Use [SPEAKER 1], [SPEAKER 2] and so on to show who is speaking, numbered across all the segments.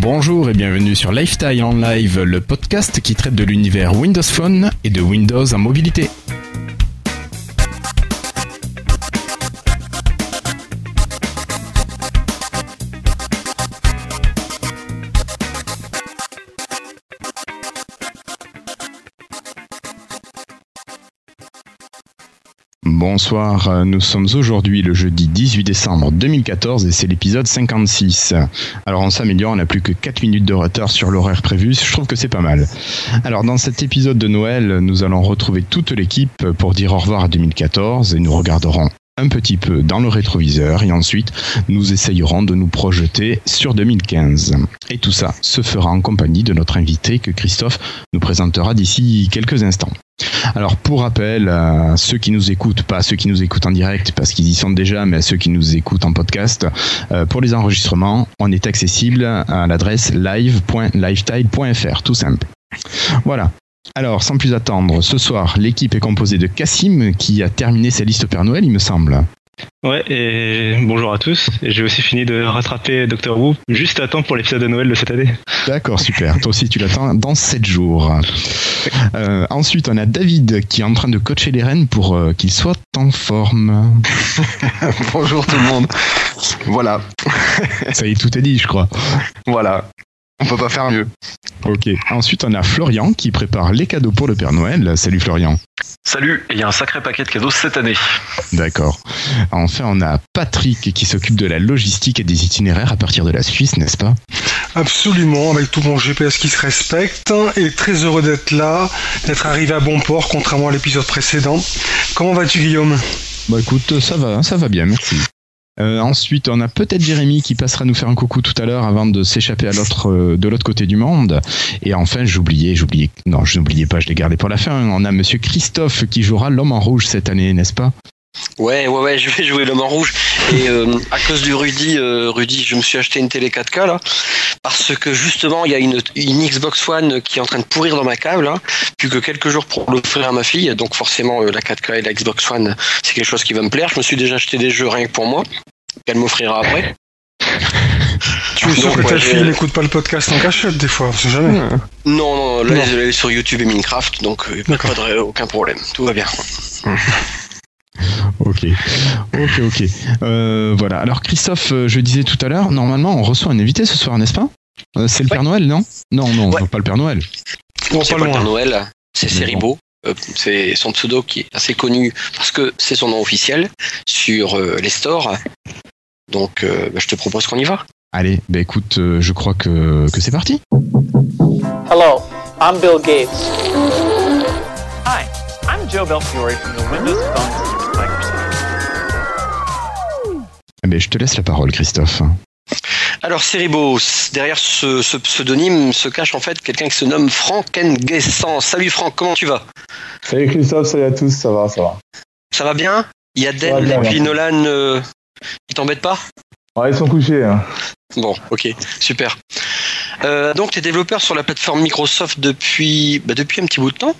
[SPEAKER 1] Bonjour et bienvenue sur Lifestyle en live, le podcast qui traite de l'univers Windows Phone et de Windows en mobilité. Bonsoir, euh, nous sommes aujourd'hui le jeudi 18 décembre 2014 et c'est l'épisode 56. Alors on s'améliore, on n'a plus que 4 minutes de retard sur l'horaire prévu, je trouve que c'est pas mal. Alors dans cet épisode de Noël, nous allons retrouver toute l'équipe pour dire au revoir à 2014 et nous regarderons un petit peu dans le rétroviseur et ensuite nous essayerons de nous projeter sur 2015. Et tout ça se fera en compagnie de notre invité que Christophe nous présentera d'ici quelques instants. Alors pour rappel, à ceux qui nous écoutent, pas ceux qui nous écoutent en direct parce qu'ils y sont déjà, mais ceux qui nous écoutent en podcast, euh, pour les enregistrements, on est accessible à l'adresse live.lifetile.fr, tout simple. Voilà. Alors, sans plus attendre, ce soir, l'équipe est composée de Cassim, qui a terminé sa liste Père Noël, il me semble.
[SPEAKER 2] Ouais, et bonjour à tous. J'ai aussi fini de rattraper Doctor Who juste à temps pour l'épisode de Noël de cette année.
[SPEAKER 1] D'accord, super. Toi aussi, tu l'attends dans 7 jours. Euh, ensuite, on a David qui est en train de coacher les rennes pour euh, qu'ils soient en forme.
[SPEAKER 3] bonjour tout le monde. Voilà.
[SPEAKER 1] Ça y est, tout est dit, je crois.
[SPEAKER 3] Voilà. On peut pas faire mieux.
[SPEAKER 1] Ok. Ensuite, on a Florian qui prépare les cadeaux pour le Père Noël. Salut Florian.
[SPEAKER 4] Salut, il y a un sacré paquet de cadeaux cette année.
[SPEAKER 1] D'accord. Enfin, on a Patrick qui s'occupe de la logistique et des itinéraires à partir de la Suisse, n'est-ce pas?
[SPEAKER 5] Absolument, avec tout mon GPS qui se respecte, et très heureux d'être là, d'être arrivé à bon port, contrairement à l'épisode précédent. Comment vas-tu Guillaume?
[SPEAKER 1] Bah écoute, ça va, ça va bien, merci. Euh, ensuite, on a peut-être Jérémy qui passera nous faire un coucou tout à l'heure avant de s'échapper euh, de l'autre côté du monde. Et enfin, j'oubliais, j'oubliais, non, je n'oubliais pas, je l'ai gardé pour la fin. On a Monsieur Christophe qui jouera l'homme en rouge cette année, n'est-ce pas?
[SPEAKER 6] Ouais, ouais, ouais, je vais jouer l'homme en rouge. Et euh, à cause du Rudy, Rudy, je me suis acheté une télé 4K là, parce que justement, il y a une, une, Xbox One qui est en train de pourrir dans ma cave là, plus que quelques jours pour l'offrir à ma fille. Donc forcément, la 4K et la Xbox One, c'est quelque chose qui va me plaire. Je me suis déjà acheté des jeux rien que pour moi qu'elle m'offrira après.
[SPEAKER 5] Tu es sûr que ta fille n'écoute pas le podcast en cachette des fois, on jamais.
[SPEAKER 6] Non, non, là elle est sur YouTube et Minecraft, donc euh, pas de, aucun problème, tout va bien.
[SPEAKER 1] Ok, ok, ok. Euh, voilà. Alors Christophe, euh, je disais tout à l'heure, normalement on reçoit un invité ce soir, n'est-ce pas? C'est le Père Noël, non? Non, non, pas le Père Noël.
[SPEAKER 6] Non, c'est pas, le Père Noël, c'est Seribo. C'est son pseudo qui est assez connu parce que c'est son nom officiel sur les stores. Donc, bah, je te propose qu'on y va.
[SPEAKER 1] Allez, bah écoute, euh, je crois que, que c'est parti.
[SPEAKER 7] Hello, I'm Bill Gates.
[SPEAKER 8] Hi, I'm Joe Belfiore from the Windows Phone team at Microsoft.
[SPEAKER 1] Eh ben, je te laisse la parole, Christophe.
[SPEAKER 6] Alors, Seribo, derrière ce, ce, pseudonyme se cache en fait quelqu'un qui se nomme Frank Nguessan. Salut Franck, comment tu vas?
[SPEAKER 9] Salut Christophe, salut à tous, ça va, ça va.
[SPEAKER 6] Ça va bien? Il y a et puis Nolan, euh, ils t'embêtent pas?
[SPEAKER 9] Ouais, ils sont couchés. Hein.
[SPEAKER 6] Bon, ok, super. Euh, donc, tu es développeur sur la plateforme Microsoft depuis, bah, depuis un petit bout de temps.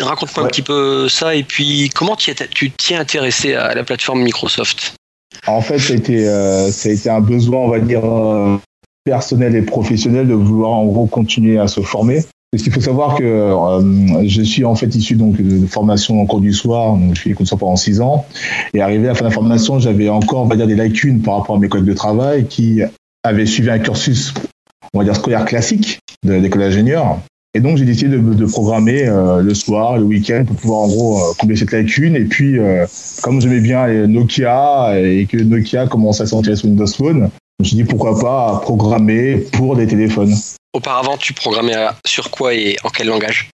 [SPEAKER 6] Raconte-moi un petit peu ça et puis comment tu t'es intéressé à la plateforme Microsoft?
[SPEAKER 9] En fait, ça a, été, euh, ça a été un besoin, on va dire, euh, personnel et professionnel de vouloir en gros continuer à se former. Parce qu'il faut savoir que euh, je suis en fait issu donc de, formation en cours du soir, je suis consultant pendant six ans. Et arrivé à la fin de la formation, j'avais encore, on va dire, des lacunes par rapport à mes collègues de travail qui avaient suivi un cursus, on va dire, scolaire classique de l'école d'ingénieur. Et donc j'ai décidé de, de programmer euh, le soir, le week-end, pour pouvoir en gros euh, combler cette lacune. Et puis, euh, comme j'aimais bien les Nokia et que Nokia commençait à sortir sur Windows Phone, je me suis dit pourquoi pas programmer pour des téléphones.
[SPEAKER 6] Auparavant, tu programmais sur quoi et en quel langage?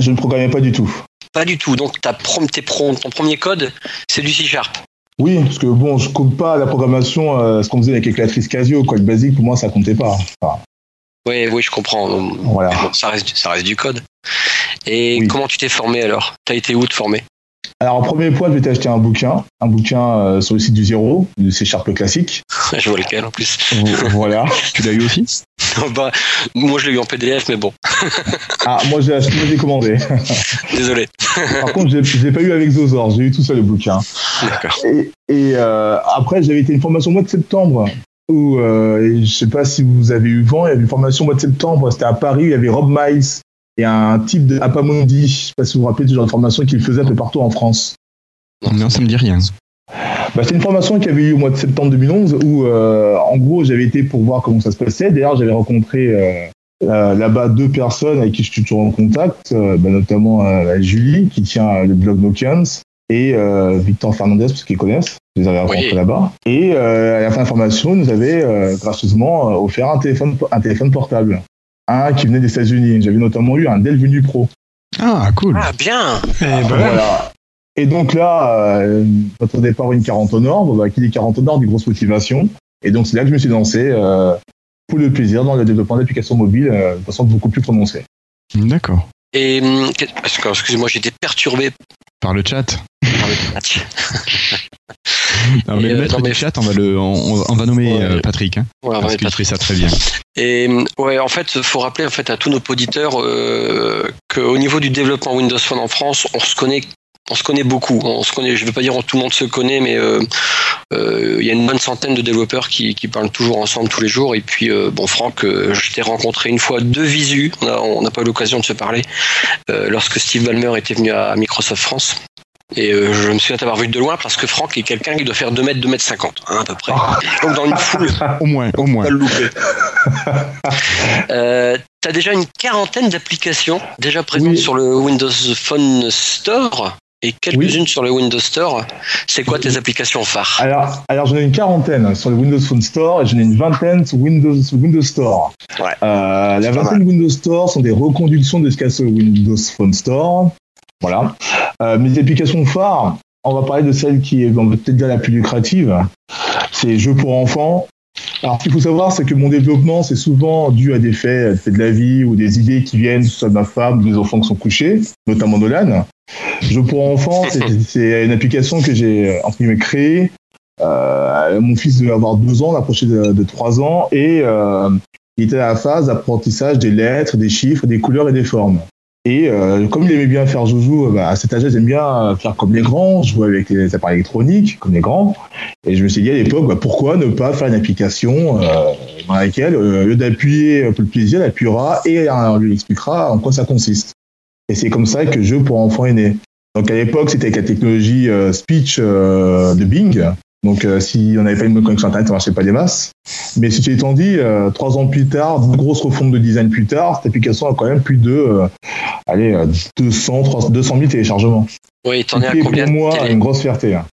[SPEAKER 9] Je ne programmais pas du tout.
[SPEAKER 6] Pas du tout. Donc ta tes ton premier code, c'est du C Sharp.
[SPEAKER 9] Oui, parce que bon, je compte pas la programmation, euh, ce qu'on faisait avec les calculatrices Casio, code basique, pour moi, ça comptait pas.
[SPEAKER 6] Oui, oui, je comprends. Voilà. ça, reste, ça reste du code. Et comment tu t'es formé alors? Tu as été où te former?
[SPEAKER 9] Alors, en premier point, je vais t'acheter un bouquin, un bouquin euh, sur le site du Zéro, du C Sharp classique.
[SPEAKER 6] je vois lequel en plus.
[SPEAKER 9] voilà.
[SPEAKER 1] tu l'as eu aussi?
[SPEAKER 6] Bah, Moi, je l'ai eu en PDF, mais bon.
[SPEAKER 9] ah, moi, j'ai acheté, j'ai commandé.
[SPEAKER 6] Désolé.
[SPEAKER 9] Par contre, je l'ai pas eu avec Zozor, j'ai eu tout ça le bouquin.
[SPEAKER 6] D'accord.
[SPEAKER 9] Et, et euh, après, j'avais été une formation au mois de septembre où euh, je sais pas si vous avez eu vent, il y avait une formation au mois de septembre, c'était à Paris, il y avait Rob Miles et un type de Apamondi, je sais pas si vous vous rappelez du genre de formation qu'il faisait un peu partout en France.
[SPEAKER 1] Non, ça me dit rien.
[SPEAKER 9] Bah, c'est une formation qu'il y avait eu au mois de septembre 2011 où, euh, en gros, j'avais été pour voir comment ça se passait. D'ailleurs, j'avais rencontré euh, euh, là-bas deux personnes avec qui je suis toujours en contact, euh, bah, notamment euh, Julie qui tient le blog Nokians et euh, Victor Fernandez parce qu'ils connaissent. Je les avais rencontrés
[SPEAKER 6] Oui.
[SPEAKER 9] là-bas. Et euh, à la fin de la formation, ils nous avait euh, gracieusement euh, offert un téléphone, un téléphone portable. Un qui venait des États-Unis. J'avais notamment eu un Dell Venue Pro.
[SPEAKER 1] Ah, cool.
[SPEAKER 6] Ah, bien
[SPEAKER 5] Et ben,
[SPEAKER 9] Voilà. Et donc là, euh, notre départ une 40 au nord, bah, qui dit 40 au nord dit grosse motivation. Et donc c'est là que je me suis lancé euh, pour le plaisir dans le développement d'applications mobiles euh, de façon beaucoup plus prononcée.
[SPEAKER 1] D'accord.
[SPEAKER 6] Et que- parce que, excusez-moi, j'étais perturbé
[SPEAKER 1] Par le chat.
[SPEAKER 6] par le chat.
[SPEAKER 1] Non, mais le
[SPEAKER 6] euh,
[SPEAKER 1] maître
[SPEAKER 6] non, mais-
[SPEAKER 1] du chat, on va, le, on, on va nommer
[SPEAKER 6] Ouais.
[SPEAKER 1] euh, Patrick. Hein,
[SPEAKER 6] Ouais, on va
[SPEAKER 1] parce
[SPEAKER 6] mettre
[SPEAKER 1] qu'il fait ça très bien.
[SPEAKER 6] Et ouais, en fait, faut rappeler en fait à tous nos auditeurs euh, qu'au niveau du développement Windows Phone en France, on se connaît, on se connaît beaucoup. On se connaît. Je ne veux pas dire que tout le monde se connaît, mais euh, euh, il y a une bonne centaine de développeurs qui, qui parlent toujours ensemble tous les jours. Et puis euh, bon, Franck, je t'ai rencontré une fois de visu. On n'a pas eu l'occasion de se parler lorsque Steve Ballmer était venu à Microsoft France. Et je me souviens t'avoir vu de loin parce que Franck est quelqu'un qui doit faire 2 mètres, 2 mètres 50, hein, à peu près. Donc dans une foule,
[SPEAKER 1] Au moins, au moins.
[SPEAKER 6] pas le louper. euh, tu as déjà une quarantaine d'applications déjà présentes
[SPEAKER 9] Oui.
[SPEAKER 6] sur le Windows Phone Store? Et quelques-unes sur le Windows Store. C'est quoi tes applications phares?
[SPEAKER 9] Alors, alors j'en ai une quarantaine sur le Windows Phone Store et j'en ai une vingtaine sur Windows, sur Windows Store.
[SPEAKER 6] Ouais.
[SPEAKER 9] Euh, la vingtaine Windows Store sont des reconductions de ce qu'a le Windows Phone Store. Voilà. Euh, mes applications phares, on va parler de celle qui est peut-être dire la plus lucrative. C'est jeux pour enfants. Alors, ce qu'il faut savoir, c'est que mon développement, c'est souvent dû à des faits, des faits de la vie ou des idées qui viennent soit de ma femme, des enfants qui sont couchés, notamment Nolan. Jeux pour enfants, c'est- une application que j'ai, euh, entre guillemets, créée. Euh, mon fils devait avoir deux ans, on approchait de, de trois ans, et euh, il était à la phase d'apprentissage des lettres, des chiffres, des couleurs et des formes. Et euh, comme il aimait bien faire joujou, euh, bah, à cet âge-là, j'aime bien euh, faire comme les grands, jouer avec les appareils électroniques, comme les grands. Et je me suis dit à l'époque, bah, pourquoi ne pas faire une application euh, dans laquelle, euh, au lieu d'appuyer pour le plaisir, il appuiera et on lui expliquera en quoi ça consiste. Et c'est comme ça que Jeu pour enfants est né. Donc à l'époque, c'était avec la technologie euh, speech euh, de Bing. Donc euh, si on n'avait pas une bonne connexion Internet, ça marchait pas des masses. Mais ceci étant dit, euh, trois ans plus tard, grosse refonte de design plus tard, cette application a quand même plus de euh, allez, euh, 200, 300, 200 000 téléchargements.
[SPEAKER 6] Oui, t'en es à combien
[SPEAKER 9] pour moi
[SPEAKER 6] de télé-
[SPEAKER 9] une grosse fierté. hein.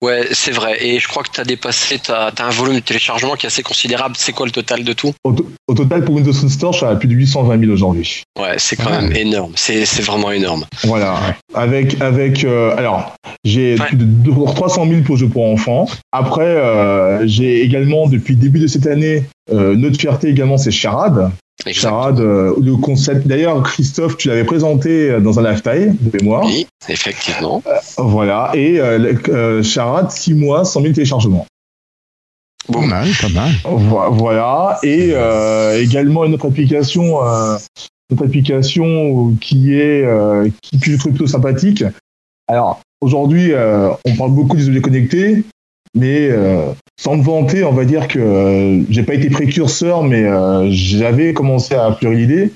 [SPEAKER 6] Ouais, c'est vrai. Et je crois que tu as dépassé, tu as, un volume de téléchargement qui est assez considérable. C'est quoi le total de tout?
[SPEAKER 9] Au, to- au total, pour Windows Phone Store, je suis à plus de 820 000 aujourd'hui.
[SPEAKER 6] Ouais, c'est quand
[SPEAKER 1] Ah.
[SPEAKER 6] même énorme. C'est vraiment énorme.
[SPEAKER 9] Voilà. Avec, avec, euh, alors, j'ai
[SPEAKER 6] Ouais.
[SPEAKER 9] plus de deux- 300 000 pour jeux pour enfants. Après, euh, j'ai également, depuis le début de cette année, euh, notre fierté également, c'est Charade. Charade, euh, le concept. D'ailleurs, Christophe, tu l'avais présenté euh, dans un lifetime de mémoire.
[SPEAKER 6] Oui, effectivement.
[SPEAKER 9] Voilà. Et euh, euh, Charade, 6 mois, 100 000 téléchargements.
[SPEAKER 1] Pas mal, pas mal.
[SPEAKER 9] Vo- Voilà. Et euh, également une autre application, euh, une autre application qui est euh, qui qui je trouve plutôt sympathique. Alors aujourd'hui, euh, on parle beaucoup des objets connectés, mais euh, sans me vanter, on va dire que euh, j'ai pas été précurseur, mais euh, j'avais commencé à l'idée.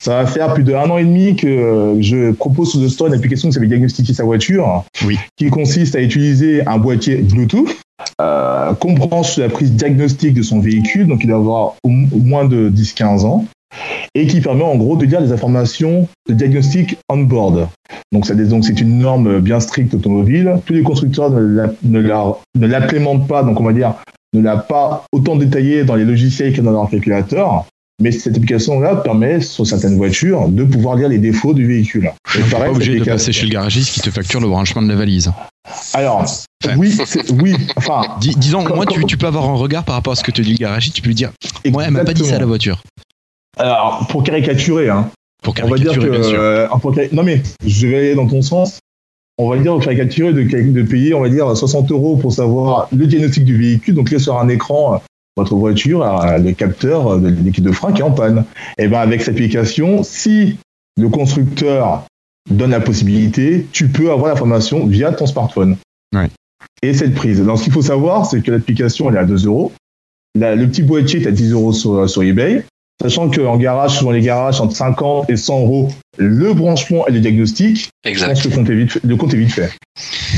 [SPEAKER 9] Ça va faire plus d'un an et demi que euh, je propose sur le store une application qui s'appelle Diagnostiquer sa voiture,
[SPEAKER 1] Oui.
[SPEAKER 9] qui consiste à utiliser un boîtier Bluetooth euh, qu'on branche sur la prise diagnostique de son véhicule, donc il doit avoir au, au moins de 10-15 ans, et qui permet en gros de lire les informations de diagnostic on board. Donc c'est une norme bien stricte automobile. Tous les constructeurs ne l'implémentent pas, donc on va dire ne l'a pas autant détaillé dans les logiciels que dans leur calculateur. Mais cette application-là permet, sur certaines voitures, de pouvoir lire les défauts du véhicule.
[SPEAKER 1] N'es
[SPEAKER 9] pareil,
[SPEAKER 1] pas obligé de passer chez le garagiste qui te facture le branchement de la valise.
[SPEAKER 9] Alors,
[SPEAKER 1] Enfin.
[SPEAKER 9] oui, oui, enfin,
[SPEAKER 1] Dis- disons, moi, tu, peux avoir un regard par rapport à ce que te dit le garagiste. Tu peux lui dire Moi, elle m'a pas dit ça à la voiture.
[SPEAKER 9] Alors, pour caricaturer, hein,
[SPEAKER 1] Pour
[SPEAKER 9] on va dire que.
[SPEAKER 1] caricaturer, bien sûr.
[SPEAKER 9] euh, pour non, mais je vais aller dans ton sens. On va dire caricaturer de, de payer, on va dire, 60 euros pour savoir le diagnostic du véhicule. Donc, là, sur un écran, euh, votre voiture a le capteur de l'équipe de frein qui est en panne. Et ben avec cette application, si le constructeur donne la possibilité, tu peux avoir l'information via ton smartphone.
[SPEAKER 1] Ouais.
[SPEAKER 9] Et cette prise. Donc, ce qu'il faut savoir, c'est que l'application, elle est à 2 euros. Le petit boîtier est à 10 euros sur, sur eBay. Sachant qu'en garage, souvent les garages, entre 50 et 100 euros, le branchement et le diagnostic, je
[SPEAKER 6] Exact.
[SPEAKER 9] pense que le compte est vite, le compte est vite fait.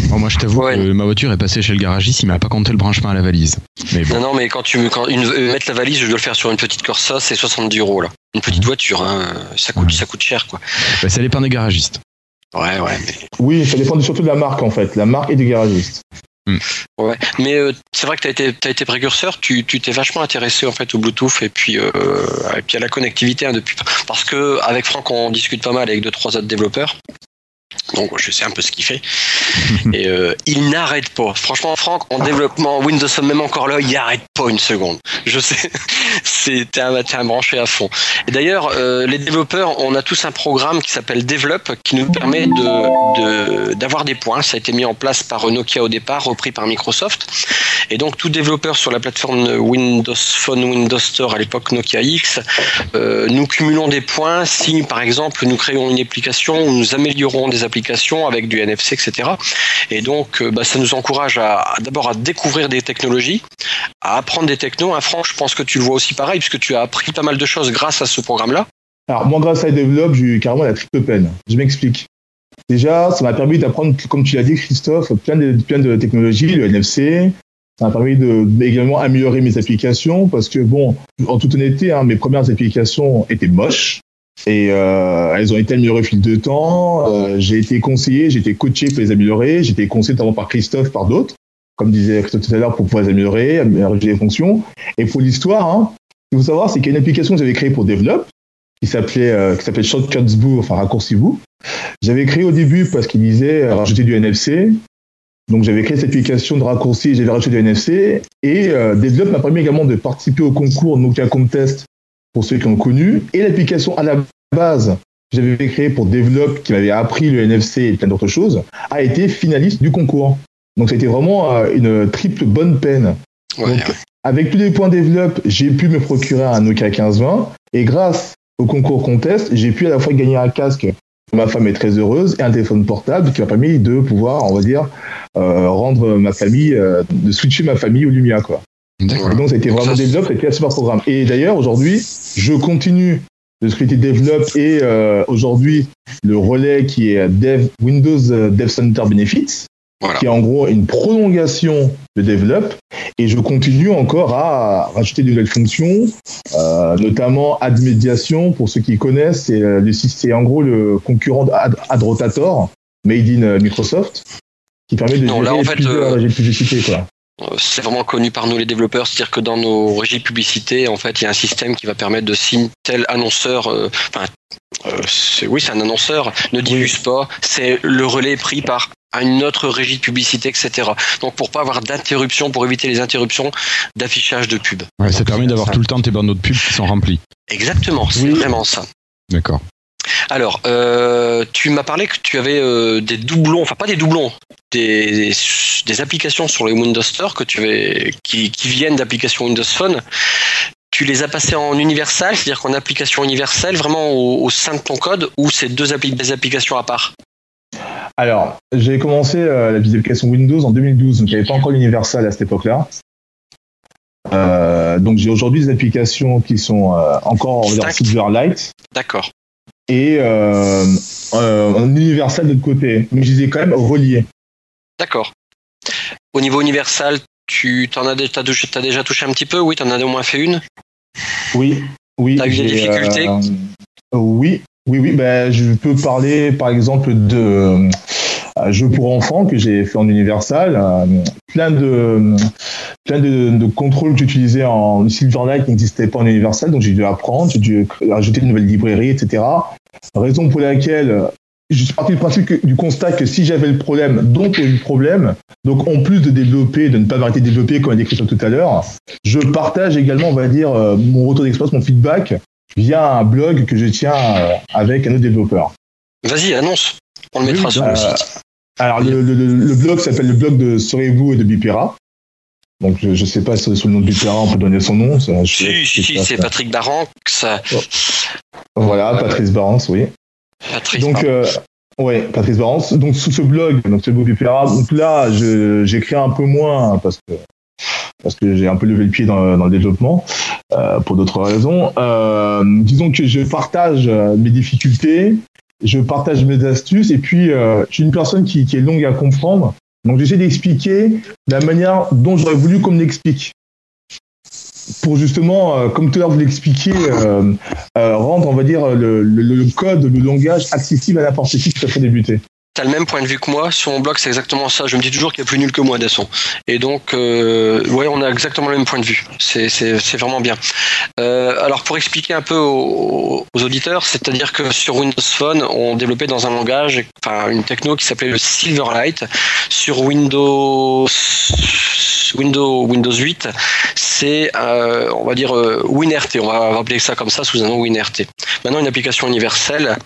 [SPEAKER 1] Bon, moi, je t'avoue
[SPEAKER 6] Ouais.
[SPEAKER 1] que ma voiture est passée chez le garagiste, il m'a pas compté le branchement à la valise. Mais bon.
[SPEAKER 6] Non, non, mais quand tu me, quand une, euh, mettre la valise, je dois le faire sur une petite Corsa, c'est 70 euros là. Une petite voiture, hein, ça coûte, ça coûte cher quoi.
[SPEAKER 1] Bah, ça dépend des garagistes.
[SPEAKER 6] Ouais, ouais, mais
[SPEAKER 9] Oui, ça dépend surtout de la marque en fait, la marque et du garagiste.
[SPEAKER 6] Ouais, mais euh, c'est vrai que tu as été, été précurseur, tu tu t'es vachement intéressé en fait au Bluetooth et puis, euh, et puis à la connectivité hein, depuis. Parce que avec Franck, on discute pas mal avec deux trois autres développeurs. Donc je sais un peu ce qu'il fait. et euh, il n'arrête pas. Franchement, Franck, en développement Windows Phone, même encore là, il n'arrête pas une seconde. Je sais, t'es un, un branché à fond. Et d'ailleurs, euh, les développeurs, on a tous un programme qui s'appelle Develop qui nous permet d'avoir des points. Ça a été mis en place par Nokia au départ, repris par Microsoft. Et donc, tout développeur sur la plateforme Windows Phone, Windows Store, à l'époque Nokia X, euh, nous cumulons des points si, par exemple, nous créons une application ou nous améliorons des applications avec du NFC, etc. Et donc, euh, bah, ça nous encourage à, d'abord à découvrir des technologies, à apprendre des technos. Hein, Franck, je pense que tu le vois aussi pareil, puisque tu as appris pas mal de choses grâce à ce programme-là.
[SPEAKER 9] Alors moi, grâce à Develop, j'ai eu carrément la triple peine. Je m'explique. Déjà, ça m'a permis d'apprendre, comme tu l'as dit, Christophe, plein de, plein de technologies, le NFC. Ça m'a permis de également améliorer mes applications parce que bon, en toute honnêteté, hein, mes premières applications étaient moches et euh, elles ont été améliorées au fil de temps. Euh, j'ai été conseillé, j'ai été coaché pour les améliorer. J'ai été conseillé notamment par Christophe, par d'autres, comme disait Christophe tout à l'heure, pour pouvoir les améliorer, améliorer les fonctions. Et pour l'histoire, hein, ce qu'il faut savoir, c'est qu'il y a une application que j'avais créée pour Develop qui s'appelait euh, qui s'appelait Shortcuts Boo, enfin raccourci Boo. J'avais créé au début parce qu'il disait euh, rajouter du NFC. Donc j'avais créé cette application de raccourci j'avais rajouté du NFC. Et euh, Develop m'a permis également de participer au concours Nokia Contest pour ceux qui l'ont connu. Et l'application à la base que j'avais créée pour Develop, qui m'avait appris le NFC et plein d'autres choses, a été finaliste du concours. Donc c'était vraiment euh, une triple bonne peine.
[SPEAKER 6] Ouais,
[SPEAKER 9] Donc,
[SPEAKER 6] ouais.
[SPEAKER 9] avec tous les points développe, j'ai pu me procurer un Nokia 1520 et grâce au concours contest, j'ai pu à la fois gagner un casque. Ma femme est très heureuse et un téléphone portable qui m'a permis de pouvoir, on va dire, euh, rendre ma famille, euh, de switcher ma famille au Lumia, quoi. Donc ça a été vraiment développe, ça a été un super programme. Et d'ailleurs aujourd'hui, je continue de ce qui a été développe et euh, aujourd'hui le relais qui est Dev, Windows euh, Dev Center Benefits,
[SPEAKER 6] Voilà.
[SPEAKER 9] qui est en gros une prolongation de Develop. Et je continue encore à rajouter de nouvelles fonctions, euh, notamment Ad Médiation, pour ceux qui connaissent, c'est euh, en gros le concurrent Ad Rotator, made in euh, Microsoft, qui permet de
[SPEAKER 6] Non,
[SPEAKER 9] gérer
[SPEAKER 6] là, en fait,
[SPEAKER 9] plusieurs
[SPEAKER 6] euh,
[SPEAKER 9] régies de publicité. Quoi.
[SPEAKER 6] Euh, C'est vraiment connu par nous les développeurs, c'est-à-dire que dans nos régies de publicité, en fait, il y a un système qui va permettre de si tel annonceur, euh, enfin, euh, c'est- oui, c'est un annonceur, ne diffuse pas, c'est le relais pris par une autre régie de publicité, etc. Donc pour pas avoir d'interruption, pour éviter les interruptions d'affichage de pub.
[SPEAKER 1] Ouais, ça permet d'avoir tout le temps tes bandeaux de pub qui sont remplis.
[SPEAKER 6] Exactement, c'est
[SPEAKER 9] Oui.
[SPEAKER 6] vraiment ça.
[SPEAKER 1] D'accord.
[SPEAKER 6] Alors, euh, tu m'as parlé que tu avais euh, des doublons, enfin pas des doublons, des, des applications sur le Windows Store que tu avais, qui, qui viennent d'applications Windows Phone. Tu les as passées en universal, c'est-à-dire qu'en application universelle, vraiment au, au sein de ton code, ou c'est deux appli- des applications à part?
[SPEAKER 9] Alors, j'ai commencé euh, la application Windows en 2012, donc il n'y avait pas encore l'Universal à cette époque-là. Euh, donc j'ai aujourd'hui des applications qui sont euh, encore
[SPEAKER 6] Stack.
[SPEAKER 9] Silverlight
[SPEAKER 6] D'accord.
[SPEAKER 9] et euh, un Universal de l'autre côté, mais je les ai quand même reliés.
[SPEAKER 6] D'accord. Au niveau universal, tu t'en as, dé- t'as touché- t'as déjà touché un petit peu? Oui, tu en as au moins fait une?
[SPEAKER 9] Oui, oui.
[SPEAKER 6] T'as eu des difficultés?
[SPEAKER 9] euh, Oui, oui, oui. Ben, je peux parler par exemple de euh, jeux pour enfants que j'ai fait en Universal. euh, plein de plein de, de contrôles que j'utilisais en Silverlight qui n'existaient pas en Universal, donc j'ai dû apprendre, j'ai dû rajouter de nouvelles librairies, etc. Raison pour laquelle je suis parti du principe que- du constat que si j'avais le problème, donc il y a eu le problème, donc en plus de développer, de ne pas m'arrêter de développer comme a dit Christophe tout à l'heure, je partage également, on va dire, euh, mon retour d'expérience, mon feedback via un blog que je tiens euh, avec un autre développeur.
[SPEAKER 6] Vas-y, annonce. On le
[SPEAKER 9] Oui,
[SPEAKER 6] mettra sur le
[SPEAKER 9] euh,
[SPEAKER 6] site.
[SPEAKER 9] Alors le, le- le- le blog s'appelle le blog de Serez-vous et de Bipera. Donc je ne sais pas si sous le nom de Bipera on peut donner son nom. ça, je
[SPEAKER 6] Si, si, si, c'est Patrick Baran, ça.
[SPEAKER 9] Voilà, Patrice Barance, oui.
[SPEAKER 6] Patrick
[SPEAKER 9] Donc, euh, ouais, Patrice Barance. Donc, sous ce blog, donc c'est. Donc là, j'écris un peu moins parce que parce que j'ai un peu levé le pied dans, dans le développement euh, pour d'autres raisons. Euh, disons que je partage mes difficultés, je partage mes astuces, et puis euh, je suis une personne qui, qui est longue à comprendre. Donc j'essaie d'expliquer la manière dont j'aurais voulu qu'on me l'explique. Pour justement, euh, comme tout à l'heure vous l'expliquiez, euh, euh, rendre, on va dire, le, code, le langage accessible à n'importe qui qui souhaiterait débuter.
[SPEAKER 6] T'as le même point de vue que moi. Sur mon blog, c'est exactement ça. Je me dis toujours qu'il y a plus nul que moi, Dasson. Et donc, ouais, on a exactement le même point de vue. C'est, vraiment bien. Alors, pour expliquer un peu aux, aux auditeurs, c'est-à-dire que sur Windows Phone, on développait dans un langage, enfin, une techno qui s'appelait le Silverlight. Sur Windows, Windows, Windows 8, c'est, euh, on va dire, euh, WinRT. On va appeler ça comme ça sous un nom WinRT. Maintenant, une application universelle,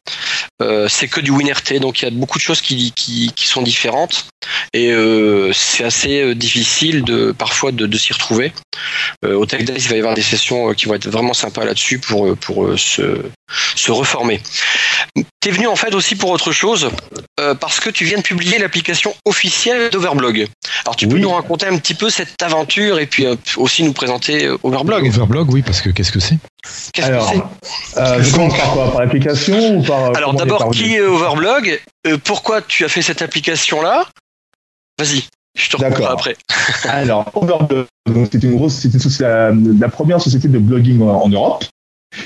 [SPEAKER 6] euh, c'est que du WinRT, donc il y a beaucoup de choses qui, qui, sont différentes et c'est assez difficile de parfois de, de s'y retrouver. Au Tech Days, il va y avoir des sessions qui vont être vraiment sympas là-dessus pour pour se se reformer. T'es venu en fait aussi pour autre chose euh, parce que tu viens de publier l'application officielle d'Overblog. Alors tu peux
[SPEAKER 1] Oui.
[SPEAKER 6] nous raconter un petit peu cette aventure et puis euh, aussi nous présenter euh, Overblog.
[SPEAKER 1] Overblog, oui, parce que qu'est-ce que c'est?
[SPEAKER 6] Qu'est-ce que
[SPEAKER 9] Alors,
[SPEAKER 6] c'est?
[SPEAKER 9] euh, je commence par quoi? Par l'application ou par.
[SPEAKER 6] Alors d'abord, qui est Overblog? Euh, Pourquoi tu as fait cette apparue-là Vas-y, je te reprends
[SPEAKER 9] D'accord.
[SPEAKER 6] après.
[SPEAKER 9] Alors, Overblog, donc, c'est une grosse société, c'est la, la première société de blogging en, en Europe.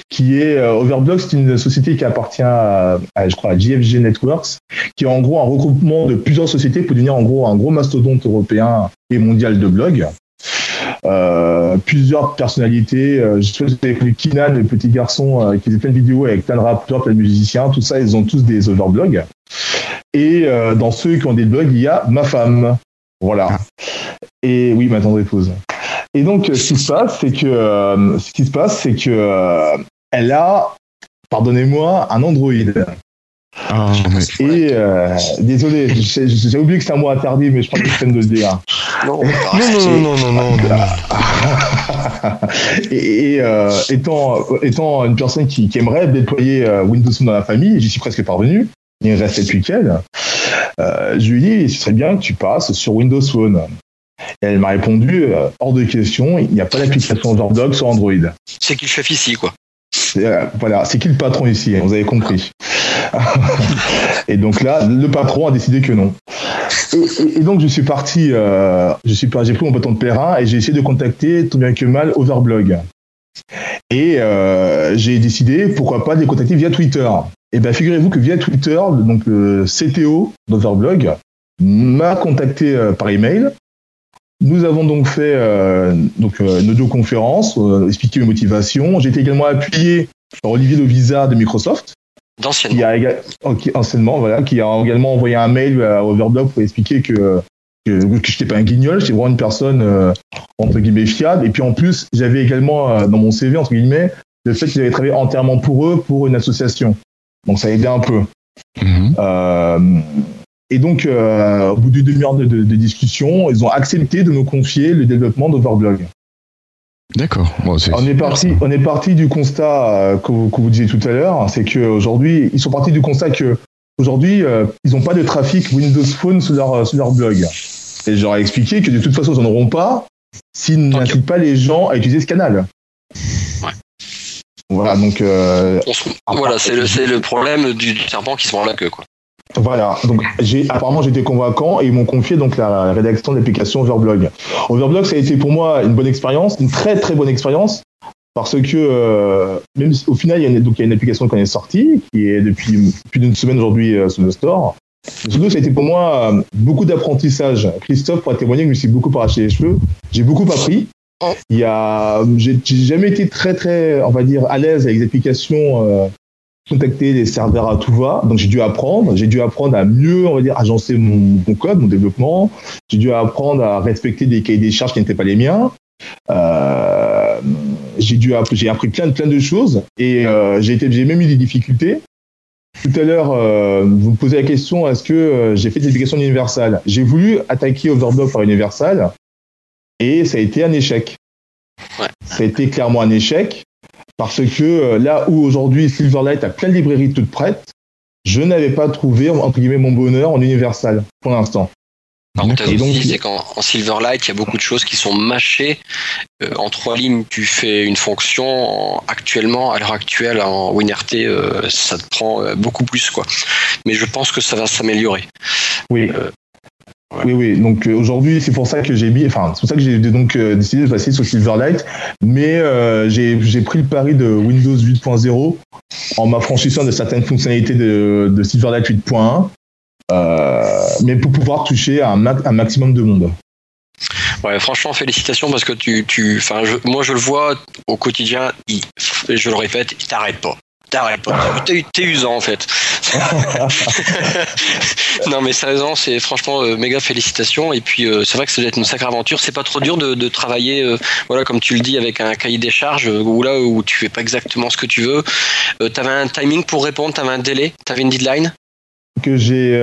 [SPEAKER 9] Qui est euh, Overblog, c'est une société qui appartient à, à, je crois, à JFG Networks, qui est en gros un regroupement de plusieurs sociétés pour devenir en gros un gros mastodonte européen et mondial de blog. Euh, plusieurs personnalités, euh, je sais connu Kinan, le petit garçon euh, qui faisait plein de vidéos avec plein de rappeurs, plein de musiciens, tout ça, ils ont tous des overblogs. Et dans ceux qui ont des blogs, il y a ma femme. Voilà. Et oui, ma tendre épouse. Et donc, euh, ce qui se passe, c'est que euh, ce qui se passe, c'est que euh, elle a, pardonnez-moi, un Android.
[SPEAKER 1] Ah, mais-
[SPEAKER 9] Et euh, désolé, j'ai j'ai oublié que c'est un mot interdit, mais je prends la peine de le dire.
[SPEAKER 6] Non,
[SPEAKER 5] Non, non, non, non, non, non.
[SPEAKER 9] et et, euh, étant, étant une personne qui, qui aimerait déployer Windows Phone dans la famille, j'y suis presque parvenu, il me restait plus qu'elle, euh, je lui ai dit, ce serait bien que tu passes sur Windows Phone. Et elle m'a répondu, euh, hors de question, il n'y a pas d'application Overblog sur Android.
[SPEAKER 6] c'est qui le chef ici, quoi.
[SPEAKER 9] Euh, voilà, c'est qui le patron ici Vous avez compris. et donc là, le patron a décidé que non. Et, et- et donc je suis parti, euh, je suis pas- j'ai pris mon bâton de pèlerin et j'ai essayé de contacter tout bien que mal Overblog. Et j'ai décidé, pourquoi pas, de les contacter via Twitter. Et bien figurez-vous que via Twitter, donc le CTO d'Overblog m'a contacté par email. Nous avons donc fait euh, donc, euh, une audioconférence, euh, expliqué mes motivations. J'ai été également appuyé par Olivier Lovisa de Microsoft,
[SPEAKER 6] D'anciennement.
[SPEAKER 9] qui a éga- oh, qui- anciennement, voilà, qui a également envoyé un mail à Overblog pour expliquer que que, que je n'étais pas un guignol, j'étais vraiment une personne euh, entre guillemets fiable. Et puis en plus, j'avais également euh, dans mon CV entre guillemets le fait qu'ils avaient travaillé entièrement pour eux pour une association. Donc ça a aidé un peu.
[SPEAKER 1] Mhm.
[SPEAKER 9] Et donc, euh, au bout d'une demi-heure de, de- de discussion, ils ont accepté de me confier le développement d'Overblog.
[SPEAKER 1] D'accord. Bon, c'est-
[SPEAKER 9] On est parti, on est parti du constat euh, que, vous, que vous disiez tout à l'heure, c'est qu'aujourd'hui, ils sont partis du constat que aujourd'hui, euh, ils n'ont pas de trafic Windows Phone sur leur, sur leur blog. Et ai expliqué que de toute façon, ils n'en auront pas s'ils n'incitent pas les gens à utiliser ce canal.
[SPEAKER 6] Ouais.
[SPEAKER 9] Voilà, donc
[SPEAKER 6] voilà, c'est le, c'est le problème du, serpent qui se mord la queue, quoi.
[SPEAKER 9] Voilà, donc j'ai apparemment j'étais convaincant et ils m'ont confié donc la, rédaction de l'application Overblog. Overblog ça a été pour moi une bonne expérience, une très très bonne expérience parce que euh, même si, au final il y a une, donc il y a une application qui en est sortie qui est depuis plus d'une semaine aujourd'hui euh, sur le store. Mais surtout ça a été pour moi euh, beaucoup d'apprentissage. Christophe pourra témoigner que je me suis beaucoup arraché les cheveux, j'ai beaucoup appris. Il y a, j'ai j'ai jamais été très très, on va dire, à l'aise avec les applications euh, contacter les serveurs à tout va. Donc j'ai dû apprendre, j'ai dû apprendre à mieux, on va dire, agencer mon, mon code, mon développement. J'ai dû apprendre à respecter des cahiers des charges qui n'étaient pas les miens. Euh, j'ai dû, j'ai appris plein de plein de choses et euh, j'ai été, j'ai même eu des difficultés. Tout à l'heure, euh, vous me posez la question est-ce que j'ai fait des applications universales? J'ai voulu attaquer Overblog par Universal et ça a été un échec.
[SPEAKER 6] Ouais.
[SPEAKER 9] Ça a été clairement un échec parce que euh, là où aujourd'hui Silverlight a plein de librairies toutes prêtes, je n'avais pas trouvé entre guillemets mon bonheur en Universal pour l'instant. Donc-
[SPEAKER 6] aussi, c'est qu'en en Silverlight, il y a beaucoup de choses qui sont mâchées. Euh, en trois lignes, tu fais une fonction. En- actuellement, à l'heure actuelle, en WinRT, euh, ça te prend beaucoup plus, quoi. Mais je pense que ça va s'améliorer.
[SPEAKER 9] Oui.
[SPEAKER 6] Euh,
[SPEAKER 9] Oui, oui. Donc euh, aujourd'hui, c'est pour ça que j'ai mis, enfin, c'est pour ça que j'ai donc euh, décidé de passer sur Silverlight. Mais euh, j'ai pris le pari de Windows 8.0 en m'affranchissant de certaines fonctionnalités de, de Silverlight 8.1, euh, mais pour pouvoir toucher un, un maximum de monde.
[SPEAKER 6] Ouais, franchement, félicitations parce que tu, tu, je- moi, je le vois au quotidien. Il, je le répète, il t'arrête pas. T'arrêtes pas. T'es, t'es usant en fait. non mais sérieusement, c'est franchement euh, méga félicitations. Et puis euh, c'est vrai que ça doit être une sacrée aventure. C'est pas trop dur de, de travailler, euh, voilà, comme tu le dis, avec un cahier des charges où là où tu fais pas exactement ce que tu veux. T'avais un timing pour répondre, t'avais un délai, t'avais une deadline?
[SPEAKER 9] que j'ai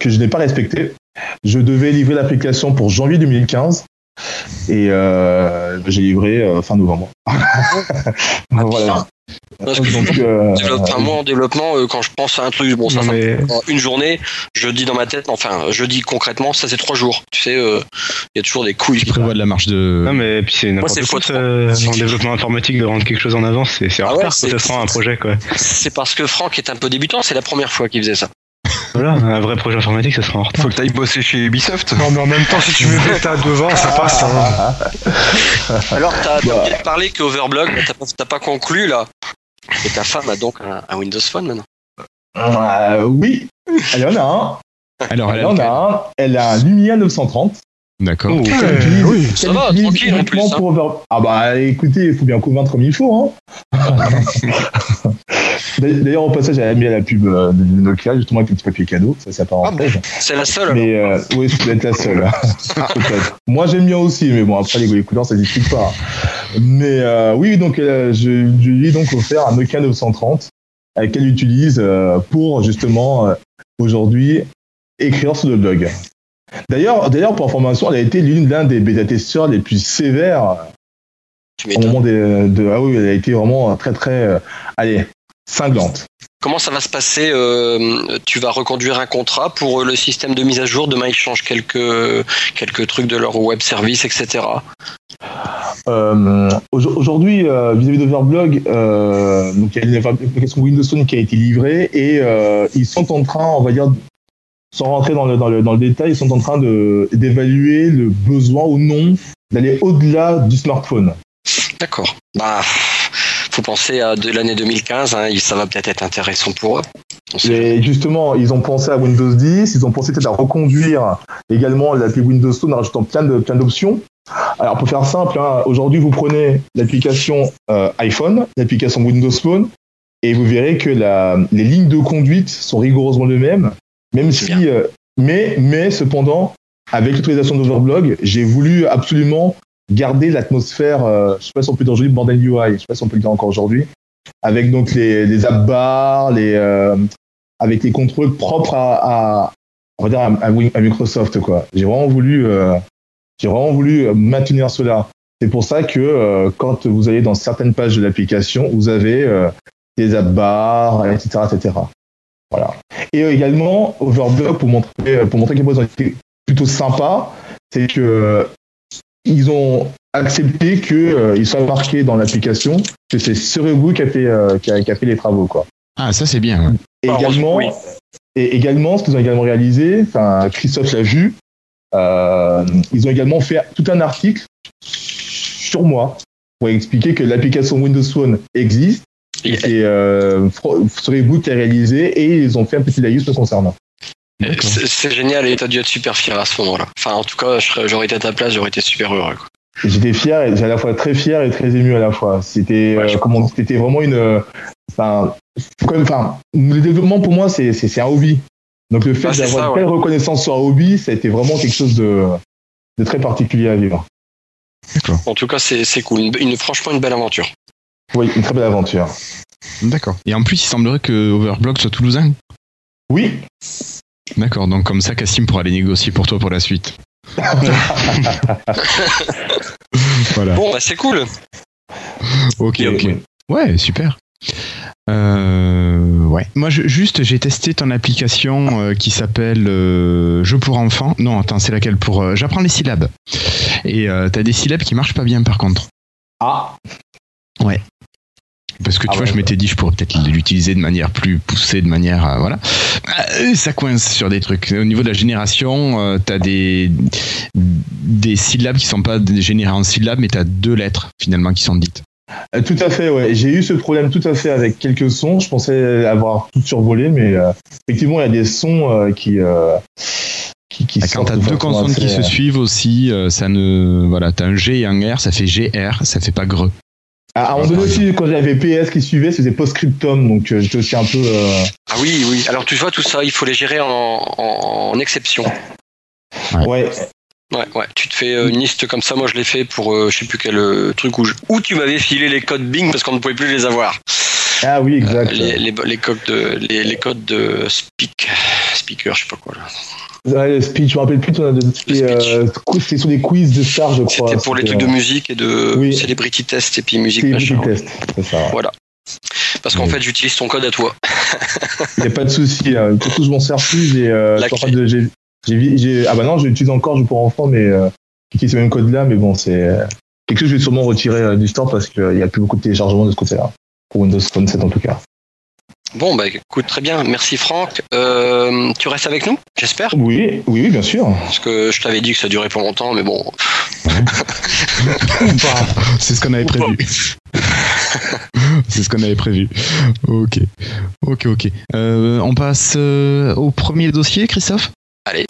[SPEAKER 9] que je n'ai pas respecté. Je devais livrer l'application pour janvier 2015 et euh, j'ai livré euh, fin novembre. voilà.
[SPEAKER 6] Parce que
[SPEAKER 9] Donc, euh,
[SPEAKER 6] Développe- enfin, moi en développement, euh, quand je pense à un truc, bon ça,
[SPEAKER 2] mais-
[SPEAKER 6] une journée, je dis dans ma tête, enfin je dis concrètement, ça c'est trois jours. Tu sais, euh, il y a toujours des couilles.
[SPEAKER 1] Tu prévois de la marche de.
[SPEAKER 2] Non, mais puis c'est n'importe quoi en développement informatique de rendre quelque chose en avance. C'est en
[SPEAKER 6] Ah ouais,
[SPEAKER 2] quand ça se rend un projet, quoi.
[SPEAKER 6] C'est parce que Franck est un peu débutant, c'est la première fois qu'il faisait ça.
[SPEAKER 2] Voilà, un vrai projet informatique, ça sera en retard.
[SPEAKER 3] Faut que t'ailles bosser chez Ubisoft.
[SPEAKER 5] Non, mais en même temps, si tu mets bêta devant, ça passe. hein.
[SPEAKER 6] Alors t'as t'as bien parlé que Overblog, mais t'as pas, t'as pas conclu là. Et ta femme a donc un, un Windows Phone maintenant.
[SPEAKER 9] euh, oui, elle en a un.
[SPEAKER 1] Alors, elle
[SPEAKER 9] Elle en a un. Elle a un Lumia 930.
[SPEAKER 1] D'accord.
[SPEAKER 9] utilise-
[SPEAKER 5] oui.
[SPEAKER 6] Ça va, tranquille, en plus, hein.
[SPEAKER 9] Over- Ah bah écoutez, il faut bien convaincre comme il faut. Hein. D'ailleurs, au passage, elle a mis à la pub euh, de Nokia, justement avec le petit papier cadeau. Ça, c'est à
[SPEAKER 6] Ah. C'est la seule.
[SPEAKER 9] Mais euh, oui, ça doit être la seule. Peut-être. Moi, j'aime bien aussi, mais bon, après, les, les couleurs, ça discute pas. Mais euh, oui, donc, euh, je, je lui ai donc offert un Nokia 930 euh, qu'elle utilise euh, pour, justement, euh, aujourd'hui, écrire sur le blog. D'ailleurs, d'ailleurs, pour information, elle a été l'une l'un des bêta-testeurs les plus sévères
[SPEAKER 6] Tu
[SPEAKER 9] au moment des, de... Ah oui, elle a été vraiment très, très... euh, allez, cinglante.
[SPEAKER 6] Comment ça va se passer euh, Tu vas reconduire un contrat pour euh, le système de mise à jour? Demain, ils changent quelques, quelques trucs de leur web service, etc.
[SPEAKER 9] Euh, aujo- Aujourd'hui, euh, vis-à-vis d'Overblog, euh, donc il y a une application Windows Phone qui a été livrée et euh, ils sont en train, on va dire, sans rentrer dans le, dans le, dans le détail, ils sont en train de- d'évaluer le besoin ou non d'aller au-delà du smartphone.
[SPEAKER 6] D'accord. Bah, faut penser à de l'année 2015. Hein, ça va peut-être être intéressant pour eux.
[SPEAKER 9] Et justement, ils ont pensé à Windows 10, ils ont pensé peut-être à reconduire également l'appli Windows Phone en rajoutant plein de plein d'options. Alors pour faire simple, hein, aujourd'hui vous prenez l'application euh, iPhone, l'application Windows Phone, et vous verrez que la, les lignes de conduite sont rigoureusement les mêmes, même si, euh, mais mais cependant, avec l'autorisation d'Overblog, j'ai voulu absolument garder l'atmosphère, euh, je sais pas si on peut dire aujourd'hui bordel UI, je sais pas si on peut le dire encore aujourd'hui, avec donc les, les app bars, les euh, avec les contrôles propres à, à on va dire à, Microsoft quoi. J'ai vraiment voulu euh, j'ai vraiment voulu euh, maintenir cela. C'est pour ça que euh, quand vous allez dans certaines pages de l'application, vous avez euh, des app bars, etc., etc. Voilà. Et euh, également Overblog pour montrer pour montrer qu'ils ont été plutôt sympas, c'est que euh, ils ont accepté que euh, il soit marqué dans l'application que c'est Serebu qui a fait euh, qui, a, qui a fait les travaux quoi.
[SPEAKER 1] Ah, ça c'est bien. ouais.
[SPEAKER 9] Et également,
[SPEAKER 6] oui.
[SPEAKER 9] et également, ce qu'ils ont également réalisé, enfin Christophe l'a vu, euh, ils ont également fait tout un article sur moi pour expliquer que l'application Windows Phone existe
[SPEAKER 6] Et-
[SPEAKER 9] et euh, Serebu qui a réalisé et ils ont fait un petit laïus me concernant.
[SPEAKER 6] C'est c'est génial et t'as dû être super fier à ce moment-là. Enfin, en tout cas, j'aurais été à ta place, j'aurais été super heureux.
[SPEAKER 9] J'étais fier, et j'étais à la fois très fier et très ému à la fois. C'était
[SPEAKER 6] Ouais,
[SPEAKER 9] euh, comment C'était vraiment une, enfin, le développement pour moi c'est c'est c'est un hobby. Donc le fait
[SPEAKER 6] Ah, c'est
[SPEAKER 9] d'avoir
[SPEAKER 6] ça,
[SPEAKER 9] une telle reconnaissance sur un hobby, ça a été vraiment quelque chose de de très particulier à vivre.
[SPEAKER 6] En tout cas, c'est c'est cool. Une, une- franchement, une belle aventure.
[SPEAKER 9] Oui, une très belle aventure.
[SPEAKER 1] D'accord. Et en plus, il semblerait que Overblog soit toulousain.
[SPEAKER 9] Oui,
[SPEAKER 1] D'accord. Donc comme ça, Cassim pourra les négocier pour toi pour la suite. voilà.
[SPEAKER 6] Bon, bah c'est cool.
[SPEAKER 1] Ok, ok. Ouais, super. Euh, ouais. Moi, je, juste, j'ai testé ton application euh, qui s'appelle euh, Jeux pour enfants. Non, attends, c'est laquelle? Pour euh, J'apprends les syllabes. Et euh, t'as des syllabes qui marchent pas bien, par contre.
[SPEAKER 9] Ah,
[SPEAKER 1] Parce que tu
[SPEAKER 9] Ah
[SPEAKER 1] vois,
[SPEAKER 9] ouais,
[SPEAKER 1] je m'étais dit, je pourrais peut-être l'utiliser de manière plus poussée, de manière, euh, voilà. Euh, ça coince sur des trucs. Au niveau de la génération, euh, t'as des des syllabes qui sont pas générées en syllabes, mais t'as deux lettres finalement qui sont dites.
[SPEAKER 9] Tout à fait, ouais. J'ai eu ce problème tout à fait avec quelques sons. Je pensais avoir tout survolé, mais euh, effectivement, il y a des sons euh, qui, euh, qui, qui
[SPEAKER 1] Ah, Quand t'as
[SPEAKER 9] de
[SPEAKER 1] deux consonnes
[SPEAKER 9] assez,
[SPEAKER 1] qui se suivent aussi, euh, ça ne, voilà, t'as un G et un R, ça fait GR, ça fait pas greux.
[SPEAKER 9] À un moment donné aussi, quand j'avais PS qui suivait, c'était post-scriptum, donc euh, j'étais aussi un peu. euh,
[SPEAKER 6] Ah oui, oui. Alors tu vois tout ça, il faut les gérer en, en, en exception.
[SPEAKER 9] Ouais.
[SPEAKER 6] Ouais, ouais. Tu te fais euh, une liste comme ça. Moi, je l'ai fait pour euh, je sais plus quel euh, truc où, je- où tu m'avais filé les codes Bing parce qu'on ne pouvait plus les avoir.
[SPEAKER 9] Ah oui, exact.
[SPEAKER 6] Les, les, les codes de les, les codes de speak speaker, je sais pas quoi là.
[SPEAKER 9] Ouais, le speech, je me rappelle plus. C'était euh, c'était sur des quiz de stars, je crois.
[SPEAKER 6] C'était pour les trucs de musique et de
[SPEAKER 9] Oui.
[SPEAKER 6] celebrity test et puis musique machin.
[SPEAKER 9] c'est ça. ouais.
[SPEAKER 6] Voilà. Parce qu'en
[SPEAKER 9] Oui.
[SPEAKER 6] fait, j'utilise ton code à toi.
[SPEAKER 9] Il n'y a pas de souci. Hein. Surtout, je m'en sers plus. J'ai, euh, je j'ai- ah bah non, j'utilise encore jeu pour enfants, mais euh, j'utilise ce même code-là, mais bon, c'est euh, quelque chose que je vais sûrement retirer euh, du store parce qu'il n'y a plus beaucoup de téléchargements de ce côté-là. Pour Windows Phone 7 en tout cas.
[SPEAKER 6] Bon, bah écoute, très bien. Merci Franck. Euh, tu restes avec nous, j'espère?
[SPEAKER 9] Oui, oui, oui, bien sûr.
[SPEAKER 6] Parce que je t'avais dit que ça durait pas longtemps, mais bon.
[SPEAKER 1] C'est ce qu'on avait prévu. C'est ce qu'on avait prévu. Ok, ok, ok. Euh, on passe euh, au premier dossier, Christophe?
[SPEAKER 6] Allez.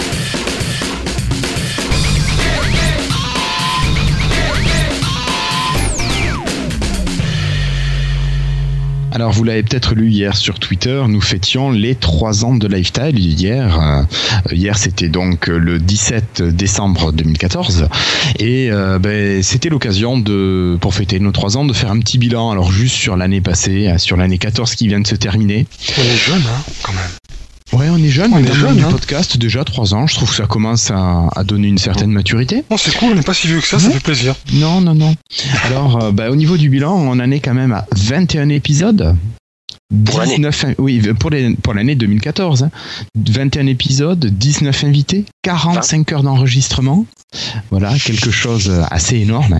[SPEAKER 1] Alors, vous l'avez peut-être lu hier sur Twitter, nous fêtions les trois ans de Lifestyle hier. Euh, hier, c'était donc le 17 décembre 2014. Et euh, ben, c'était l'occasion de, pour fêter nos trois ans, de faire un petit bilan. Alors, juste sur l'année passée, sur l'année 14 qui vient de se terminer.
[SPEAKER 5] On est jeune, hein, quand même.
[SPEAKER 1] Ouais, on est jeune,
[SPEAKER 5] On
[SPEAKER 1] on
[SPEAKER 5] est
[SPEAKER 1] est jeune du
[SPEAKER 5] hein.
[SPEAKER 1] podcast, déjà trois ans. Je trouve que ça commence à, à donner une certaine maturité.
[SPEAKER 5] Non, c'est cool, on n'est pas si vieux que ça, ça fait plaisir.
[SPEAKER 1] Non, non, non. Alors, euh, bah, au niveau du bilan, on en est quand même à 21 épisodes.
[SPEAKER 6] Pour l'année.
[SPEAKER 1] 19 in- oui, pour les- pour l'année 2014. hein. 21 épisodes, 19 invités, 45 heures d'enregistrement. Voilà, quelque chose assez énorme.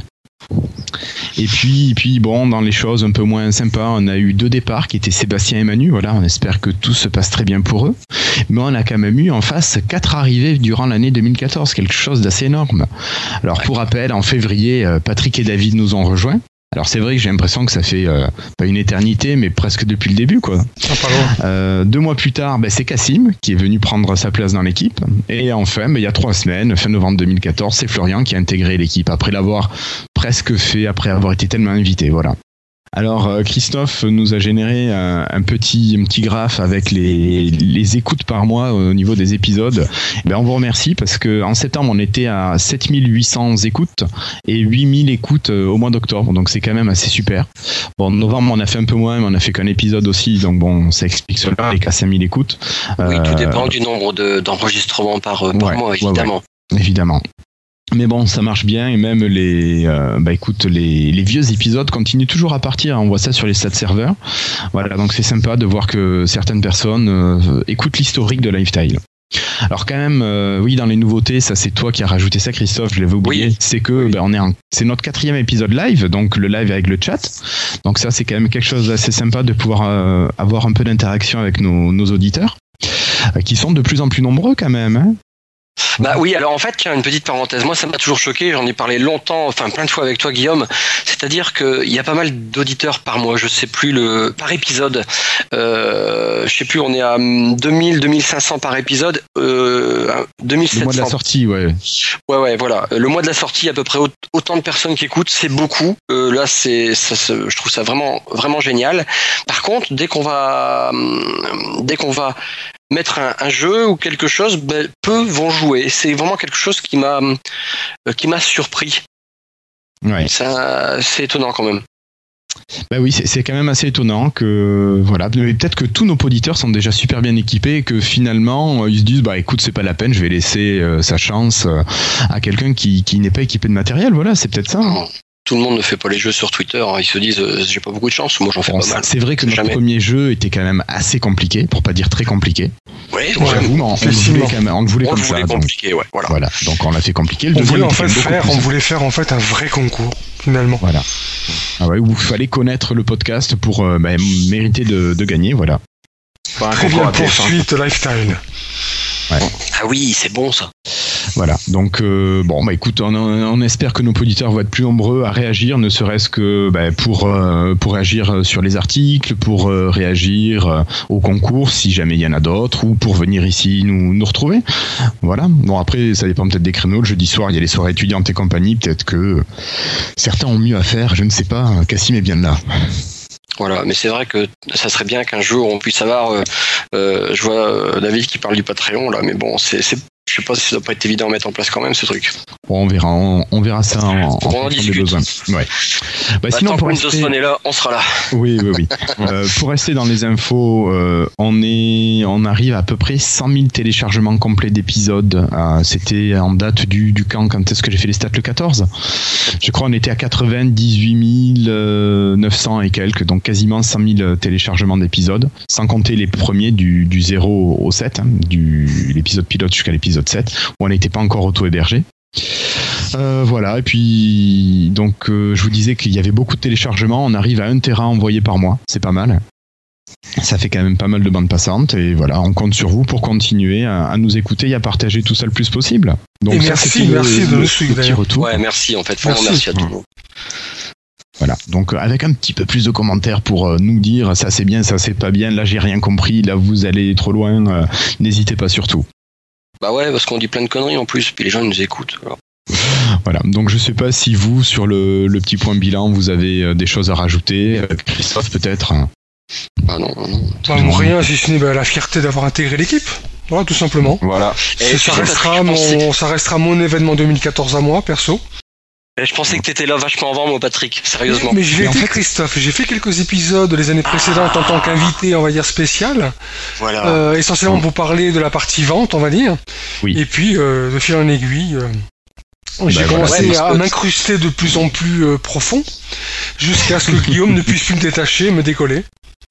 [SPEAKER 1] Et puis, et puis, bon, dans les choses un peu moins sympas, on a eu deux départs qui étaient Sébastien et Manu. Voilà, on espère que tout se passe très bien pour eux. Mais on a quand même eu en face quatre arrivées durant l'année 2014, quelque chose d'assez énorme. Alors, pour rappel, en février, euh, Patrick et David nous ont rejoints. Alors c'est vrai que j'ai l'impression que ça fait euh, pas une éternité, mais presque depuis le début, quoi.
[SPEAKER 5] Ah.
[SPEAKER 1] Euh, deux mois plus tard, ben, c'est Cassim qui est venu prendre sa place dans l'équipe. Et enfin, ben, il y a trois semaines, fin novembre 2014, c'est Florian qui a intégré l'équipe après l'avoir presque fait, après avoir été tellement invité. Voilà. Alors euh, Christophe nous a généré un, un petit un petit graphe avec les, les écoutes par mois au niveau des épisodes. Eh Ben on vous remercie parce que en septembre on était à 7800 écoutes et 8000 écoutes euh, au mois d'octobre donc c'est quand même assez super. Bon en novembre on a fait un peu moins mais on a fait qu'un épisode aussi donc bon ça explique cela avec à 5000 écoutes.
[SPEAKER 6] Oui, tout
[SPEAKER 1] Euh,
[SPEAKER 6] dépend du nombre de- d'enregistrements par, euh, par
[SPEAKER 1] ouais,
[SPEAKER 6] mois,
[SPEAKER 1] ouais,
[SPEAKER 6] évidemment.
[SPEAKER 1] Évidemment. Mais bon, ça marche bien et même les, euh, bah écoute, les, les vieux épisodes continuent toujours à partir. On voit ça sur les stats serveurs. Voilà, donc c'est sympa de voir que certaines personnes euh, écoutent l'historique de Lifestyle. Alors quand même, euh, oui, dans les nouveautés, ça c'est toi qui as rajouté ça, Christophe. Je l'avais oublié.
[SPEAKER 6] Oui.
[SPEAKER 1] C'est que ben, on est en- c'est notre quatrième épisode live, donc le live avec le chat. Donc ça c'est quand même quelque chose d'assez sympa de pouvoir avoir un peu d'interaction avec nos, nos auditeurs, qui sont de plus en plus nombreux quand même. hein.
[SPEAKER 6] Bah oui, alors en fait, tiens, une petite parenthèse. Moi, ça m'a toujours choqué. J'en ai parlé longtemps, enfin plein de fois avec toi, Guillaume. C'est-à-dire qu'il y a pas mal d'auditeurs par mois. Je sais plus le par épisode. Euh, je sais plus. On est à 2000, 2500 par épisode. Euh,
[SPEAKER 1] Le
[SPEAKER 6] 2700.
[SPEAKER 1] mois de la sortie, ouais.
[SPEAKER 6] Ouais, ouais, voilà. Le mois de la sortie, à peu près au- autant de personnes qui écoutent, c'est beaucoup. Euh, là, c'est, ça, je trouve ça vraiment, vraiment génial. Par contre, dès qu'on va, hum, dès qu'on va mettre un, un jeu ou quelque chose, ben, peu vont jouer. C'est vraiment quelque chose qui m'a, euh, qui m'a surpris.
[SPEAKER 1] Ouais.
[SPEAKER 6] Ça, c'est étonnant quand même.
[SPEAKER 1] Bah oui, c'est quand même assez étonnant que voilà, peut-être que tous nos auditeurs sont déjà super bien équipés et que finalement euh, ils se disent bah écoute c'est pas la peine, je vais laisser euh, sa chance euh, à quelqu'un qui, qui n'est pas équipé de matériel. Voilà, c'est peut-être ça. hein.
[SPEAKER 6] Tout le monde ne fait pas les jeux sur Twitter. hein. Ils se disent, euh, j'ai pas beaucoup de chance. Moi, j'en fais
[SPEAKER 1] Bon,
[SPEAKER 6] pas mal.
[SPEAKER 1] c'est vrai que notre
[SPEAKER 6] Jamais.
[SPEAKER 1] premier jeu était quand même assez compliqué, pour pas dire très compliqué.
[SPEAKER 6] Ouais,
[SPEAKER 5] Ouais.
[SPEAKER 1] J'avoue, mais on, on le voulait quand même- on le voulait
[SPEAKER 6] on
[SPEAKER 1] comme
[SPEAKER 6] le voulait
[SPEAKER 1] ça. donc,
[SPEAKER 6] compliqué, ouais. Voilà.
[SPEAKER 1] voilà, donc on l'a fait compliqué. Le
[SPEAKER 5] On
[SPEAKER 1] deuxième
[SPEAKER 5] voulait en fait faire, on voulait faire en fait un vrai concours finalement.
[SPEAKER 1] Voilà. Ah ouais, où il fallait connaître le podcast pour euh, bah, mériter de, de gagner, voilà.
[SPEAKER 5] Très
[SPEAKER 3] concours
[SPEAKER 5] bien
[SPEAKER 3] TF1.
[SPEAKER 5] poursuite lifestyle.
[SPEAKER 6] Ah oui, c'est bon ça.
[SPEAKER 1] Voilà. Donc euh, bon, bah écoute, on, on espère que nos auditeurs vont être plus nombreux à réagir, ne serait-ce que bah, pour euh, pour réagir sur les articles, pour euh, réagir euh, au concours si jamais il y en a d'autres, ou pour venir ici nous nous retrouver. Voilà. Bon après, ça dépend peut-être des créneaux. Le jeudi soir, il y a les soirées étudiantes et compagnie. Peut-être que certains ont mieux à faire. Je ne sais pas. Cassim est bien là.
[SPEAKER 6] Voilà, mais c'est vrai que ça serait bien qu'un jour on puisse avoir. euh, euh, je vois euh, David qui parle du Patreon là, mais bon, c'est- je sais pas si ça doit pas être évident à mettre en place quand même ce truc.
[SPEAKER 1] Bon, on verra. On, on verra ça en, en
[SPEAKER 6] qu'on en
[SPEAKER 1] des
[SPEAKER 6] discute.
[SPEAKER 1] besoins. Ouais. Bah,
[SPEAKER 6] Bah,
[SPEAKER 1] sinon,
[SPEAKER 6] tant
[SPEAKER 1] pour
[SPEAKER 6] Windows Phone est là, on sera là.
[SPEAKER 1] Oui, oui, oui. Euh, pour rester dans les infos, euh, on est, on arrive à, peu près 100 000 téléchargements complets d'épisodes. Euh, C'était en date du, du camp. Quand est-ce que j'ai fait les stats? Le 14 Je crois on était à 98 900 et quelques, donc quasiment 100 000 téléchargements d'épisodes, sans compter les premiers du, du 0 au 7, hein, du l'épisode pilote jusqu'à l'épisode 7, où on n'était pas encore auto-hébergé. Euh, voilà, et puis donc euh, je vous disais qu'il y avait beaucoup de téléchargements, on arrive à 1 Tera envoyé par mois, c'est pas mal. Ça fait quand même pas mal de bandes passantes et voilà, on compte sur vous pour continuer à, à nous écouter et à partager tout ça le plus possible. Donc
[SPEAKER 5] Et
[SPEAKER 1] ça,
[SPEAKER 5] merci,
[SPEAKER 1] le-
[SPEAKER 5] merci de nous suivre,
[SPEAKER 1] petit retour.
[SPEAKER 6] Ouais, merci en fait. Vraiment
[SPEAKER 5] Merci.
[SPEAKER 6] merci, à tout le monde.
[SPEAKER 1] Voilà, donc euh, avec un petit peu plus de commentaires pour nous dire ça c'est bien, ça c'est pas bien, là j'ai rien compris, là vous allez trop loin, euh, n'hésitez pas surtout.
[SPEAKER 6] Bah ouais, parce qu'on dit plein de conneries en plus, puis les gens ils nous écoutent. alors.
[SPEAKER 1] Voilà, donc je sais pas si vous sur le, le petit point bilan vous avez euh, des choses à rajouter, Euh, Christophe peut-être. hein.
[SPEAKER 6] Ah non, non, non.
[SPEAKER 5] Bah, rien si ce n'est bah, la fierté d'avoir intégré l'équipe. Voilà, tout simplement.
[SPEAKER 3] Voilà.
[SPEAKER 6] Et
[SPEAKER 5] ça, restera mon, ça restera mon événement 2014 à moi, perso.
[SPEAKER 6] Et je pensais que t'étais là vachement avant, moi, Patrick. Sérieusement.
[SPEAKER 5] Mais je l'ai
[SPEAKER 1] Mais en
[SPEAKER 5] été,
[SPEAKER 1] fait-
[SPEAKER 5] Christophe. J'ai fait quelques épisodes les années précédentes en tant qu'invité, on va dire, spécial.
[SPEAKER 6] Voilà.
[SPEAKER 5] Euh, essentiellement pour parler de la partie vente, on va dire.
[SPEAKER 1] Oui.
[SPEAKER 5] Et puis, euh, de fil en aiguille, euh, j'ai
[SPEAKER 1] Bah,
[SPEAKER 5] commencé
[SPEAKER 6] voilà. Ouais, parce
[SPEAKER 5] à m'incruster de plus en plus euh, profond, jusqu'à ce que Guillaume ne puisse plus me détacher, me décoller.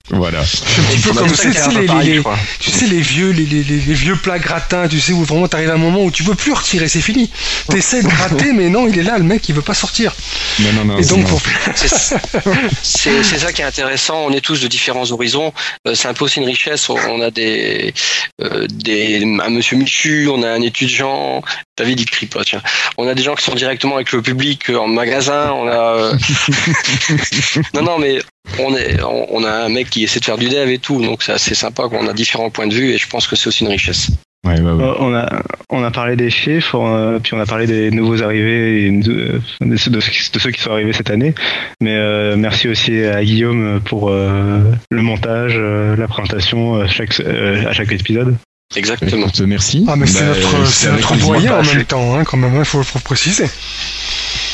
[SPEAKER 1] Voilà.
[SPEAKER 5] Je suis un petit peu comme ça, tu sais, les,
[SPEAKER 3] pareil,
[SPEAKER 5] les-
[SPEAKER 3] je crois.
[SPEAKER 5] tu sais, les vieux, les, les, les- les vieux plats gratins, tu sais, où vraiment t'arrives à un moment où tu veux plus retirer, c'est fini. T'essaies de gratter, mais non, il est là, le mec, il veut pas sortir.
[SPEAKER 1] Non, non, non.
[SPEAKER 5] Et donc,
[SPEAKER 1] c'est-
[SPEAKER 5] pour...
[SPEAKER 6] Ça qui est intéressant. On est tous de différents horizons. Euh, c'est un peu aussi une richesse. On, on a des, euh, des, un monsieur Michu, on a un étudiant. David il crie pas, tiens. On a des gens qui sont directement avec le public euh, en magasin. On a. euh, non, non, mais on est, on, on a un mec qui essaie de faire du dev et tout. Donc c'est assez sympa. quoi. On a différents points de vue et je pense que c'est aussi une richesse.
[SPEAKER 1] Ouais, ouais, ouais.
[SPEAKER 2] Euh, On a, on a parlé des chiffres, euh, puis on a parlé des nouveaux arrivés et de, de ceux- de ceux qui sont arrivés cette année. Mais euh, merci aussi à Guillaume pour euh, le montage, euh, la présentation chaque, à chaque épisode.
[SPEAKER 6] Exactement.
[SPEAKER 1] Écoute, merci.
[SPEAKER 5] Ah, mais c'est
[SPEAKER 1] Bah,
[SPEAKER 5] notre, notre doyen en même temps, hein, quand même, il faut, faut préciser.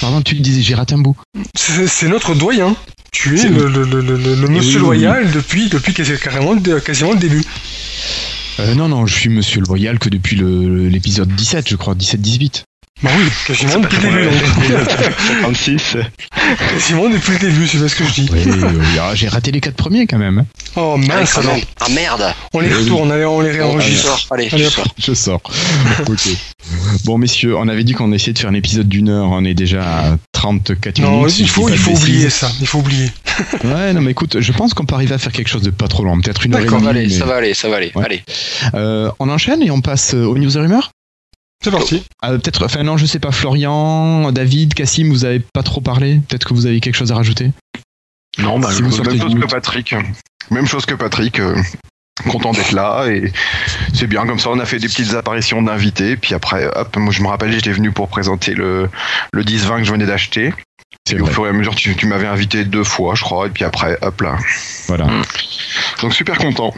[SPEAKER 1] Pardon, tu disais, j'ai raté un bout.
[SPEAKER 5] C'est c'est notre doyen. Tu es le, le, le, le, le monsieur
[SPEAKER 1] oui, oui.
[SPEAKER 5] loyal depuis, depuis carrément, quasiment le début.
[SPEAKER 1] Euh, non, non, je suis Monsieur Loyal que depuis le- l'épisode 17, je crois, 17-18.
[SPEAKER 5] Bah oui, quasiment depuis le début. donc.
[SPEAKER 2] 36.
[SPEAKER 5] quasiment depuis le début, c'est pas ce que je dis.
[SPEAKER 1] Oui, euh, ah, j'ai raté les quatre premiers quand même.
[SPEAKER 5] Oh
[SPEAKER 6] Ah,
[SPEAKER 5] mince, alors.
[SPEAKER 6] même. Ah merde.
[SPEAKER 5] On les retourne, allez, on les réenregistre.
[SPEAKER 6] sors. Allez,
[SPEAKER 5] Allez,
[SPEAKER 6] sors.
[SPEAKER 1] Je sors. ok. Bon, messieurs, on avait dit qu'on essayait de faire un épisode d'une heure. On est déjà à 34
[SPEAKER 5] Non,
[SPEAKER 1] minutes. si
[SPEAKER 5] il faut, il faut oublier ça, il faut oublier.
[SPEAKER 1] Ouais, non, mais écoute, je pense qu'on peut arriver à faire quelque chose de pas trop long. Peut-être une heure et
[SPEAKER 5] D'accord,
[SPEAKER 1] demie.
[SPEAKER 6] Ça va aller,
[SPEAKER 1] mais-
[SPEAKER 6] ça va aller, ça va aller.
[SPEAKER 1] Ouais.
[SPEAKER 6] Allez.
[SPEAKER 1] Euh, on enchaîne et on passe aux news et rumeurs?
[SPEAKER 5] C'est parti.
[SPEAKER 1] Euh, Peut-être, enfin non, je sais pas, Florian, David, Cassim, vous avez pas trop parlé Peut-être que vous avez quelque chose à rajouter
[SPEAKER 3] Non, bah,
[SPEAKER 1] Si vous
[SPEAKER 3] même chose que. Patrick. Même chose que Patrick. euh, content d'être là et c'est bien comme ça. On a fait des petites apparitions d'invités. Puis après, hop, moi je me rappelle, j'étais venu pour présenter le, le 10-20 que je venais d'acheter.
[SPEAKER 1] C'est
[SPEAKER 3] Et au fur et à mesure, tu, tu m'avais invité deux fois, je crois. Et puis après, hop là.
[SPEAKER 1] Voilà.
[SPEAKER 3] Donc super content.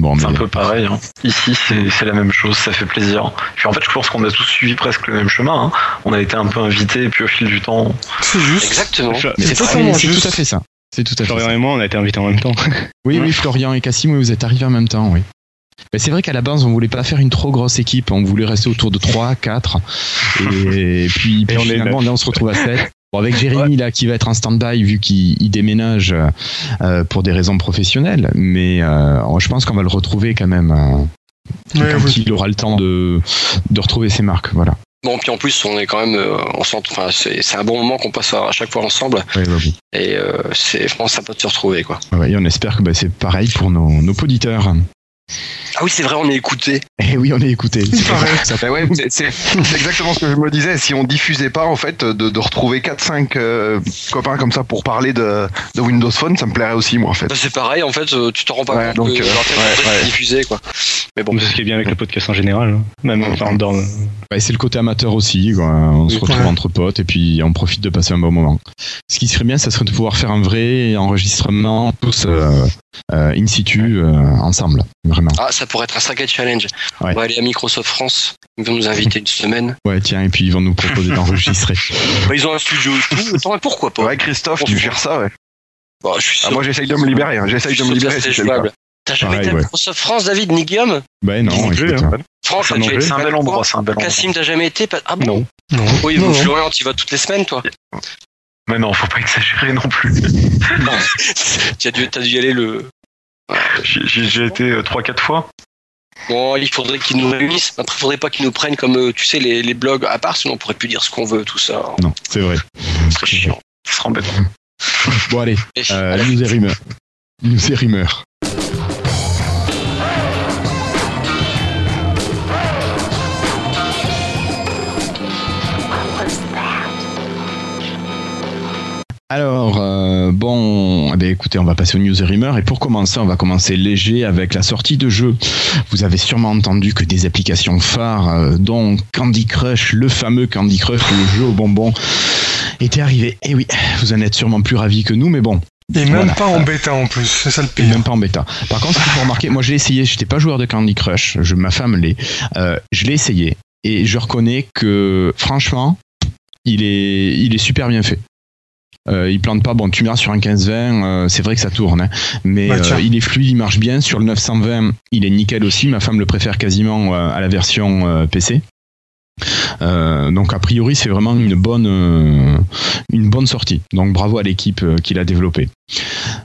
[SPEAKER 1] Bon,
[SPEAKER 4] C'est un peu pareil. hein. Ici, c'est la même chose, ça fait plaisir. Puis en fait, je pense qu'on a tous suivi presque le même chemin. hein. On a été un peu invités, et puis au fil du temps,
[SPEAKER 5] C'est juste.
[SPEAKER 6] Exactement.
[SPEAKER 5] C'est
[SPEAKER 1] tout à fait ça. C'est tout à fait
[SPEAKER 2] Florian
[SPEAKER 1] ça.
[SPEAKER 2] et moi, on a été invités en même temps.
[SPEAKER 1] Oui, oui, Florian et Cassim, oui, vous êtes arrivés en même temps, oui. Mais c'est vrai qu'à la base, on voulait pas faire une trop grosse équipe. On voulait rester autour de 3, 4. Et, puis,
[SPEAKER 2] on est
[SPEAKER 1] finalement, là, on se retrouve à 7. Bon, avec Jérémy là qui va être en stand-by vu qu'il il déménage euh, pour des raisons professionnelles, mais euh, je pense qu'on va le retrouver quand même euh,
[SPEAKER 5] Ouais,
[SPEAKER 1] quand
[SPEAKER 5] oui.
[SPEAKER 1] il aura le temps de, de retrouver ses marques. Voilà.
[SPEAKER 6] Bon, puis en plus, on est quand même, euh, on s'ent- enfin, c'est c'est un bon moment qu'on passe à chaque fois ensemble,
[SPEAKER 1] Ouais, ouais, oui.
[SPEAKER 6] et euh, c'est vraiment sympa de se retrouver, quoi.
[SPEAKER 1] Ouais, et on espère que bah, c'est pareil pour nos, nos auditeurs.
[SPEAKER 6] Ah oui, c'est vrai, on est écouté.
[SPEAKER 1] Eh oui, on est écouté. C'est
[SPEAKER 3] ouais, exactement ce que je me disais. Si on diffusait pas, en fait, de, de retrouver 4-5 euh, copains comme ça pour parler de, de Windows Phone, ça me plairait aussi, moi, en fait.
[SPEAKER 6] Bah, c'est pareil, en fait, euh, tu te rends pas
[SPEAKER 3] Ouais,
[SPEAKER 6] compte
[SPEAKER 3] donc,
[SPEAKER 6] que
[SPEAKER 3] euh, ouais, ouais.
[SPEAKER 6] diffusée, quoi. Mais bon,
[SPEAKER 2] c'est ce qui est bien avec le podcast en général. hein. Même enfin, dans,
[SPEAKER 1] Ouais, c'est le côté amateur aussi. quoi. On se retrouve entre potes et puis on profite de passer un bon moment. Ce qui serait bien, ça serait de pouvoir faire un vrai enregistrement tous euh, euh, in situ euh, ensemble. Vraiment.
[SPEAKER 6] ah, ça pourrait être un sacré challenge.
[SPEAKER 1] Ouais.
[SPEAKER 6] On va aller à Microsoft France, ils vont nous inviter une semaine.
[SPEAKER 1] Ouais, tiens, et puis ils vont nous proposer d'enregistrer.
[SPEAKER 6] Bah, ils ont un studio et tout, attends, mais pourquoi pas?
[SPEAKER 3] Ouais, Christophe, tu gères ça, ouais.
[SPEAKER 6] Bah, je suis
[SPEAKER 3] Ah, moi, j'essaye de me libérer. hein. J'essaye de me libérer.
[SPEAKER 6] c'est jouable. T'as jamais
[SPEAKER 1] Pareil,
[SPEAKER 6] été à
[SPEAKER 1] ouais.
[SPEAKER 6] Microsoft France, David, ni Guillaume
[SPEAKER 1] Ben non,
[SPEAKER 2] Non plus,
[SPEAKER 1] écoute,
[SPEAKER 2] hein.
[SPEAKER 1] hein.
[SPEAKER 2] Non
[SPEAKER 4] C'est un bel endroit, c'est un bel endroit.
[SPEAKER 6] Cassim, t'as jamais été Ah bon?
[SPEAKER 4] Non.
[SPEAKER 5] Non.
[SPEAKER 6] Oui,
[SPEAKER 5] Non, non.
[SPEAKER 6] Florian, tu y vas toutes les semaines, toi
[SPEAKER 4] Mais non, faut pas exagérer non plus.
[SPEAKER 6] Tu as dû, t'as dû y aller le.
[SPEAKER 4] J'ai déjà été euh, 3-4 fois.
[SPEAKER 6] Bon, il faudrait qu'ils nous réunissent. Après, il faudrait pas qu'ils nous prennent comme, euh, tu sais, les, les blogs à part, sinon on pourrait plus dire ce qu'on veut, tout ça.
[SPEAKER 1] Non, c'est vrai.
[SPEAKER 6] C'est chiant.
[SPEAKER 4] Ce sera embêtant.
[SPEAKER 1] Bon, allez, euh,
[SPEAKER 6] allez.
[SPEAKER 1] news et rumeurs. News et rumeurs. Alors, euh, bon, eh bien, écoutez, on va passer aux news et rumeurs. Et pour commencer, on va commencer léger avec la sortie de jeux. Vous avez sûrement entendu que des applications phares, euh, dont Candy Crush, le fameux Candy Crush, le jeu au bonbon, étaient arrivés. Et oui, vous en êtes sûrement plus ravis que nous, mais bon,
[SPEAKER 5] Et même
[SPEAKER 1] Voilà.
[SPEAKER 5] pas en bêta en plus, c'est ça le
[SPEAKER 1] et
[SPEAKER 5] pire.
[SPEAKER 1] même pas en bêta. Par contre, ce qu'il faut remarquer, moi j'ai essayé, j'étais pas joueur de Candy Crush, je, ma femme l'est, euh, je l'ai essayé et je reconnais que franchement, il est, il est super bien fait. Euh, il plante pas, bon tu m'iras sur un 15-20, euh, c'est vrai que ça tourne, hein, mais
[SPEAKER 5] Bah,
[SPEAKER 1] euh, il est fluide, il marche bien. Sur le 920, il est nickel aussi, ma femme le préfère quasiment euh, à la version euh, PC. Euh, donc a priori c'est vraiment une bonne euh, une bonne sortie. Donc bravo à l'équipe euh, qui l'a développé.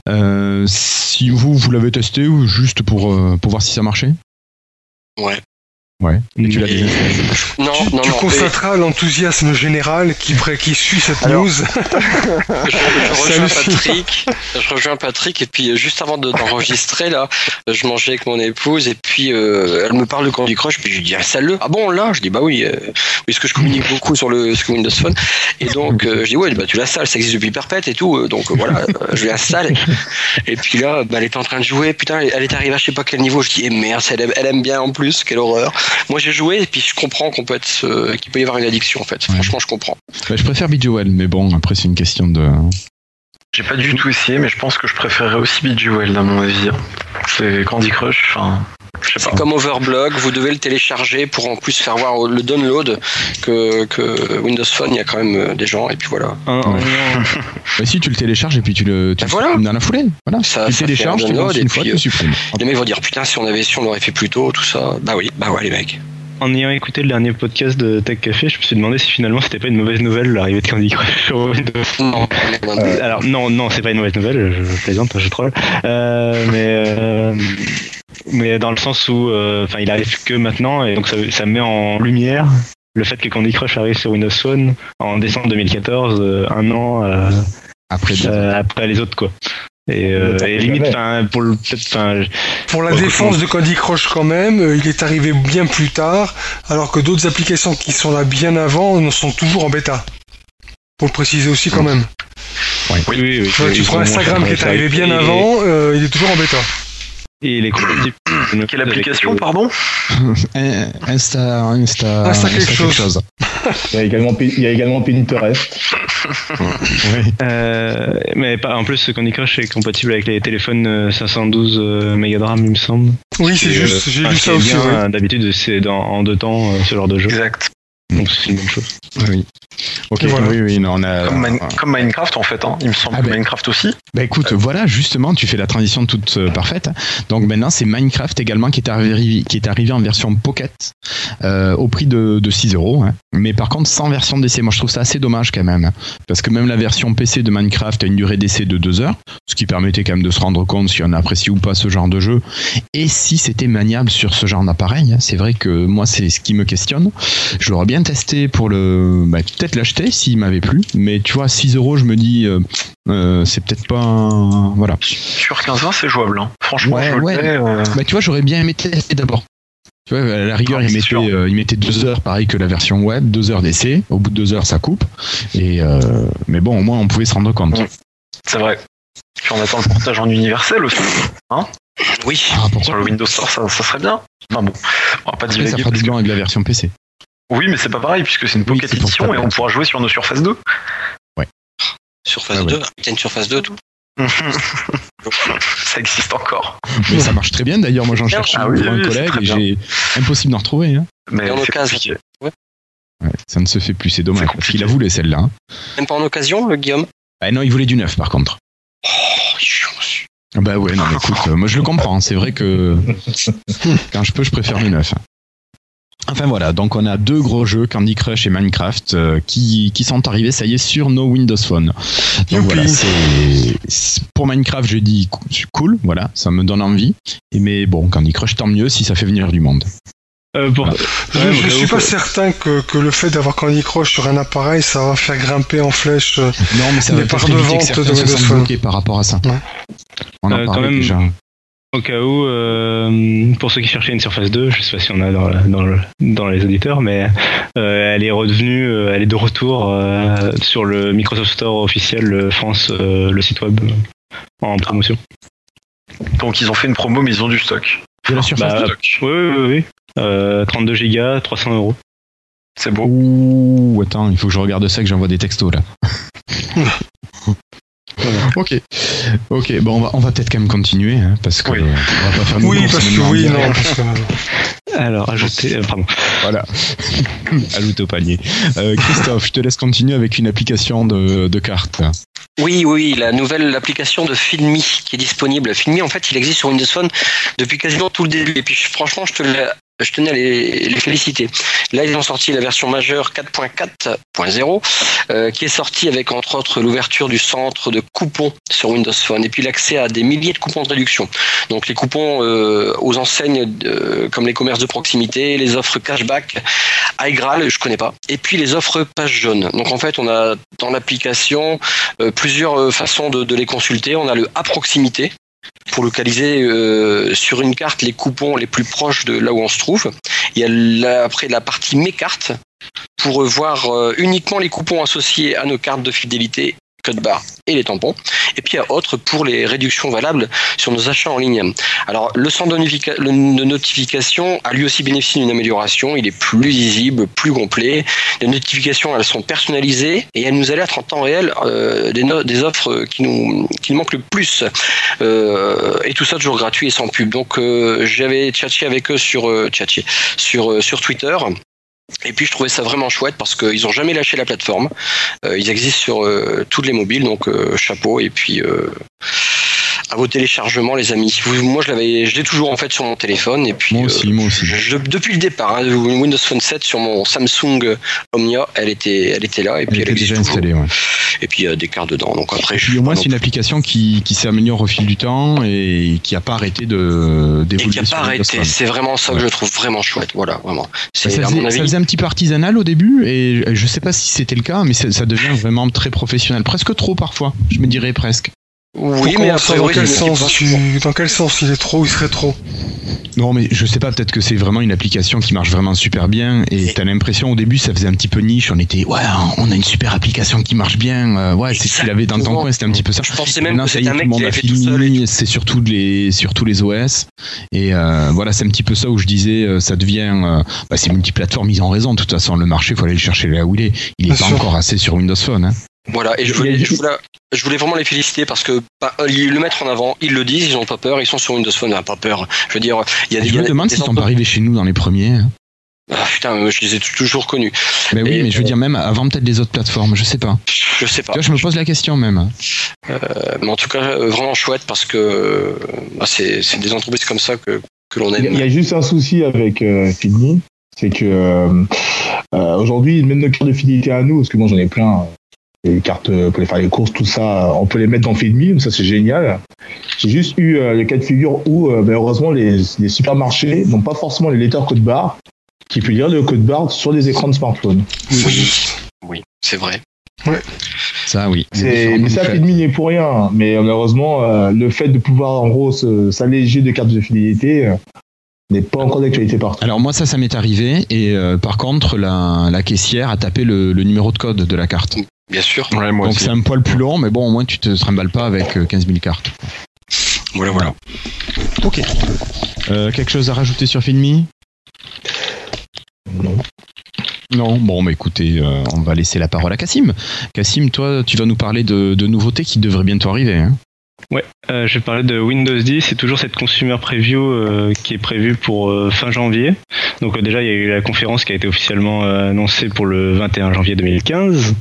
[SPEAKER 1] Euh, si vous vous l'avez testé ou juste pour euh, pour voir si ça marchait?
[SPEAKER 6] Ouais.
[SPEAKER 1] Ouais. Et tu l'as
[SPEAKER 6] Mais-
[SPEAKER 1] déjà fait.
[SPEAKER 6] Non,
[SPEAKER 5] tu
[SPEAKER 6] non,
[SPEAKER 5] tu
[SPEAKER 6] non.
[SPEAKER 5] constateras l'enthousiasme général qui, qui suit cette
[SPEAKER 3] Alors-
[SPEAKER 5] news.
[SPEAKER 6] mais Je, je rejoins. Patrick. Je rejoins Patrick. Et puis euh, juste avant de- d'enregistrer là, euh, je mangeais avec mon épouse. Et puis euh, elle me parle de Candy Crush. Puis je lui dis ah salut ah bon là? Je dis bah oui euh, parce que je communique beaucoup sur le sur Windows Phone. Et donc euh, je dis ouais bah tu l'installes ça existe depuis perpète et tout. Donc voilà je l'installe et puis là bah, elle était en train de jouer. Putain elle est arrivée à je sais pas quel niveau. Je dis eh merde elle aime, elle aime bien en plus. Quelle horreur moi j'ai joué et puis je comprends qu'on peut être euh, qu'il peut y avoir une addiction en fait
[SPEAKER 1] Ouais.
[SPEAKER 6] franchement je comprends
[SPEAKER 1] Bah, Je préfère Bejeweled, mais bon après c'est une question de.
[SPEAKER 4] J'ai pas du tout essayé, mais je pense que je préférerais aussi Bejeweled à mon avis. C'est Candy Crush, enfin,
[SPEAKER 6] C'est comme Overblog, vous devez le télécharger pour en plus faire voir le download que, que Windows Phone, il y a quand même euh, des gens, et puis voilà.
[SPEAKER 2] un-
[SPEAKER 1] Ouais. Bah si tu le télécharges et puis tu le tu le
[SPEAKER 6] voilà.
[SPEAKER 1] supprimes dans la foulée. Voilà.
[SPEAKER 6] Ça-
[SPEAKER 1] tu
[SPEAKER 6] ça
[SPEAKER 1] télécharges,
[SPEAKER 6] un
[SPEAKER 1] tu
[SPEAKER 6] download
[SPEAKER 1] une fois,
[SPEAKER 6] puis,
[SPEAKER 1] tu
[SPEAKER 6] euh,
[SPEAKER 1] supprimes.
[SPEAKER 6] Les mecs vont dire putain, si on avait su, on l'aurait fait plus tôt, tout ça. Bah oui, bah ouais, les mecs.
[SPEAKER 2] En ayant écouté le dernier podcast de Tech Café, je me suis demandé si finalement c'était pas une mauvaise nouvelle l'arrivée de Candy Crush sur Windows.
[SPEAKER 6] Non, non, non, non.
[SPEAKER 9] Euh,
[SPEAKER 2] Alors non, non, c'est pas une mauvaise nouvelle, je, je plaisante, je troll. Euh, mais euh, mais dans le sens où, euh, enfin, il arrive que maintenant et donc ça, ça met en lumière le fait que Candy Crush arrive sur Windows Phone en décembre 2014, euh, un an euh,
[SPEAKER 1] Après,
[SPEAKER 2] après les autres quoi. Et, euh, limite, pour le
[SPEAKER 5] la défense de Candy Crush quand même, euh, il est arrivé bien plus tard, alors que d'autres applications qui sont là bien avant en sont toujours en bêta. Pour le préciser aussi quand même.
[SPEAKER 2] oui, oui, oui.
[SPEAKER 5] Tu prends Instagram qui est arrivé bien
[SPEAKER 2] Et-
[SPEAKER 5] avant, euh, il est toujours en bêta.
[SPEAKER 2] Et les.
[SPEAKER 4] Quelle application, pardon
[SPEAKER 1] Euh, Insta, Insta,
[SPEAKER 5] Insta quelque chose.
[SPEAKER 9] Il y a également, il y a également Pinterest.
[SPEAKER 1] Ouais.
[SPEAKER 2] Euh, mais pas- en plus, ce Candy Crush est compatible avec les téléphones euh, 512 euh, mégadram, il me semble.
[SPEAKER 5] Oui, c'est
[SPEAKER 2] Et,
[SPEAKER 5] juste,
[SPEAKER 2] euh,
[SPEAKER 5] j'ai lu ça aussi. ouais.
[SPEAKER 2] euh, D'habitude, c'est en deux temps euh, ce genre de jeu.
[SPEAKER 4] Exact.
[SPEAKER 2] Donc c'est une bonne chose.
[SPEAKER 1] Oui. Ok,
[SPEAKER 5] Et voilà.
[SPEAKER 1] oui, oui, non, on a.
[SPEAKER 4] Comme, Mine- comme Minecraft en fait, hein. il me semble
[SPEAKER 1] Ah
[SPEAKER 4] que
[SPEAKER 1] ben.
[SPEAKER 4] Minecraft aussi.
[SPEAKER 1] Bah écoute, voilà, justement, tu fais la transition toute euh, parfaite. Donc maintenant, c'est Minecraft également qui est arrivé, qui est arrivé en version Pocket euh, au prix de, de 6 euros. hein. Mais par contre, sans version d'essai. Moi, je trouve ça assez dommage quand même. Parce que même la version PC de Minecraft a une durée d'essai de 2 heures, ce qui permettait quand même de se rendre compte si on apprécie ou pas ce genre de jeu. Et si c'était maniable sur ce genre d'appareil. hein. C'est vrai que moi, c'est ce qui me questionne. Je l'aurais bien testé pour le. bah, peut-être l'acheter s'il m'avait plu. Mais tu vois, 6 euros, je me dis. euh, euh, c'est peut-être pas un- voilà
[SPEAKER 4] Sur 15-20, c'est jouable. hein. Franchement,
[SPEAKER 1] Ouais,
[SPEAKER 4] je
[SPEAKER 1] ouais.
[SPEAKER 4] le fais. euh,
[SPEAKER 1] bah tu vois j'aurais bien aimé tester d'abord tu vois à la rigueur il mettait euh, il mettait deux heures pareil que la version web deux heures d'essai au bout de deux heures ça coupe et euh, mais bon au moins on pouvait se rendre compte.
[SPEAKER 4] C'est vrai. Puis on attend le portage en universel aussi.
[SPEAKER 6] Oui.
[SPEAKER 1] ah,
[SPEAKER 4] Sur le Windows Store, ça, ça serait bien. Enfin bon, on va pas
[SPEAKER 1] Après, ça fera doublon avec la version PC
[SPEAKER 4] Oui, mais c'est pas pareil puisque c'est une
[SPEAKER 1] Oui,
[SPEAKER 4] Pocket Edition
[SPEAKER 1] ça.
[SPEAKER 4] et on pourra jouer sur nos Surface 2.
[SPEAKER 6] Surface
[SPEAKER 1] Ah ouais.
[SPEAKER 6] 2. T'as une Surface 2, tout.
[SPEAKER 4] ça existe encore.
[SPEAKER 1] mais ça marche très bien d'ailleurs moi j'en cherche
[SPEAKER 4] Ah oui,
[SPEAKER 1] pour
[SPEAKER 4] oui,
[SPEAKER 1] un collègue et j'ai impossible d'en retrouver hein.
[SPEAKER 4] Mais
[SPEAKER 6] en
[SPEAKER 4] c'est
[SPEAKER 6] occasion.
[SPEAKER 1] Ouais, ça ne se fait plus c'est dommage parce qu'il a voulu celle-là hein.
[SPEAKER 6] Même pas en occasion, le Guillaume?
[SPEAKER 1] Ah non il voulait du neuf par contre
[SPEAKER 6] Oh,
[SPEAKER 1] Ah bah ouais non mais écoute euh, moi je le comprends c'est vrai que quand je peux je préfère du neuf Enfin voilà, donc on a deux gros jeux, Candy Crush et Minecraft, euh, qui, qui sont arrivés, ça y est, sur nos Windows Phone. Donc voilà, c'est pour Minecraft, je dis cool, voilà, ça me donne envie. Et mais bon, Candy Crush, tant mieux si ça fait venir du monde.
[SPEAKER 2] Euh,
[SPEAKER 5] Je,
[SPEAKER 2] Ouais,
[SPEAKER 5] je
[SPEAKER 2] au
[SPEAKER 5] suis pas certain que, que le fait d'avoir Candy Crush sur un appareil, ça va faire grimper en flèche. euh,
[SPEAKER 1] Non, mais ça
[SPEAKER 5] Les parts de vente de Windows Phone.
[SPEAKER 1] par rapport à ça.
[SPEAKER 5] Ouais.
[SPEAKER 1] On en
[SPEAKER 2] Euh, quand
[SPEAKER 1] parlait
[SPEAKER 2] même,
[SPEAKER 1] déjà.
[SPEAKER 2] Au cas où, euh, pour ceux qui cherchaient une Surface 2, je sais pas si on a dans, la- dans, le- dans les auditeurs, mais euh, elle est redevenue, euh, elle est de retour euh, sur le Microsoft Store officiel France, euh, le site web, en promotion.
[SPEAKER 4] Donc ils ont fait une promo, mais ils ont du stock.
[SPEAKER 1] De la surface
[SPEAKER 2] Bah,
[SPEAKER 1] de-
[SPEAKER 4] Stock.
[SPEAKER 2] Oui, oui, oui. oui. Euh, 32 gigas, 300 euros.
[SPEAKER 4] C'est beau.
[SPEAKER 1] Ouh, attends, il faut que je regarde ça, que j'envoie des textos là. ok, ok, bon, on va, on va peut-être quand même continuer, hein, parce que
[SPEAKER 4] Oui.
[SPEAKER 1] on va pas faire
[SPEAKER 5] Oui, parce que oui, non. parce que-
[SPEAKER 2] Alors, ajouter, euh, pardon.
[SPEAKER 1] Voilà. Ajoute au panier. Euh, Christophe, je te laisse continuer avec une application de, de cartes.
[SPEAKER 6] Oui, oui, la nouvelle application de Filmi qui est disponible. Filmi, en fait, il existe sur Windows Phone depuis quasiment tout le début. Et puis, franchement, je, te l'ai- je tenais à les, les féliciter. Là, ils ont sorti la version majeure 4.4.0, euh, qui est sortie avec, entre autres, l'ouverture du centre de coupons sur Windows Phone et puis l'accès à des milliers de coupons de réduction. Donc, les coupons euh, aux enseignes comme les commerces de proximité, les offres cashback, iGral, je connais pas, et puis les offres page jaune. Donc, en fait, on a dans l'application euh, plusieurs euh, façons de, de les consulter. On a le à proximité pour localiser euh, sur une carte les coupons les plus proches de là où on se trouve. Il y a après la partie mes cartes pour voir euh, uniquement les coupons associés à nos cartes de fidélité code barre et les tampons. Et puis il y a autre pour les réductions valables sur nos achats en ligne. Alors le centre de notification a lui aussi bénéficié d'une amélioration. Il est plus lisible, plus complet. Les notifications elles sont personnalisées et elles nous alertent en temps réel euh, des, offres qui nous, qui manquent le plus. Euh, et tout ça toujours gratuit et sans pub. Donc euh, j'avais tchatché avec eux sur sur sur Twitter. Et puis je trouvais ça vraiment chouette parce qu'ils ont jamais lâché la plateforme. Euh, ils existent sur euh, toutes les mobiles, donc euh, chapeau. Et puis à vos téléchargements, les amis. Moi, je l'avais, je l'ai toujours en fait sur mon téléphone. Et puis
[SPEAKER 1] Moi aussi,
[SPEAKER 6] euh,
[SPEAKER 1] moi aussi.
[SPEAKER 6] je- depuis le départ, hein, Windows Phone 7 sur mon Samsung Omnia, elle était, elle était là et puis
[SPEAKER 1] Elle
[SPEAKER 6] elle,
[SPEAKER 1] était déjà installée, ouais.
[SPEAKER 6] Et puis il y a des cartes dedans. Donc après, je
[SPEAKER 1] puis au moins, c'est une application qui, qui s'améliore au fil du temps et qui n'a pas arrêté de
[SPEAKER 6] et
[SPEAKER 1] d'évoluer.
[SPEAKER 6] qui a
[SPEAKER 1] sur
[SPEAKER 6] pas arrêté. C'est vraiment ça que je trouve vraiment chouette. Voilà, vraiment.
[SPEAKER 1] Ça faisait, ça un petit peu artisanal au début et je sais pas si c'était le cas, mais ça, ça devient vraiment très professionnel, presque trop parfois. Je me dirais presque.
[SPEAKER 6] Oui,
[SPEAKER 5] Faut
[SPEAKER 6] mais
[SPEAKER 5] qu'on
[SPEAKER 6] a
[SPEAKER 5] sache dans quel sens tu, dans quel sens il est trop ou il serait trop.
[SPEAKER 1] Non, mais je sais pas, peut-être que c'est vraiment une application qui marche vraiment super bien et t'as l'impression au début ça faisait un petit peu niche, on était ouais, on a une super application qui marche bien, euh, ouais, c'est tu l'avais dans ton coin, c'était un petit peu ça.
[SPEAKER 6] Je pensais même
[SPEAKER 1] Maintenant,
[SPEAKER 6] que c'était un mec qui avait fait tout seul.
[SPEAKER 1] c'est sur tous les sur tous les OS et euh, voilà, c'est un petit peu ça où je disais euh, ça devient euh, bah, c'est multiplateforme, ils ont raison, de toute façon le marché, faut aller le chercher là où il est. Il est
[SPEAKER 5] Bien
[SPEAKER 1] pas
[SPEAKER 5] sûr.
[SPEAKER 1] encore assez sur Windows Phone hein.
[SPEAKER 6] Voilà, et je voulais, je voulais, je voulais vraiment les féliciter parce que bah, le mettre en avant, ils le disent, ils ont pas peur, ils sont sur Windows Phone, pas peur. Je veux dire, il y a des,
[SPEAKER 1] Je me demande
[SPEAKER 6] des
[SPEAKER 1] s'ils sont pas arrivés chez nous dans les premiers. hein.
[SPEAKER 6] Ah, putain, je les ai toujours connus.
[SPEAKER 1] Mais oui,
[SPEAKER 6] Et,
[SPEAKER 1] mais je veux dire même avant peut-être les autres plateformes, je sais pas.
[SPEAKER 6] Je sais pas.
[SPEAKER 1] Tu vois, je me pose la question même.
[SPEAKER 6] Euh, mais en tout cas, euh, vraiment chouette parce que euh, bah, c'est des entreprises comme ça que, que l'on
[SPEAKER 9] Il y, a- il y
[SPEAKER 6] aime.
[SPEAKER 9] a juste un souci avec euh, c'est que euh, euh, aujourd'hui, même nos cartes de fidélité à nous, parce que moi j'en ai plein, euh, les cartes euh, pour les faire les courses, tout ça, on peut les mettre dans Fidmi, donc ça c'est génial. J'ai juste eu euh, le cas de figure où euh, malheureusement les, les supermarchés n'ont pas forcément les lecteurs code barre qui peut lire le code barre sur les écrans de smartphone.
[SPEAKER 6] Oui, oui, c'est vrai.
[SPEAKER 1] Ça, oui.
[SPEAKER 9] C'est- Mais ça, Fidmi n'est pour rien. Mais euh, malheureusement, euh, le fait de pouvoir en gros s'alléger de cartes de fidélité euh, n'est pas encore d'actualité partout.
[SPEAKER 1] Alors moi ça, ça m'est arrivé et euh, par contre la, la caissière a tapé le, le numéro de code de la carte.
[SPEAKER 6] Bien sûr.
[SPEAKER 3] Ouais, moi
[SPEAKER 1] Donc c'est un poil plus long, mais bon au moins tu te trimballes pas avec euh, 15 000 cartes.
[SPEAKER 6] Voilà, voilà.
[SPEAKER 1] Ok. Euh, quelque chose à rajouter sur Filmi
[SPEAKER 9] Non.
[SPEAKER 1] Non, bon, bah écoutez, euh, on va laisser la parole à Cassim. Cassim, toi, tu vas nous parler de, de nouveautés qui devraient bientôt arriver. Hein
[SPEAKER 2] Euh, je vais parler de Windows 10. C'est toujours cette consumer preview euh, qui est prévue pour euh, fin janvier. Donc euh, déjà, il y a eu la conférence qui a été officiellement euh, annoncée pour le 21 janvier 2015.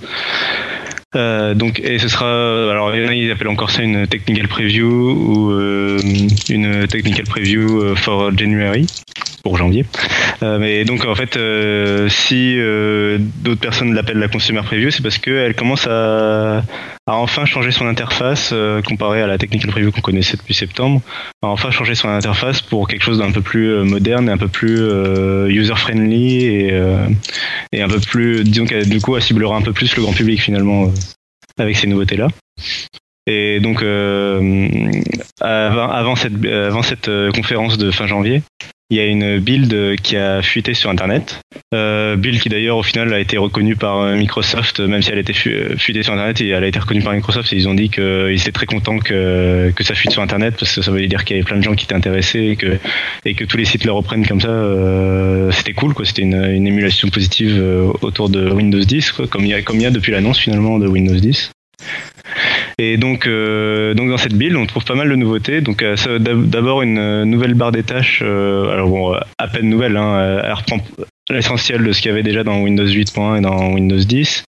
[SPEAKER 2] Euh, donc et ce sera alors il y en a, ils appellent encore ça une technical preview ou euh, une technical preview euh, for January pour janvier. Euh, mais donc en fait euh, si euh, d'autres personnes l'appellent la consumer preview, c'est parce qu'elle commence à a enfin changé son interface euh, comparé à la technical preview qu'on connaissait depuis septembre. A enfin changé son interface pour quelque chose d'un peu plus euh, moderne et un peu plus euh, user friendly et, et un peu plus, disons qu'elle du coup elle ciblera un peu plus le grand public finalement avec ces nouveautés là. Et donc avant, avant cette, avant cette conférence de fin janvier, il y a une build qui a fuité sur internet. Euh, build qui d'ailleurs au final a été reconnue par euh, Microsoft, même si elle été fu- euh, fuitée sur internet, et elle a été reconnue par Microsoft et ils ont dit qu'ils étaient très contents que, que ça fuite sur internet parce que ça veut dire qu'il y avait plein de gens qui étaient intéressés et que, et que tous les sites le reprennent comme ça. euh, c'était cool quoi, c'était une, une émulation positive euh, autour de Windows 10 quoi, comme il y a, comme il y a depuis l'annonce finalement de Windows 10. Et donc, euh, donc dans cette build, on trouve pas mal de nouveautés. Donc euh, d'abord une euh, nouvelle barre des tâches. alors bon, à peine nouvelle. Hein, elle reprend l'essentiel de ce qu'il y avait déjà dans Windows 8.1 et dans Windows 10.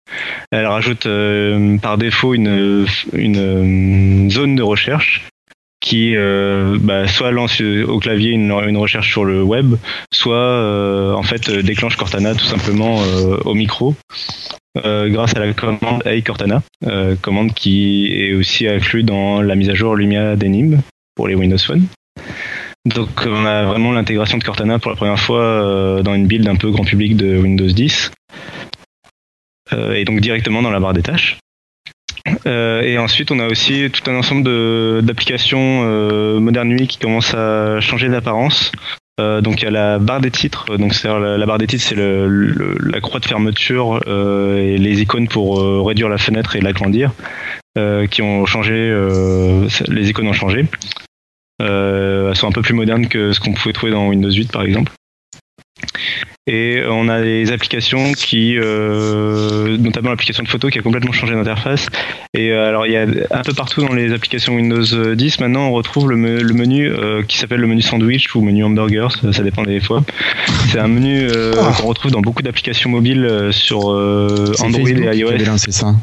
[SPEAKER 2] Elle rajoute euh, par défaut une, une zone de recherche qui euh, bah, soit lance au clavier une, une recherche sur le web, soit en fait déclenche Cortana tout simplement au micro grâce à la commande Hey Cortana, euh, commande qui est aussi inclue dans la mise à jour Lumia d'Enib pour les Windows Phone. Donc on a vraiment l'intégration de Cortana pour la première fois euh, dans une build un peu grand public de Windows 10 euh, et donc directement dans la barre des tâches. Euh, et ensuite, on a aussi tout un ensemble d'applications euh, Modern UI qui commencent à changer d'apparence. Euh, donc il y a la barre des titres. Donc c'est la, barre des titres, c'est la croix de fermeture euh, et les icônes pour euh, réduire la fenêtre et l'agrandir, qui ont changé. les icônes ont changé. Elles sont un peu plus modernes que ce qu'on pouvait trouver dans Windows 8 par exemple. Et on a des applications qui, euh, notamment l'application de photo qui a complètement changé d'interface. Et euh, alors il y a un peu partout dans les applications Windows 10 maintenant on retrouve le, me- le menu euh, qui s'appelle le menu sandwich ou menu hamburger, ça, ça dépend des fois. C'est un menu euh, qu'on retrouve dans beaucoup d'applications mobiles euh, sur euh, Android
[SPEAKER 1] Facebook
[SPEAKER 2] et iOS.
[SPEAKER 1] lancé ça.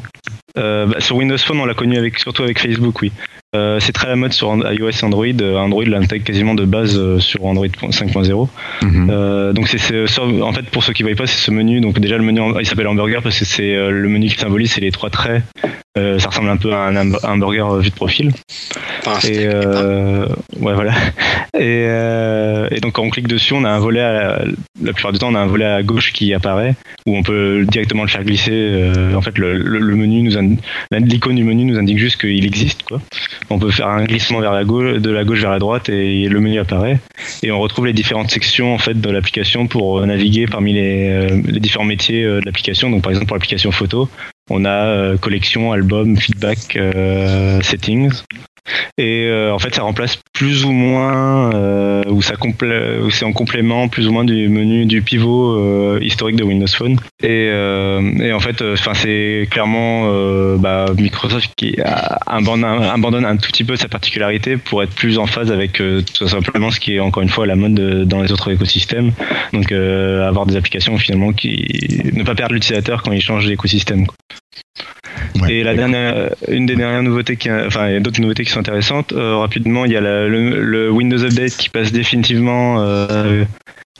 [SPEAKER 2] Euh, bah, sur Windows Phone, on l'a connu avec, surtout avec Facebook, oui. Euh, c'est très à la mode sur iOS et Android. Euh, Android l'intègre quasiment de base euh, sur Android 5.0.
[SPEAKER 1] Mhm.
[SPEAKER 2] Euh, donc c'est, c'est- en fait pour ceux qui ne voient pas, c'est ce menu. Donc déjà le menu, il s'appelle hamburger parce que c'est le menu qui symbolise, c'est les trois traits. Euh, ça ressemble un peu à un ham- hamburger euh, vu de profil.
[SPEAKER 6] Enfin,
[SPEAKER 2] Et euh, ouais voilà. Et, euh, et donc quand on clique dessus, on a un volet à la, la plupart du temps, on a un volet à gauche qui apparaît où on peut directement le faire glisser. Euh, en fait, le, le- le menu nous l'icône du menu nous indique juste qu'il existe quoi. On peut faire un glissement vers la gauche, de la gauche vers la droite et le menu apparaît. Et on retrouve les différentes sections en fait de l'application pour euh, naviguer parmi les, les différents métiers de l'application. Donc par exemple pour l'application photo, on a euh, collection, album, feedback, euh, settings. Et euh, en fait, ça remplace plus ou moins, euh, ou ça c'est en complément plus ou moins du menu du pivot euh, historique de Windows Phone. Et, euh, et en fait, enfin c'est clairement euh, bah, Microsoft qui abandonne, un tout petit peu sa particularité pour être plus en phase avec euh, tout simplement ce qui est encore une fois la mode euh, dans les autres écosystèmes. Donc euh, avoir des applications finalement qui ne pas perdre l'utilisateur quand il change d'écosystème.
[SPEAKER 1] Ouais.
[SPEAKER 2] Et la dernière, une des dernières nouveautés, qui, enfin, il y a d'autres nouveautés qui sont intéressantes. Euh, rapidement, il y a la- le, le Windows Update qui passe définitivement. euh,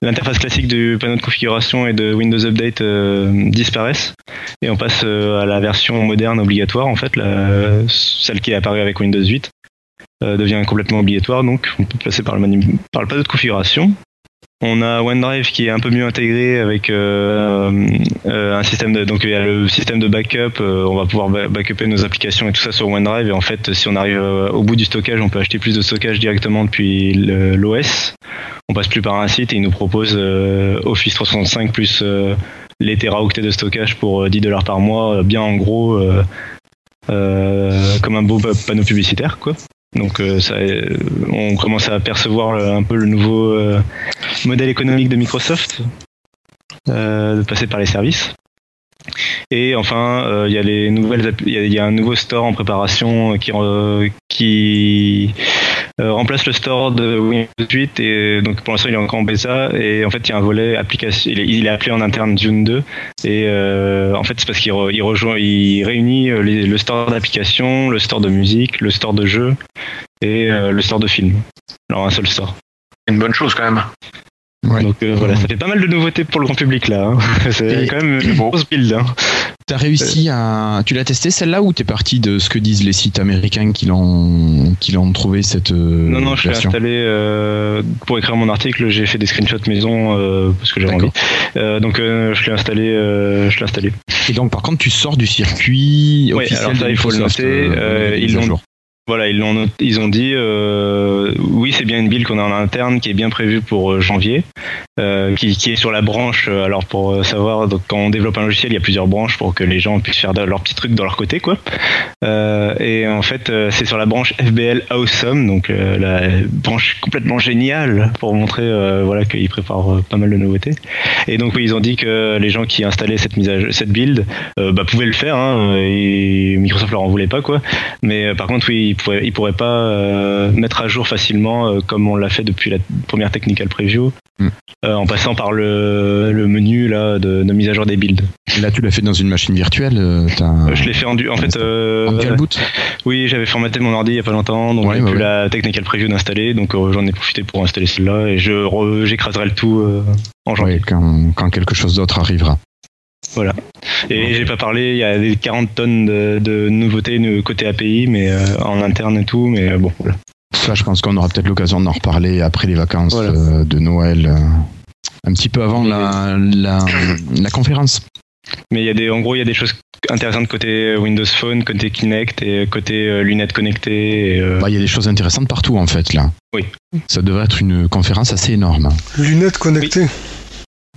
[SPEAKER 2] L'interface classique du panneau de configuration et de Windows Update euh, disparaissent et on passe euh, à la version moderne obligatoire en fait, la- celle qui est apparue avec Windows 8 euh, devient complètement obligatoire donc on peut passer par le, manu- par le panneau de configuration. On a OneDrive qui est un peu mieux intégré avec euh, euh, un système de donc le système de backup. euh, on va pouvoir ba- backuper nos applications et tout ça sur OneDrive. Et en fait, si on arrive au bout du stockage, on peut acheter plus de stockage directement depuis l'OS. On passe plus par un site et il nous propose Office 365 plus les teraoctets de stockage pour euh, 10 dollars par mois, bien en gros, comme un beau pa- panneau publicitaire, quoi. Donc euh, ça, euh, on commence à apercevoir euh, un peu le nouveau euh, modèle économique de Microsoft, de passer par les services. Et enfin, euh, il y a les nouvelles, il y, a- un nouveau store en préparation euh, qui qui euh, remplace le store de Windows 8 et donc pour l'instant il est encore en bêta et en fait il y a un volet application, il est, appelé en interne Dune 2 et euh, en fait c'est parce qu'il re- il rejoint, il réunit euh, les- le store d'applications, le store de musique, le store de jeux et euh, le store de films. Alors un seul store.
[SPEAKER 4] Une bonne chose quand même.
[SPEAKER 1] Ouais.
[SPEAKER 2] Donc euh, voilà, ça fait pas mal de nouveautés pour le grand public là. hein. C'est quand même une grosse build. Hein.
[SPEAKER 1] T'as réussi à. Tu l'as testé celle-là ou t'es parti de ce que disent les sites américains qui l'ont qui l'ont trouvé cette euh,
[SPEAKER 2] Non, non, je l'ai installé euh, pour écrire mon article. J'ai fait des screenshots maison euh, parce que j'avais envie. Euh, donc euh, je l'ai installé. euh, je l'ai installé.
[SPEAKER 1] Et donc par contre tu sors du circuit
[SPEAKER 2] Ouais,
[SPEAKER 1] officiel
[SPEAKER 2] alors ça, il faut le noter, ils l'ont-. Voilà, ils l'ont, ils ont dit, euh, oui, c'est bien une build qu'on a en interne qui est bien prévue pour euh, janvier, euh, qui, est sur la branche. Alors pour savoir, quand on développe un logiciel, il y a plusieurs branches pour que les gens puissent faire leurs petits trucs dans leur côté, quoi. Et en fait, c'est sur la branche FBL Awesome, donc la branche complètement géniale pour montrer, voilà, qu'ils préparent pas mal de nouveautés. Et donc oui, ils ont dit que les gens qui installaient cette mise à cette build, bah, pouvaient le faire, hein, et Microsoft leur en voulait pas, quoi. Mais par contre, oui, ils pourraient, ils pourraient pas euh, mettre à jour facilement euh, comme on l'a fait depuis la première technical preview,
[SPEAKER 1] Mm.
[SPEAKER 2] euh, en passant par le, le menu là de, de mise à jour des builds.
[SPEAKER 1] Et là tu l'as fait dans une machine virtuelle euh,
[SPEAKER 2] Euh, je l'ai fait en, du- en fait. euh,
[SPEAKER 1] en dual boot
[SPEAKER 2] oui, j'avais formaté mon ordi il y a pas longtemps, donc
[SPEAKER 1] Ouais,
[SPEAKER 2] j'ai
[SPEAKER 1] ouais.
[SPEAKER 2] la technical preview d'installer, donc euh, j'en ai profité pour installer celle-là et je re- j'écraserai le tout euh, en janvier.
[SPEAKER 1] Ouais, quand, quand quelque chose d'autre arrivera.
[SPEAKER 2] Et j'ai pas parlé, il y a des 40 tonnes de, de nouveautés côté API, mais euh, en interne et tout, mais euh, bon, voilà.
[SPEAKER 1] Ça, je pense qu'on aura peut-être l'occasion d'en reparler après les vacances
[SPEAKER 2] Voilà.
[SPEAKER 1] euh, de Noël, euh, un petit peu avant la, la, la conférence.
[SPEAKER 2] Mais il y a des, en gros, il y a des choses intéressantes côté Windows Phone, côté Kinect et côté euh, lunettes connectées. et, euh,
[SPEAKER 1] Bah, Il y a des choses intéressantes partout en fait là.
[SPEAKER 2] Oui.
[SPEAKER 1] Ça devrait être une conférence assez énorme.
[SPEAKER 5] Lunettes connectées.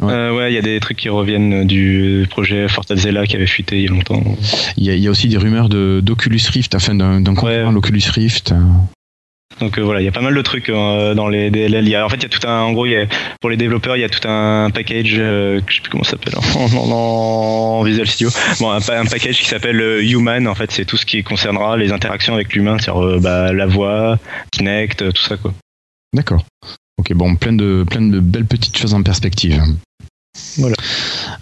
[SPEAKER 1] Ouais.
[SPEAKER 2] euh, ouais, il y a des trucs qui reviennent du projet Fortazella qui avait fuité il y a longtemps.
[SPEAKER 1] Il y y a aussi des rumeurs de d'Oculus Rift, afin d'un d'un concurrent l'Oculus Rift.
[SPEAKER 2] Donc euh, voilà, il y a pas mal de trucs euh, dans les DLL. Il y a, en fait, il y a tout un, en gros, y a, pour les développeurs, il y a tout un package, euh, que je sais plus comment ça s'appelle en, Visual Studio. Bon, un, un package qui s'appelle euh, Human. En fait, c'est tout ce qui concernera les interactions avec l'humain, c'est-à-dire euh, bah, la voix, Kinect, tout ça quoi.
[SPEAKER 1] D'accord. Ok, bon, plein de, plein de belles petites choses en perspective.
[SPEAKER 2] Voilà.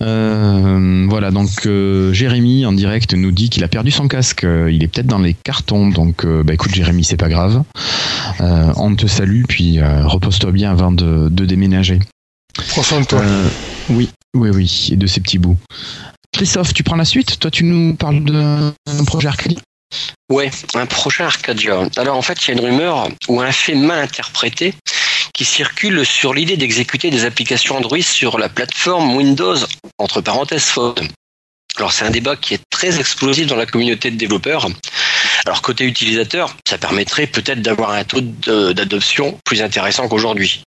[SPEAKER 1] Euh, voilà, donc euh, Jérémy en direct nous dit qu'il a perdu son casque. Euh, Il est peut-être dans les cartons, donc euh, bah écoute Jérémy, c'est pas grave. Euh, on te salue, puis euh, repose-toi bien avant de, de déménager.
[SPEAKER 5] Prends soin de toi.
[SPEAKER 1] Euh, oui, oui, oui, et de ces petits bouts. Christophe, tu prends la suite? Toi, tu nous parles d'un projet Arcadia?
[SPEAKER 6] Ouais, un projet Arcadia. Alors en fait, il y a une rumeur ou un fait mal interprété qui circule sur l'idée d'exécuter des applications Android sur la plateforme Windows, entre parenthèses Phone. Alors c'est un débat qui est très explosif dans la communauté de développeurs. Alors côté utilisateur, ça permettrait peut-être d'avoir un taux d'adoption plus intéressant qu'aujourd'hui.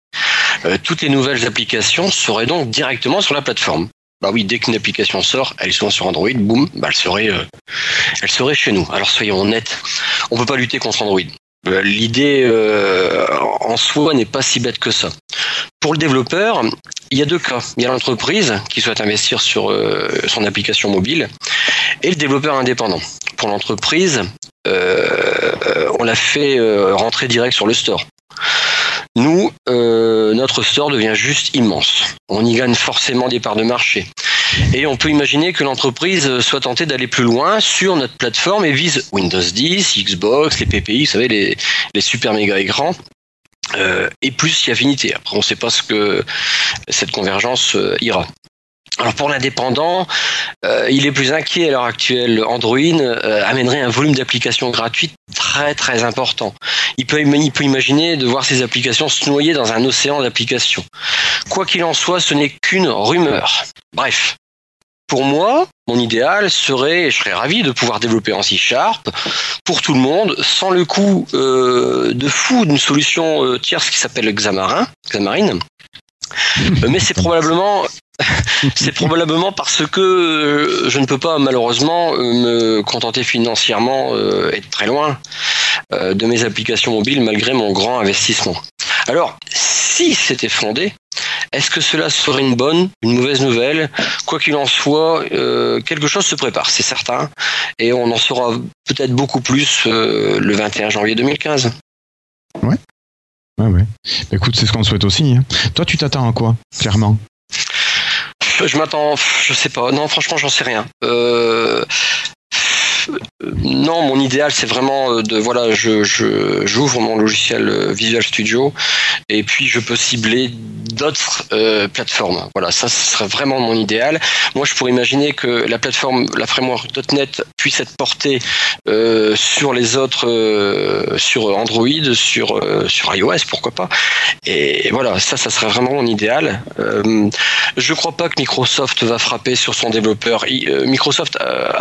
[SPEAKER 6] Euh, toutes les nouvelles applications seraient donc directement sur la plateforme. Bah oui, dès qu'une application sort, elle est sur Android, boum, bah elle serait, euh, elle serait chez nous. Alors soyons honnêtes, on peut pas lutter contre Android. Euh, L'idée euh, en soi n'est pas si bête que ça. Pour le développeur, il y a deux cas. Il y a l'entreprise qui souhaite investir sur euh, son application mobile et le développeur indépendant. Pour l'entreprise, on l'a fait rentrer direct sur le store. Nous, euh, notre store devient juste immense. On y gagne forcément des parts de marché. Et on peut imaginer que l'entreprise soit tentée d'aller plus loin sur notre plateforme et vise Windows 10, Xbox, les PPI, vous savez, les, super méga écrans. Euh, et plus si affinité. Après, on ne sait pas ce que cette convergence euh, ira. Alors pour l'indépendant, euh, il est plus inquiet à l'heure actuelle. Android euh, amènerait un volume d'applications gratuites très très important. Il peut, imaginer de voir ces applications se noyer dans un océan d'applications. Quoi qu'il en soit, ce n'est qu'une rumeur. Bref. Pour moi, mon idéal serait, et je serais ravi de pouvoir développer en C Sharp pour tout le monde, sans le coût euh, de fou d'une solution euh, tierce qui s'appelle Xamarin, Xamarin. Mais c'est probablement c'est probablement parce que euh, je ne peux pas malheureusement euh, me contenter financièrement euh, et très loin de mes applications mobiles malgré mon grand investissement. Alors, si c'était fondé, est-ce que cela serait une bonne, une mauvaise nouvelle? Quoi qu'il en soit, quelque chose se prépare, c'est certain, et on en saura peut-être beaucoup plus le 21 janvier 2015.
[SPEAKER 1] Ouais, ouais. Bah, écoute, c'est ce qu'on souhaite aussi. hein. Toi, tu t'attends à quoi, clairement?
[SPEAKER 6] Je m'attends, je sais pas. Non, franchement, j'en sais rien. Euh, non, mon idéal, c'est vraiment euh, de voilà, je j'ouvre mon logiciel euh, Visual Studio et puis je peux cibler d'autres euh, plateformes. Voilà, ça ce serait vraiment mon idéal. Moi, je pourrais imaginer que la plateforme, la framework .NET puisse être portée euh, sur les autres, euh, sur Android, sur euh, sur iOS, pourquoi pas. Et voilà, ça, ça serait vraiment mon idéal. Euh, je crois pas que Microsoft va frapper sur son développeur. Euh, Microsoft euh,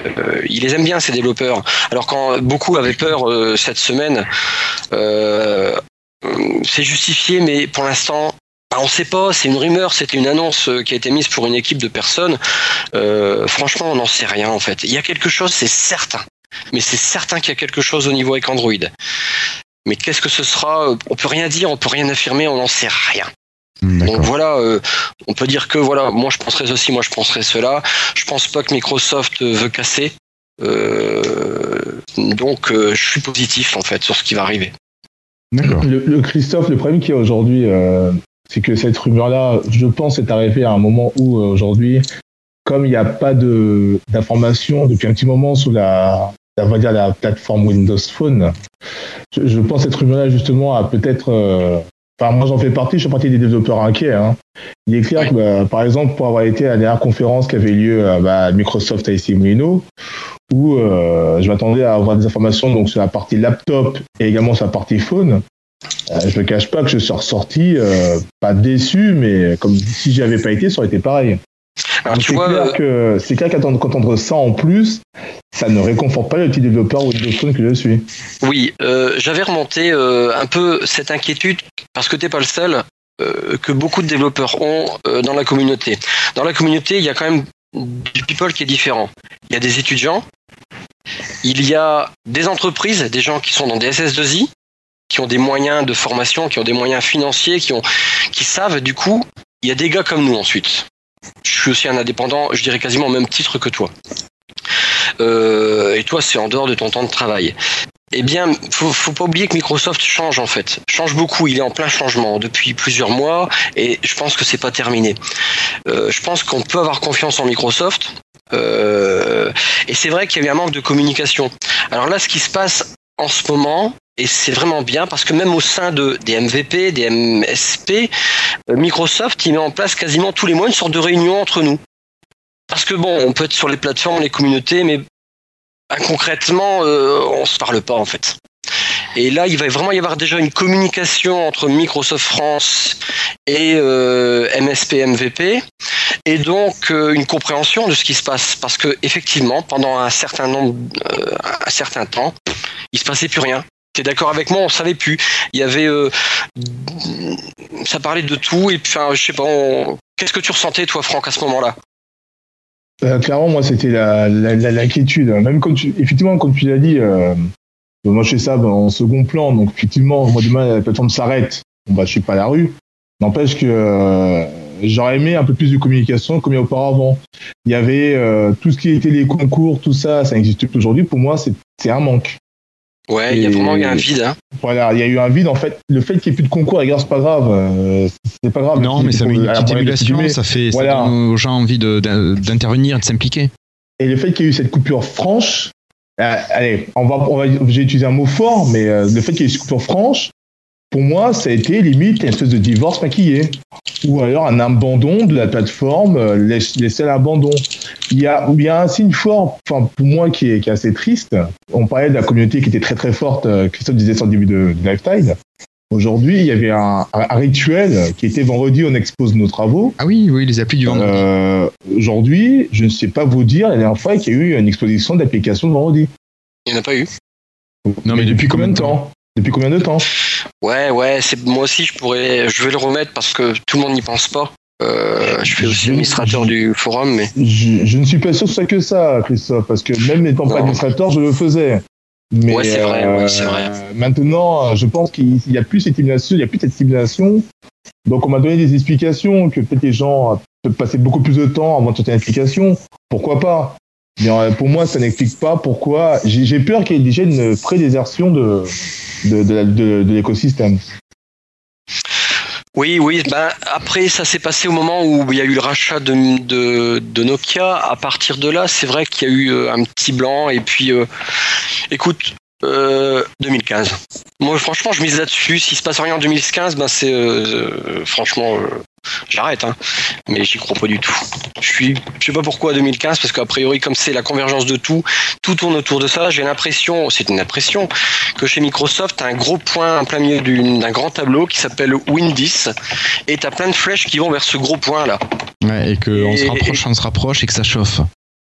[SPEAKER 6] euh, il les aime bien ces développeurs. Alors quand beaucoup avaient peur euh, cette semaine, euh, c'est justifié, mais pour l'instant, bah, on ne sait pas. C'est une rumeur, c'était une annonce euh, qui a été mise pour une équipe de personnes. Franchement, on n'en sait rien en fait. Il y a quelque chose, c'est certain. Mais c'est certain qu'il y a quelque chose au niveau avec Android. Mais qu'est-ce que ce sera? On peut rien dire, on peut rien affirmer, on n'en sait rien.
[SPEAKER 1] Hmm,
[SPEAKER 6] Donc voilà, euh, on peut dire que voilà, moi je penserais ceci, moi je penserais cela. Je pense pas que Microsoft euh, veut casser. Euh, donc euh, je suis positif en fait sur ce qui va arriver.
[SPEAKER 1] D'accord.
[SPEAKER 9] Le, le Christophe, le problème qu'il y a aujourd'hui, euh, c'est que cette rumeur-là, je pense, est arrivée à un moment où euh, aujourd'hui, comme il n'y a pas de d'informations depuis un petit moment sur la, la- on va dire la plateforme Windows Phone, je, je pense que cette rumeur-là justement a peut-être, euh, enfin moi j'en fais partie, je fais partie des développeurs inquiets. hein. Il est clair que, bah, par exemple, pour avoir été à la dernière conférence qui avait lieu à bah, Microsoft à ici Molino, où euh, je m'attendais à avoir des informations donc sur la partie laptop et également sur la partie phone. Euh, je ne cache pas que je suis ressorti euh, pas déçu, mais comme si j'y avais pas été, ça aurait été pareil.
[SPEAKER 6] Alors tu
[SPEAKER 9] c'est
[SPEAKER 6] vois,
[SPEAKER 9] clair
[SPEAKER 6] euh,
[SPEAKER 9] que c'est clair qu'entendre ça en plus, ça ne réconforte pas le petit développeur Windows Phone que je suis.
[SPEAKER 6] oui, euh, j'avais remonté euh, un peu cette inquiétude parce que t'es pas le seul. euh, que beaucoup de développeurs ont euh, dans la communauté. Dans la communauté, il y a quand même du people qui est différent. Il y a des étudiants, il y a des entreprises, des gens qui sont dans des SS2I, qui ont des moyens de formation, qui ont des moyens financiers, qui, ont, qui savent du coup, il y a des gars comme nous ensuite. Je suis aussi un indépendant, je dirais quasiment au même titre que toi. Euh, et toi, c'est en dehors de ton temps de travail. Eh bien, faut, faut pas oublier que Microsoft change en fait, change beaucoup. Il est en plein changement depuis plusieurs mois, et je pense que c'est pas terminé. Euh, je pense qu'on peut avoir confiance en Microsoft. Euh, et c'est vrai qu'il y a eu un manque de communication. Alors là, ce qui se passe en ce moment, et c'est vraiment bien parce que même au sein de, des MVP, des MSP, euh, Microsoft il met en place quasiment tous les mois une sorte de réunion entre nous. Parce que bon, on peut être sur les plateformes, les communautés, mais concrètement, euh, on se parle pas en fait. Et là, il va vraiment y avoir déjà une communication entre Microsoft France et euh, MSP MVP, et donc euh, une compréhension de ce qui se passe, parce que effectivement, pendant un certain nombre, euh, un certain temps, il se passait plus rien. T'es d'accord avec moi On savait plus. Il y avait, euh, ça parlait de tout, et puis, enfin, je sais pas. on- Qu'est-ce que tu ressentais, toi, Franck, à ce moment-là?
[SPEAKER 9] Euh, clairement, moi, c'était la, la, la- l'inquiétude. Même comme tu, effectivement, comme tu l'as dit, euh, moi, je fais ça ben, en second plan. Donc, effectivement, moi, demain, la plateforme s'arrête. Bon, bah, je suis pas à la rue. N'empêche que euh, j'aurais aimé un peu plus de communication comme il y a auparavant. Il y avait euh, tout ce qui était les concours, tout ça, ça n'existe plus aujourd'hui. Pour moi, c'est un manque.
[SPEAKER 6] Ouais, il y a vraiment eu un vide. Hein.
[SPEAKER 9] Voilà, il y a eu un vide. En fait, le fait qu'il n'y ait plus de concours, regarde, c'est pas grave. euh, c'est pas grave.
[SPEAKER 1] Non, mais ça met une
[SPEAKER 9] la
[SPEAKER 1] petite émulation, ça fait ça
[SPEAKER 9] Voilà.
[SPEAKER 1] donne aux gens envie de- d'intervenir, de s'impliquer.
[SPEAKER 9] Et le fait qu'il y ait eu cette coupure franche, euh, allez, on va, on va, j'ai utilisé un mot fort, mais euh, le fait qu'il y ait eu cette coupure franche, pour moi, ça a été limite une espèce de divorce maquillé. Ou alors un abandon de la plateforme, euh, laisse- laisser à l'abandon. Il y a, il y a un signe fort, enfin, pour moi, qui est, qui est assez triste. On parlait de la communauté qui était très très forte, euh, Christophe disait ça au début de, de Lifetime. Aujourd'hui, il y avait un, un- un rituel qui était vendredi, on expose nos travaux.
[SPEAKER 1] Ah oui, oui, les applis du vendredi.
[SPEAKER 9] Euh, Aujourd'hui, je ne sais pas vous dire la dernière fois qu'il y a eu une exposition d'applications de vendredi.
[SPEAKER 6] Il n'y en a pas eu.
[SPEAKER 1] Non, mais depuis combien de temps
[SPEAKER 9] Depuis combien de temps
[SPEAKER 6] Ouais, ouais, c'est moi aussi je pourrais, je vais le remettre parce que tout le monde n'y pense pas. Euh, je fais aussi administrateur du forum, mais
[SPEAKER 9] je, je ne suis pas sûr que ce soit que ça, Christophe, parce que même n'étant pas administrateur, je le faisais. Mais
[SPEAKER 6] Ouais, c'est vrai,
[SPEAKER 9] euh,
[SPEAKER 6] ouais, c'est vrai.
[SPEAKER 9] maintenant, je pense qu'il n'y a plus cette stimulation, il n'y a plus cette stimulation. Donc, on m'a donné des explications que peut-être les gens peuvent passer beaucoup plus de temps avant de sortir une application. Pourquoi pas? Euh, pour moi, ça n'explique pas pourquoi. J'ai peur qu'il y ait déjà une prédésertion de, de, l'écosystème.
[SPEAKER 6] oui, oui. Ben après, ça s'est passé au moment où il y a eu le rachat de, de, Nokia. À partir de là, c'est vrai qu'il y a eu euh, un petit blanc. Et puis, euh, écoute, euh, 2015. Moi, franchement, je mise là-dessus. S'il se passe rien en 2015, ben c'est euh, franchement, j'arrête. Hein. Mais j'y crois pas du tout. Je suis, je sais pas pourquoi 2015, parce qu'a priori, comme c'est la convergence de tout, tout tourne autour de ça. J'ai l'impression, c'est une impression, que chez Microsoft, t'as un gros point en plein milieu d'un grand tableau qui s'appelle Win10, et t'as plein de flèches qui vont vers ce gros point là.
[SPEAKER 1] Ouais, et qu'on se
[SPEAKER 6] Et-
[SPEAKER 1] rapproche, on se rapproche et que ça chauffe.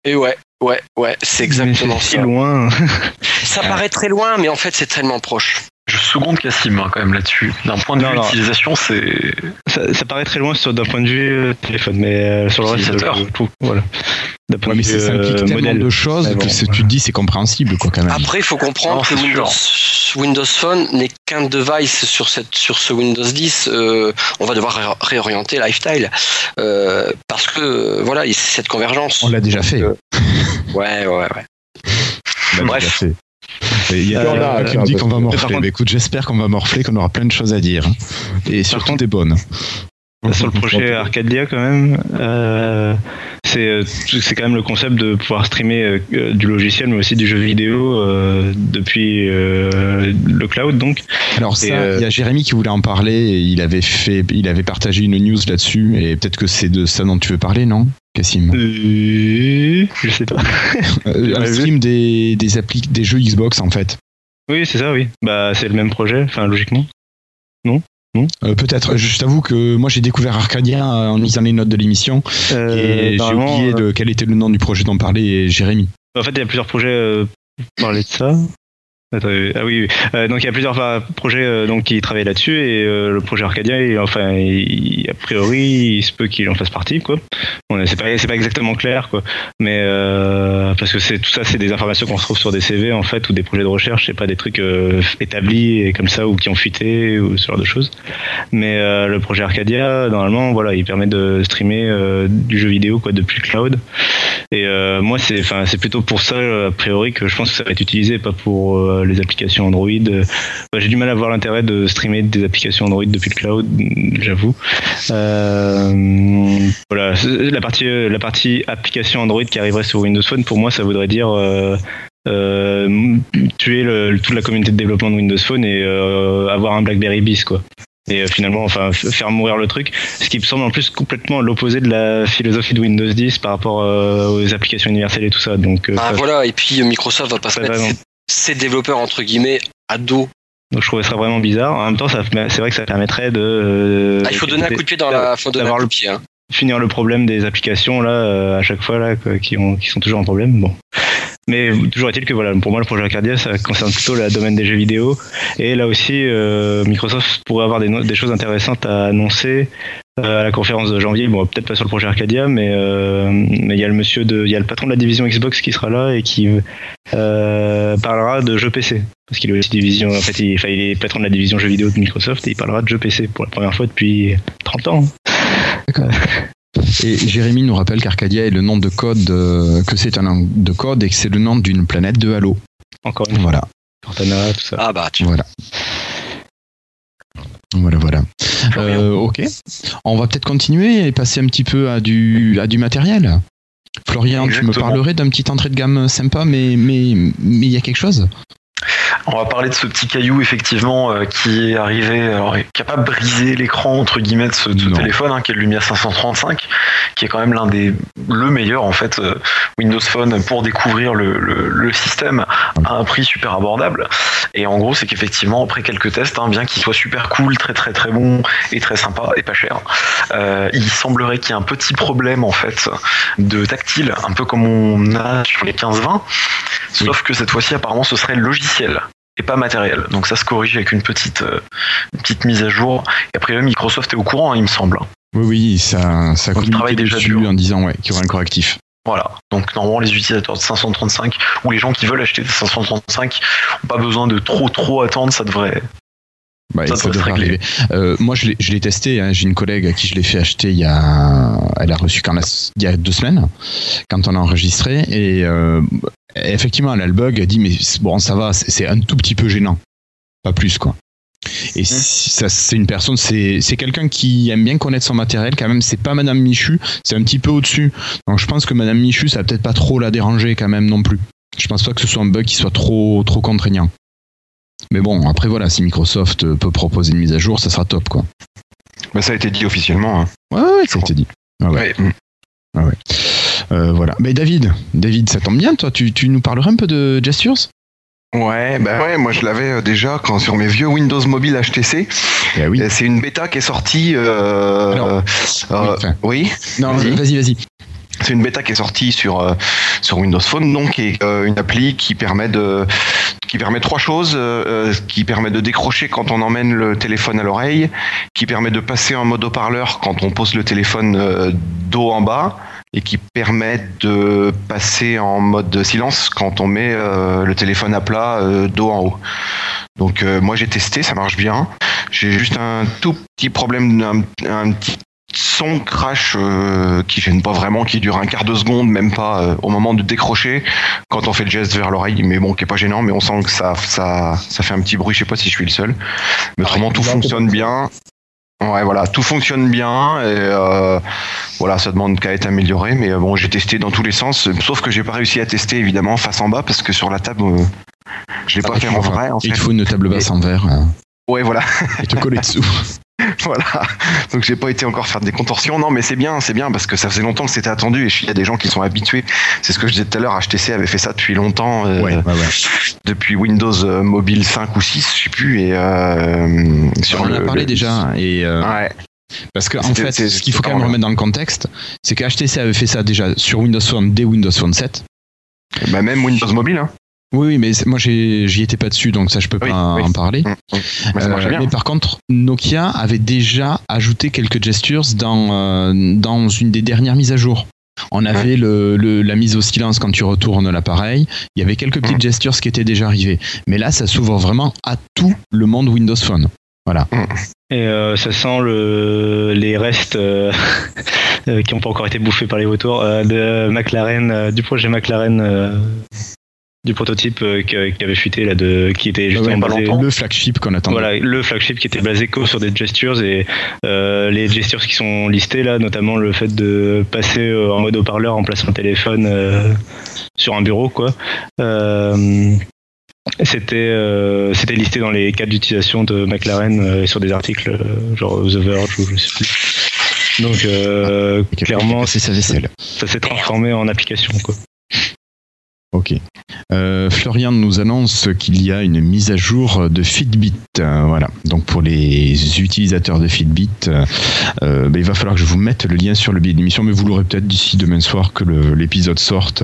[SPEAKER 6] Et ouais, ouais, ouais, c'est exactement ça.
[SPEAKER 2] loin.
[SPEAKER 6] Ça paraît très loin, mais en fait, c'est tellement proche.
[SPEAKER 4] Je seconde Cassim hein, quand même là-dessus. D'un point de
[SPEAKER 2] Non,
[SPEAKER 4] vue
[SPEAKER 2] non.
[SPEAKER 4] utilisation, c'est.
[SPEAKER 2] Ça, ça paraît très loin sur d'un point de vue euh, téléphone, mais euh, sur le reste, euh, tout, voilà. D'un point
[SPEAKER 1] Ouais, mais
[SPEAKER 2] de
[SPEAKER 1] c'est-
[SPEAKER 2] vue
[SPEAKER 1] ça implique
[SPEAKER 2] euh,
[SPEAKER 1] tellement
[SPEAKER 2] modèle.
[SPEAKER 1] de choses que
[SPEAKER 2] bon,
[SPEAKER 1] c'est- tu te dis c'est compréhensible quoi quand même.
[SPEAKER 6] Après, il faut comprendre
[SPEAKER 4] Non,
[SPEAKER 6] que Windows, Windows Phone n'est qu'un device sur, cette, sur ce Windows 10. euh, on va devoir ré- réorienter Lifestyle euh, parce que voilà, il- c'est cette convergence.
[SPEAKER 1] On l'a déjà fait.
[SPEAKER 6] Euh, Ouais, ouais, ouais.
[SPEAKER 1] On l'a
[SPEAKER 6] bref.
[SPEAKER 1] Il y a
[SPEAKER 2] Euh,
[SPEAKER 1] qui me dit qu'on va morfler.
[SPEAKER 2] contre-
[SPEAKER 1] écoute, j'espère qu'on va morfler, qu'on aura plein de choses à dire. hein. Et surtout des bonnes.
[SPEAKER 2] Sur le projet Arcadia, quand même, euh, c'est euh, c'est quand même le concept de pouvoir streamer euh, du logiciel, mais aussi du jeu vidéo euh, depuis le cloud, donc.
[SPEAKER 1] Alors ça, il y a Jérémy qui voulait en parler et il avait fait, il avait partagé une news là-dessus et peut-être que c'est de ça dont tu veux parler, non, Cassim?
[SPEAKER 2] Je sais pas.
[SPEAKER 1] Un stream des des des jeux Xbox en fait.
[SPEAKER 2] Oui, c'est ça, oui. Bah, c'est le même projet, enfin, logiquement.
[SPEAKER 1] Euh, peut-être. Je t'avoue que moi j'ai découvert Arcadia euh, en lisant les notes de l'émission
[SPEAKER 2] Euh,
[SPEAKER 1] et j'ai oublié de quel était le nom du projet dont parlait Jérémy.
[SPEAKER 2] En fait, il y a plusieurs projets pour parler de ça. Attendez, ah oui, oui. Euh, donc il y a plusieurs projets euh, donc qui travaillent là-dessus et euh, le projet Arcadia, il- enfin, il- a priori, il se peut qu'il en fasse partie, quoi. On est- c'est pas, c'est pas exactement clair, quoi. Mais parce que c'est tout ça, c'est des informations qu'on retrouve sur des CV en fait ou des projets de recherche, c'est pas des trucs établis et comme ça ou qui ont fuité ou ce genre de choses. Mais le projet Arcadia, normalement, voilà, il permet de streamer du jeu vidéo quoi depuis le cloud. Et moi, c'est, enfin, c'est plutôt pour ça a priori que je pense que ça va être utilisé, pas pour euh, les applications Android. Euh, ouais, j'ai du mal à voir l'intérêt de streamer des applications Android depuis le cloud, j'avoue. Euh, voilà, la partie, la partie application Android qui arriverait sur Windows Phone, pour moi, ça voudrait dire euh, tuer le- toute la communauté de développement de Windows Phone et euh, avoir un BlackBerry bis, quoi. Et euh, finalement, enfin, faire mourir le truc. Ce qui me semble en plus complètement l'opposé de la philosophie de Windows 10 par rapport aux applications universelles et tout ça. Donc,
[SPEAKER 6] Bah
[SPEAKER 2] ça-
[SPEAKER 6] voilà, et puis Microsoft va pas se mettre ses développeurs entre guillemets à dos.
[SPEAKER 2] donc je trouvais ça vraiment bizarre. En même temps, c'est vrai que ça permettrait de. euh,
[SPEAKER 6] Ah, il faut donner un coup de pied dans la, faut donner un coup de pied. hein.
[SPEAKER 2] finir le problème des applications là euh, à chaque fois là quoi, qui ont qui sont toujours un problème. Bon. Mais toujours est-il que voilà, pour moi le projet Arcadia ça concerne plutôt le domaine des jeux vidéo et là aussi euh, Microsoft pourrait avoir des, des choses intéressantes à annoncer euh, à la conférence de janvier. Bon, peut-être pas sur le projet Arcadia, mais euh, il y a le monsieur de, il y a le patron de la division Xbox qui sera là et qui euh, parlera de jeux PC parce qu'il est aussi division. En fait, il, enfin, il est patron de la division jeux vidéo de Microsoft et il parlera de jeux PC pour la première fois depuis 30 ans.
[SPEAKER 1] Et Jérémy nous rappelle qu'Arcadia est le nom de code, euh, que c'est un nom de code et que c'est le nom d'une planète de Halo.
[SPEAKER 2] Encore une fois,
[SPEAKER 1] Voilà,
[SPEAKER 2] Cortana, tout ça.
[SPEAKER 6] Ah bah, tu
[SPEAKER 1] voilà. Voilà, voilà. Euh, ok. On va peut-être continuer et passer un petit peu à du, à du matériel. Florian, tu me parlerais d'un petit entrée de gamme sympa, mais mais mais il y a quelque chose?
[SPEAKER 4] On va parler de ce petit caillou effectivement euh, qui est arrivé, alors qui a pas brisé l'écran entre guillemets de ce, de téléphone, hein, qui est le Lumia 535, qui est quand même l'un des le meilleur en fait euh, Windows Phone pour découvrir le, le, le système à un prix super abordable. Et en gros, c'est qu'effectivement après quelques tests, hein, bien qu'il soit super cool, très très très bon et très sympa et pas cher, euh, il semblerait qu'il y ait un petit problème en fait de tactile, un peu comme on a sur les 15-20. Sauf que cette fois-ci, apparemment, ce serait logiciel et pas matériel. Donc ça se corrige avec une petite, euh, une petite mise à jour. Et après, Microsoft est au courant, hein, il me semble.
[SPEAKER 1] Oui, oui, ça, ça
[SPEAKER 4] Donc, travaille déjà
[SPEAKER 1] dessus en disant ouais, qu'il y aurait un correctif.
[SPEAKER 4] Voilà. Donc normalement, les utilisateurs de 535 ou les gens qui veulent acheter des 535 n'ont pas besoin de trop trop attendre. Ça devrait.
[SPEAKER 1] Ouais,
[SPEAKER 4] Ça
[SPEAKER 1] devrait arriver. Euh, moi, je l'ai- testé. hein. J'ai une collègue à qui je l'ai fait acheter il y a. Elle a reçu quand la- il y a deux semaines, quand on a enregistré. Et euh, effectivement, elle a le bug. Elle dit Mais bon, ça va, c'est un tout petit peu gênant. Pas plus, quoi. Et si ça, c'est une personne, c'est quelqu'un qui aime bien connaître son matériel. Quand même, c'est pas Madame Michu, c'est un petit peu au-dessus. Donc, je pense que Madame Michu, ça va peut-être pas trop la déranger quand même non plus. Je pense pas que ce soit un bug qui soit trop trop contraignant. Mais bon, après voilà, si Microsoft euh, peut proposer une mise à jour, ça sera top quoi.
[SPEAKER 3] Bah, ça a été dit officiellement. hein.
[SPEAKER 1] Ouais, ouais, ça a été dit. Ah ouais.
[SPEAKER 3] Ouais.
[SPEAKER 1] Euh, voilà. Mais David, David, ça tombe bien, toi, tu, tu nous parlerais un peu de Gestures
[SPEAKER 3] Ouais, bah ouais, moi je l'avais euh, déjà quand sur mes vieux Windows Mobile HTC.
[SPEAKER 1] Eh oui.
[SPEAKER 3] C'est une bêta qui est sortie. euh,
[SPEAKER 1] Alors,
[SPEAKER 3] euh,
[SPEAKER 1] oui,
[SPEAKER 3] oui.
[SPEAKER 1] Non,
[SPEAKER 3] vas-y.
[SPEAKER 1] vas-y, vas-y.
[SPEAKER 3] C'est une bêta qui est sortie sur euh, sur Windows Phone, donc est euh, une appli qui permet de qui permet trois choses, euh, euh, qui permet de décrocher quand on emmène le téléphone à l'oreille, qui permet de passer en mode haut-parleur quand on pose le téléphone dos en bas, et qui permet de passer en mode silence quand on met le téléphone à plat dos en haut. Donc moi j'ai testé, ça marche bien. J'ai juste un tout petit problème, petit son crash euh, qui gêne pas vraiment, qui dure un quart de seconde, même pas euh, au moment de décrocher quand on fait le geste vers l'oreille, mais bon, qui est pas gênant, mais on sent que ça, ça, ça fait un petit bruit. Je sais pas si je suis le seul, mais autrement tout fonctionne bien. Ouais, voilà, tout fonctionne bien et euh, voilà, ça demande qu'à être amélioré, mais euh, bon, j'ai testé dans tous les sens, sauf que j'ai pas réussi à tester évidemment face en bas parce que sur la table, euh, je l'ai
[SPEAKER 1] Ah,
[SPEAKER 3] pas fait en vrai. En
[SPEAKER 1] Il
[SPEAKER 3] fait.
[SPEAKER 1] faut une table basse en verre hein,
[SPEAKER 3] Ouais, voilà.
[SPEAKER 1] et te coller dessous.
[SPEAKER 3] Voilà. Donc j'ai pas été encore faire des contorsions. Non, mais c'est bien, c'est bien parce que ça faisait longtemps que c'était attendu et il y a des gens qui sont habitués. C'est ce que je disais tout à l'heure. HTC avait fait ça depuis longtemps, euh,
[SPEAKER 1] Ouais, ouais, ouais.
[SPEAKER 3] depuis Windows euh, Mobile 5 ou 6, je sais plus. Et euh, sur
[SPEAKER 1] On en a parlé
[SPEAKER 3] le-
[SPEAKER 1] déjà. Et, euh,
[SPEAKER 3] Ouais.
[SPEAKER 1] Parce qu'en
[SPEAKER 3] C'était-
[SPEAKER 1] fait, ce qu'il faut quand même remettre dans le contexte, c'est que HTC avait fait ça déjà sur Windows Phone dès Windows Phone 7.
[SPEAKER 3] Bah, même Windows Mobile. Hein.
[SPEAKER 1] Oui, oui, mais moi j'y étais pas dessus, donc ça je peux
[SPEAKER 3] Oui,
[SPEAKER 1] pas
[SPEAKER 3] oui.
[SPEAKER 1] en parler.
[SPEAKER 3] Mm, mm.
[SPEAKER 1] Euh, mais par contre, Nokia avait déjà ajouté quelques gestures dans, euh, dans une des dernières mises à jour. On avait le, le- la mise au silence quand tu retournes l'appareil. Il y avait quelques petites gestures qui étaient déjà arrivées. Mais là, ça s'ouvre vraiment à tout le monde Windows Phone.
[SPEAKER 2] Et euh, ça sent le, les restes euh, qui n'ont pas encore été bouffés par les vautours euh, de McLaren, euh, du projet McLaren, euh, du prototype euh, qui, qui avait fuité là, de, qui était justement
[SPEAKER 1] Ouais,
[SPEAKER 2] basé.
[SPEAKER 1] le flagship qu'on attendait.
[SPEAKER 2] Voilà, le flagship qui était basé que sur des gestures et euh, les gestures qui sont listées là, notamment le fait de passer euh, en mode haut-parleur en plaçant le téléphone euh, sur un bureau, quoi. Euh, c'était euh, c'était listé dans les cas d'utilisation de McLaren euh, et sur des articles euh, genre The Verge ou je sais plus. Donc euh,
[SPEAKER 1] Quelqu'un qui a
[SPEAKER 2] clairement
[SPEAKER 1] vaisselle.
[SPEAKER 2] ça s'est transformé en application quoi.
[SPEAKER 1] Ok. Euh, Florian nous annonce qu'il y a une mise à jour de Fitbit. Euh, voilà. Donc pour les utilisateurs de Fitbit, euh, ben, il va falloir que je vous mette le lien sur le billet d'émission, mais vous l'aurez peut-être d'ici demain soir que le- l'épisode sorte.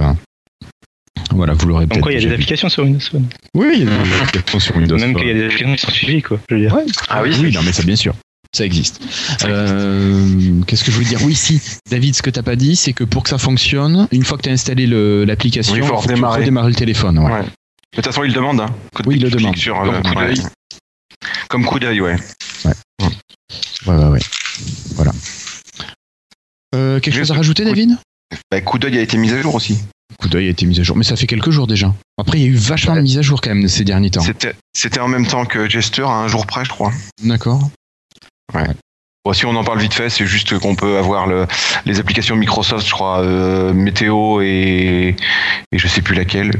[SPEAKER 1] Voilà, vous l'aurez peut-être.
[SPEAKER 2] Il y a des applications sur Windows Phone.
[SPEAKER 1] Oui, il y a des applications sur Windows.
[SPEAKER 2] Même
[SPEAKER 1] Phone.
[SPEAKER 2] qu'il y a des applications qui sont suivies, quoi. Je veux dire.
[SPEAKER 1] Ouais.
[SPEAKER 4] Ah oui,
[SPEAKER 1] oui, non, mais ça, bien sûr. Ça existe. Euh, Qu'est-ce que je voulais dire Oui, si. David, ce que t'as pas dit, c'est que pour que ça fonctionne, une fois que tu as installé l'application,
[SPEAKER 3] Oui, il faut redémarrer.
[SPEAKER 1] redémarrer le téléphone. ouais.
[SPEAKER 3] Ouais. De toute façon, il le demande. Hein. Quand
[SPEAKER 1] Oui, il le demande.
[SPEAKER 3] Sur,
[SPEAKER 1] Comme
[SPEAKER 3] euh,
[SPEAKER 1] coup
[SPEAKER 3] ouais.
[SPEAKER 1] d'œil.
[SPEAKER 3] Comme coup d'œil, ouais.
[SPEAKER 1] Ouais, ouais, ouais. Voilà. Euh, quelque chose à rajouter, David?
[SPEAKER 3] Bah, coup d'œil a été mis à jour aussi.
[SPEAKER 1] Coup d'œil a été mis à jour, mais ça fait quelques jours déjà. Après, il y a eu vachement de mises à jour quand même ces derniers temps.
[SPEAKER 3] C'était en même temps que Gesture, à un jour près, je crois.
[SPEAKER 1] D'accord.
[SPEAKER 3] Bon, si on en parle vite fait, c'est juste qu'on peut avoir le, les applications Microsoft, je crois, euh, météo et, et je sais plus laquelle.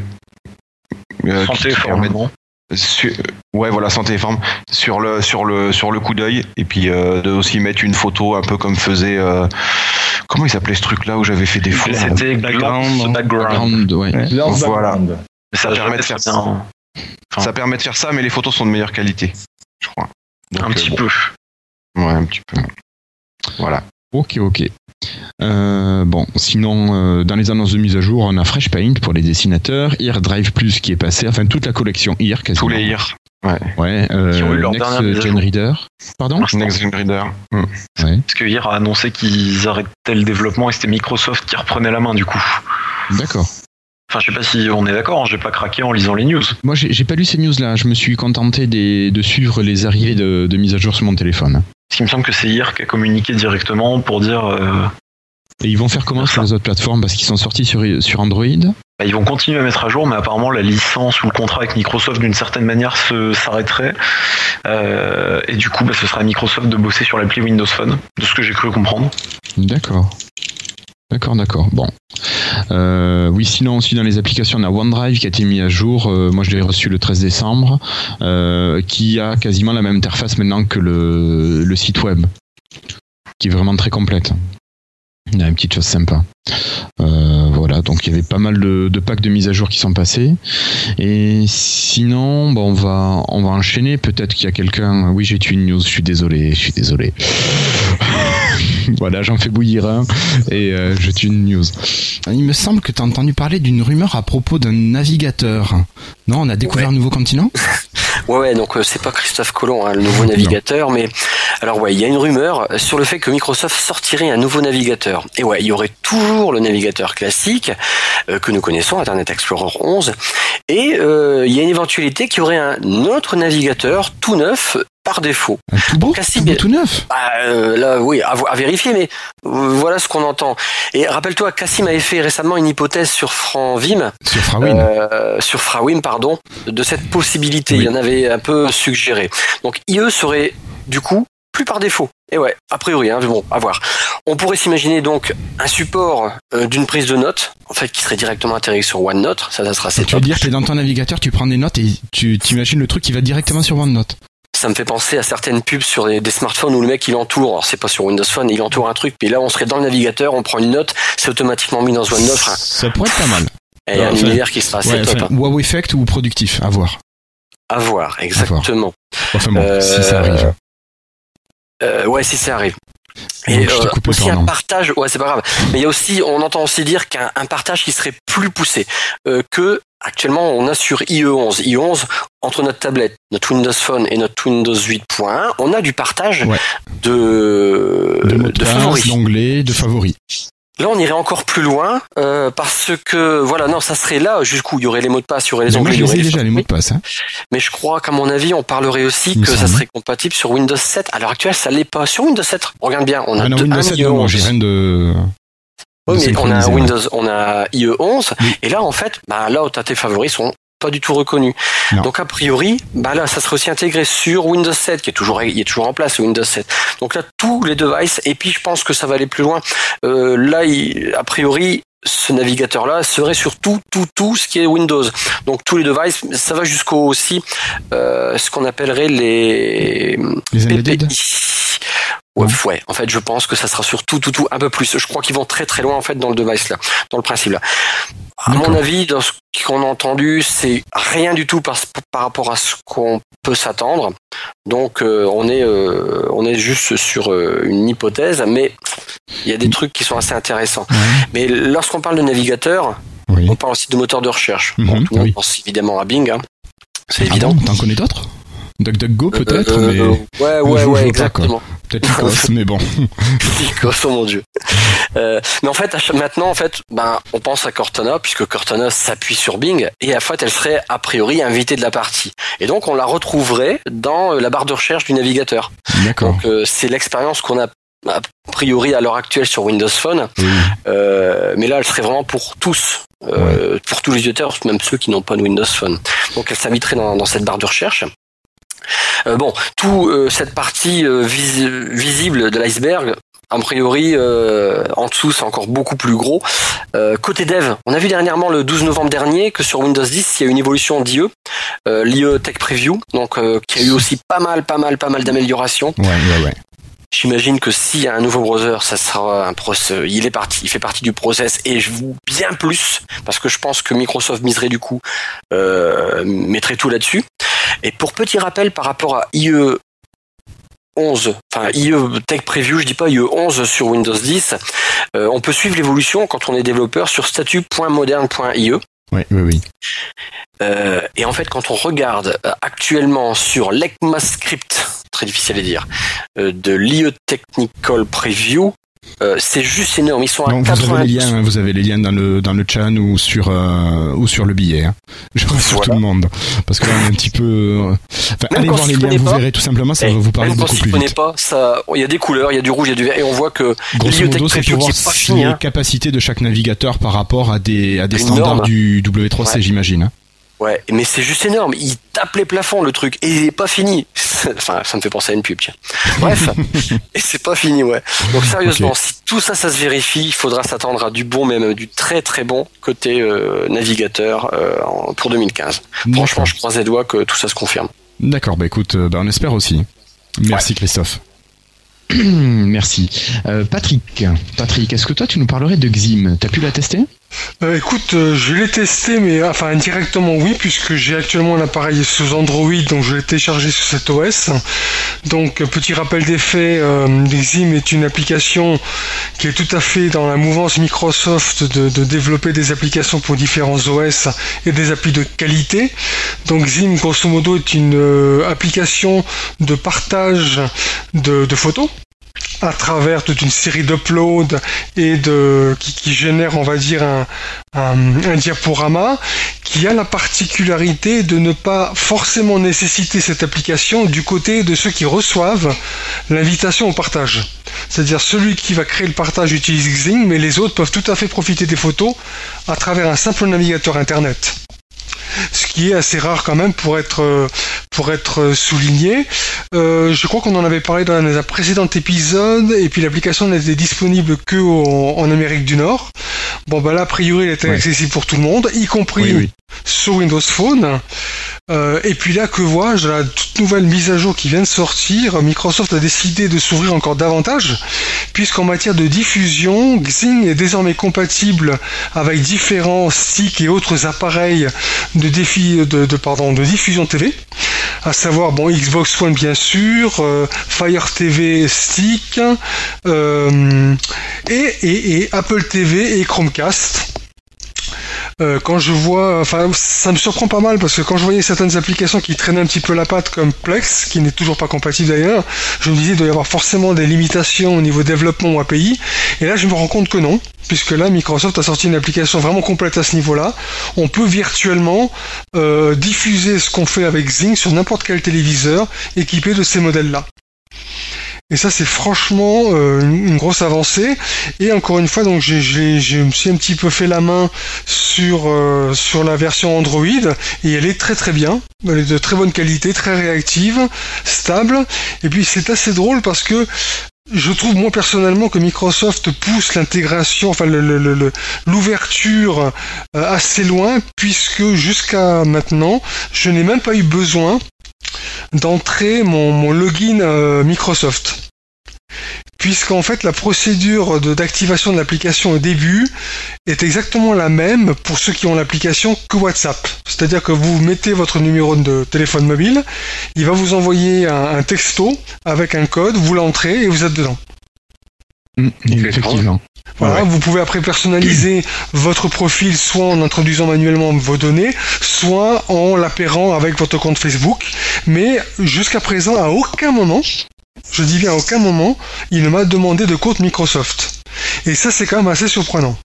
[SPEAKER 3] euh,
[SPEAKER 4] Santé,
[SPEAKER 3] permettent-
[SPEAKER 4] forme,
[SPEAKER 3] Sur- ouais, voilà, santé et forme sur le sur le sur le coup d'œil et puis euh, de aussi mettre une photo un peu comme faisait euh, comment il s'appelait ce truc là où j'avais fait des fous.
[SPEAKER 4] C'était
[SPEAKER 2] Background,
[SPEAKER 4] Background.
[SPEAKER 1] Ouais.
[SPEAKER 2] Ouais.
[SPEAKER 3] Voilà.
[SPEAKER 4] ça
[SPEAKER 3] Ça
[SPEAKER 4] permet de faire bien Enfin,
[SPEAKER 3] Ça permet de faire ça, mais les photos sont de meilleure qualité, je crois. Donc,
[SPEAKER 4] un
[SPEAKER 3] euh,
[SPEAKER 4] petit
[SPEAKER 3] bon,
[SPEAKER 4] peu.
[SPEAKER 3] Ouais, un petit peu. Voilà.
[SPEAKER 1] Ok, ok. Euh, bon, sinon, euh, dans les annonces de mise à jour, on a Fresh Paint pour les dessinateurs, Ear Drive Plus qui est passé, enfin toute la collection Ear quasiment.
[SPEAKER 3] Tous les IR.
[SPEAKER 1] Ouais, euh,
[SPEAKER 4] Qui ont eu leur dernière mise
[SPEAKER 1] Next
[SPEAKER 4] à
[SPEAKER 1] Gen
[SPEAKER 4] jour.
[SPEAKER 1] Reader. Pardon?
[SPEAKER 3] Next Gen Reader.
[SPEAKER 1] Ouais,
[SPEAKER 4] Parce que hier a annoncé qu'ils arrêtaient le développement et c'était Microsoft qui reprenait la main du coup.
[SPEAKER 1] d'accord.
[SPEAKER 4] Enfin, je sais pas si on est d'accord, hein, j'ai pas craqué en lisant les news.
[SPEAKER 1] Moi, j'ai j'ai pas lu ces news-là. Je me suis contenté des- de suivre les arrivées de, de mise à jour sur mon téléphone.
[SPEAKER 4] Parce qu'il me semble que c'est hier qui a communiqué directement pour dire euh,
[SPEAKER 1] Et ils vont faire comment sur les autres plateformes? Parce qu'ils sont sortis sur, sur Android.
[SPEAKER 4] bah, ils vont continuer à mettre à jour, mais apparemment la licence ou le contrat avec Microsoft d'une certaine manière se s'arrêterait. Euh, et du coup, bah, ce sera à Microsoft de bosser sur l'appli Windows Phone, de ce que j'ai cru comprendre.
[SPEAKER 1] D'accord. D'accord, d'accord. Bon. Euh, oui, sinon aussi dans les applications, on a OneDrive qui a été mis à jour. Euh, moi, je l'ai reçu le 13 décembre, euh, qui a quasiment la même interface maintenant que le, site web, qui est vraiment très complète. Il y a une petite chose sympa. Voilà, donc il y avait pas mal de, de packs de mise à jour qui sont passés. Et sinon, bon, on va on va enchaîner. Peut-être qu'il y a quelqu'un. Oui, j'ai tué une news. Je suis désolé. Je suis désolé. voilà, j'en fais bouillir un et euh, je tue une news. Il me semble que tu as entendu parler d'une rumeur à propos d'un navigateur. Non, on a découvert un nouveau continent
[SPEAKER 6] Ouais, ouais, donc euh, c'est pas Christophe Colomb, hein, le nouveau navigateur, mais alors ouais, il y a une rumeur sur le fait que Microsoft sortirait un nouveau navigateur. Et ouais, il y aurait toujours le navigateur classique euh, que nous connaissons, Internet Explorer 11, et euh, il y a une éventualité qu'il y aurait un autre navigateur tout neuf par défaut.
[SPEAKER 1] Tout beau, tout, beau,
[SPEAKER 6] mais-
[SPEAKER 1] tout neuf
[SPEAKER 6] Bah, euh, là, oui, à, vérifier, mais euh, voilà ce qu'on entend. Et rappelle-toi, Cassim avait fait récemment une hypothèse sur Franvim,
[SPEAKER 1] sur Frawin.
[SPEAKER 6] euh, sur Frawim, pardon, de cette possibilité.
[SPEAKER 1] Oui.
[SPEAKER 6] Il y en avait un peu suggéré. Donc IE serait du coup plus par défaut. Et ouais, a priori, hein, bon, à voir. On pourrait s'imaginer donc un support euh, d'une prise de notes, en fait, qui serait directement intégré sur OneNote. Ça, ça sera assez
[SPEAKER 1] Tu veux dire que dans ton navigateur, tu prends des notes et tu t'imagines le truc qui va directement sur OneNote.
[SPEAKER 6] Ça me fait penser à certaines pubs sur des, des smartphones où le mec il entoure, alors c'est pas sur Windows Phone, il entoure un truc, puis là on serait dans le navigateur, on prend une note, c'est automatiquement mis dans OneNote.
[SPEAKER 1] Ça pourrait être pas mal.
[SPEAKER 6] et un
[SPEAKER 1] Enfin,
[SPEAKER 6] univers qui sera assez
[SPEAKER 1] Ouais,
[SPEAKER 6] top.
[SPEAKER 1] enfin,
[SPEAKER 6] hein.
[SPEAKER 1] wow effect ou productif, à voir.
[SPEAKER 6] À voir, exactement.
[SPEAKER 1] Enfin bon,
[SPEAKER 6] Euh,
[SPEAKER 1] si ça arrive.
[SPEAKER 6] Euh, ouais, si ça arrive. Et euh, aussi un partage, ouais c'est pas grave. Mais il y a aussi, on entend aussi dire qu'un un partage qui serait plus poussé euh, que actuellement on a sur IE11. IE11 entre notre tablette, notre Windows Phone et notre Windows 8.1, on a du partage
[SPEAKER 1] Ouais.
[SPEAKER 6] de
[SPEAKER 1] De
[SPEAKER 6] favoris.
[SPEAKER 1] de favoris.
[SPEAKER 6] Là, on irait encore plus loin euh, parce que voilà, non, ça serait là jusqu'où? Il y aurait les mots de passe, il y aurait les onglets,
[SPEAKER 1] je
[SPEAKER 6] il y aurait les
[SPEAKER 1] déjà, les mots de passe. Hein.
[SPEAKER 6] Mais je crois qu'à mon avis, on parlerait aussi
[SPEAKER 1] Il
[SPEAKER 6] que ça serait compatible sur Windows 7. À l'heure actuelle, ça l'est pas sur Windows 7. Regarde bien, on a
[SPEAKER 1] Ah non,
[SPEAKER 6] deux,
[SPEAKER 1] Windows
[SPEAKER 6] un
[SPEAKER 1] 7,
[SPEAKER 6] IE
[SPEAKER 1] non, moi,
[SPEAKER 6] 11.
[SPEAKER 1] j'ai rien de...
[SPEAKER 6] Oui, mais on a. Windows, on a IE11,
[SPEAKER 1] Oui.
[SPEAKER 6] et là, en fait, bah, là où t'as tes favoris sont pas du tout reconnus.
[SPEAKER 1] Non.
[SPEAKER 6] Donc, a priori, bah, là, ça serait aussi intégré sur Windows 7, qui est toujours, il est toujours en place, Windows 7. Donc là, tous les devices, et puis je pense que ça va aller plus loin. Euh, là, il- a priori, ce navigateur-là serait sur tout, tout, tout ce qui est Windows. Donc tous les devices, ça va jusqu'au aussi euh, ce qu'on appellerait les
[SPEAKER 1] Les embedded
[SPEAKER 6] PPI. Ouais, ouais, en fait, je pense que ça sera sur tout, tout, tout, un peu plus. Je crois qu'ils vont très, très loin, en fait, dans le device là, dans le principe là. À mon avis, dans ce qu'on a entendu, c'est rien du tout par, par rapport à ce qu'on peut s'attendre. Donc, euh, on est, euh, on est juste sur euh, une hypothèse, mais il y a des trucs qui sont assez intéressants.
[SPEAKER 1] Ouais.
[SPEAKER 6] Mais lorsqu'on parle de navigateur,
[SPEAKER 1] Oui.
[SPEAKER 6] On parle aussi de moteur de recherche.
[SPEAKER 1] Mhm,
[SPEAKER 6] Bon, tout le monde pense évidemment à Bing, hein. c'est
[SPEAKER 1] Ah
[SPEAKER 6] évident.
[SPEAKER 1] bon, T'en connais d'autres? DuckDuckGo peut-être, mais
[SPEAKER 6] ouais, ouais, ouais,
[SPEAKER 1] pas,
[SPEAKER 6] exactement.
[SPEAKER 1] Peut-être Lycos, mais bon.
[SPEAKER 6] Lycos, oh mon dieu. Euh, mais en fait, à maintenant, en fait, ben, on pense à Cortana puisque Cortana s'appuie sur Bing et en fait, elle serait a priori invitée de la partie. Et donc, on la retrouverait dans euh, la barre de recherche du navigateur.
[SPEAKER 1] D'accord.
[SPEAKER 6] Donc, euh, c'est l'expérience qu'on a a priori à l'heure actuelle sur Windows Phone.
[SPEAKER 1] Oui.
[SPEAKER 6] Euh, mais là, elle serait vraiment pour tous, euh, pour tous les utilisateurs, même ceux qui n'ont pas de Windows Phone. Donc, elle s'inviterait dans, dans cette barre de recherche. Euh, bon, tout euh, cette partie euh, vis- visible de l'iceberg, a priori, en dessous, c'est encore beaucoup plus gros. Côté dev, on a vu dernièrement le 12 novembre dernier que sur Windows 10, il y a une évolution d'IE, l'IE Tech Preview, donc qui a eu aussi pas mal, pas mal, pas mal d'améliorations.
[SPEAKER 1] Ouais, ouais, ouais.
[SPEAKER 6] J'imagine que s'il y a un nouveau browser, ça sera un process. Il est parti, il fait partie du process et je vous bien plus parce que je pense que Microsoft miserait du coup, euh, mettrait tout là-dessus. Et pour petit rappel par rapport à IE 11, enfin IE Tech Preview, je dis pas IE 11 sur Windows 10, euh, on peut suivre l'évolution quand on est développeur sur statut.moderne.ie.
[SPEAKER 1] Oui, oui, oui.
[SPEAKER 6] Euh, et en fait, quand on regarde euh, actuellement sur l'ECMAScript, très difficile à dire, euh, de l'IE Technical Preview, euh, c'est juste énorme. Ils sont à
[SPEAKER 1] Donc vous avez
[SPEAKER 6] 90.
[SPEAKER 1] les liens, hein, vous avez les liens dans le dans le chat ou sur euh, ou sur le billet. Hein. Je rassure
[SPEAKER 6] Voilà.
[SPEAKER 1] tout le monde parce que là on est un petit peu. euh, Enfin, allez voir les liens, vous
[SPEAKER 6] pas,
[SPEAKER 1] verrez tout simplement, ça
[SPEAKER 6] Eh,
[SPEAKER 1] va vous parler beaucoup plus vite.
[SPEAKER 6] pas, ça, il y a des couleurs, il y a du rouge, il y a du vert, et on voit que
[SPEAKER 1] Grosso modo, c'est pour voir les
[SPEAKER 6] hein.
[SPEAKER 1] capacités de chaque navigateur par rapport à des à des standards du W3C,
[SPEAKER 6] Ouais.
[SPEAKER 1] j'imagine. hein.
[SPEAKER 6] Ouais, mais c'est juste énorme. Il tape les plafonds, le truc, et il est pas fini. enfin, ça me fait penser à une pub, tiens. Bref, et c'est pas fini, ouais. Donc sérieusement, si tout ça, ça se vérifie, il faudra s'attendre à du bon, même du très très bon côté euh, navigateur euh, pour 2015. Franchement, je croise les doigts que tout ça se confirme.
[SPEAKER 1] D'accord, bah écoute, euh, bah, on espère aussi. Merci Christophe. Merci. Euh, Patrick, Patrick, est-ce que toi tu nous parlerais de Xim? T'as pu la tester?
[SPEAKER 5] Euh, écoute, euh, je l'ai testé, mais enfin indirectement oui, puisque j'ai actuellement un appareil sous Android, donc je l'ai téléchargé sur cet OS. Donc euh, petit rappel des faits, euh, Xim est une application qui est tout à fait dans la mouvance Microsoft de, développer des applications pour différents OS et des applis de qualité. Donc Xim, grosso modo, est une euh, application de partage de photos à travers toute une série d'uploads et de qui, qui génère on va dire un, un, un diaporama qui a la particularité de ne pas forcément nécessiter cette application du côté de ceux qui reçoivent l'invitation au partage. C'est-à-dire celui qui va créer le partage utilise Xing, mais les autres peuvent tout à fait profiter des photos à travers un simple navigateur internet ce qui est assez rare quand même pour être pour être souligné. Euh, je crois qu'on en avait parlé dans un précédent épisode et puis l'application n'était disponible que en Amérique du Nord. Bon bah là a priori elle était accessible pour tout le monde, y compris
[SPEAKER 1] Oui, oui.
[SPEAKER 5] sur Windows Phone. Euh, et puis là, que vois-je? La toute nouvelle mise à jour qui vient de sortir, Microsoft a décidé de s'ouvrir encore davantage, puisqu'en matière de diffusion, Xing est désormais compatible avec différents sticks et autres appareils de, défi, de, de, diffusion TV, à savoir bon, Xbox One bien sûr, euh, Fire TV Stick, euh, et, et, et Apple TV et Chromecast. Euh, quand je vois, enfin, ça me surprend pas mal parce que quand je voyais certaines applications qui traînaient un petit peu la patte comme Plex, qui n'est toujours pas compatible d'ailleurs, je me disais il doit y avoir forcément des limitations au niveau développement ou API. Et là, je me rends compte que non, puisque là, Microsoft a sorti une application vraiment complète à ce niveau-là. On peut virtuellement euh, diffuser ce qu'on fait avec Zing sur n'importe quel téléviseur équipé de ces modèles-là. Et ça, c'est franchement euh, une grosse avancée. Et encore une fois, donc j'ai, j'ai, je me suis un petit peu fait la main sur euh, sur la version Android et elle est très très bien. Elle est de très bonne qualité, très réactive, stable. Et puis c'est assez drôle parce que je trouve moi personnellement que Microsoft pousse l'intégration, enfin le- l'ouverture euh, assez loin, puisque jusqu'à maintenant, je n'ai même pas eu besoin d'entrer mon, login euh, Microsoft. Puisqu'en fait la procédure d'activation de l'application au début est exactement la même pour ceux qui ont l'application que WhatsApp. C'est-à-dire que vous mettez votre numéro de téléphone mobile, il va vous envoyer un texto avec un code, vous l'entrez et vous êtes dedans.
[SPEAKER 1] Mm, effectivement.
[SPEAKER 5] Voilà,
[SPEAKER 1] Ouais.
[SPEAKER 5] vous pouvez après personnaliser votre profil soit en introduisant manuellement vos données, soit en l'appairant avec votre compte Facebook. Mais jusqu'à présent, à aucun moment, je dis bien à aucun moment, il ne m'a demandé de compte Microsoft. Et ça, c'est quand même assez surprenant.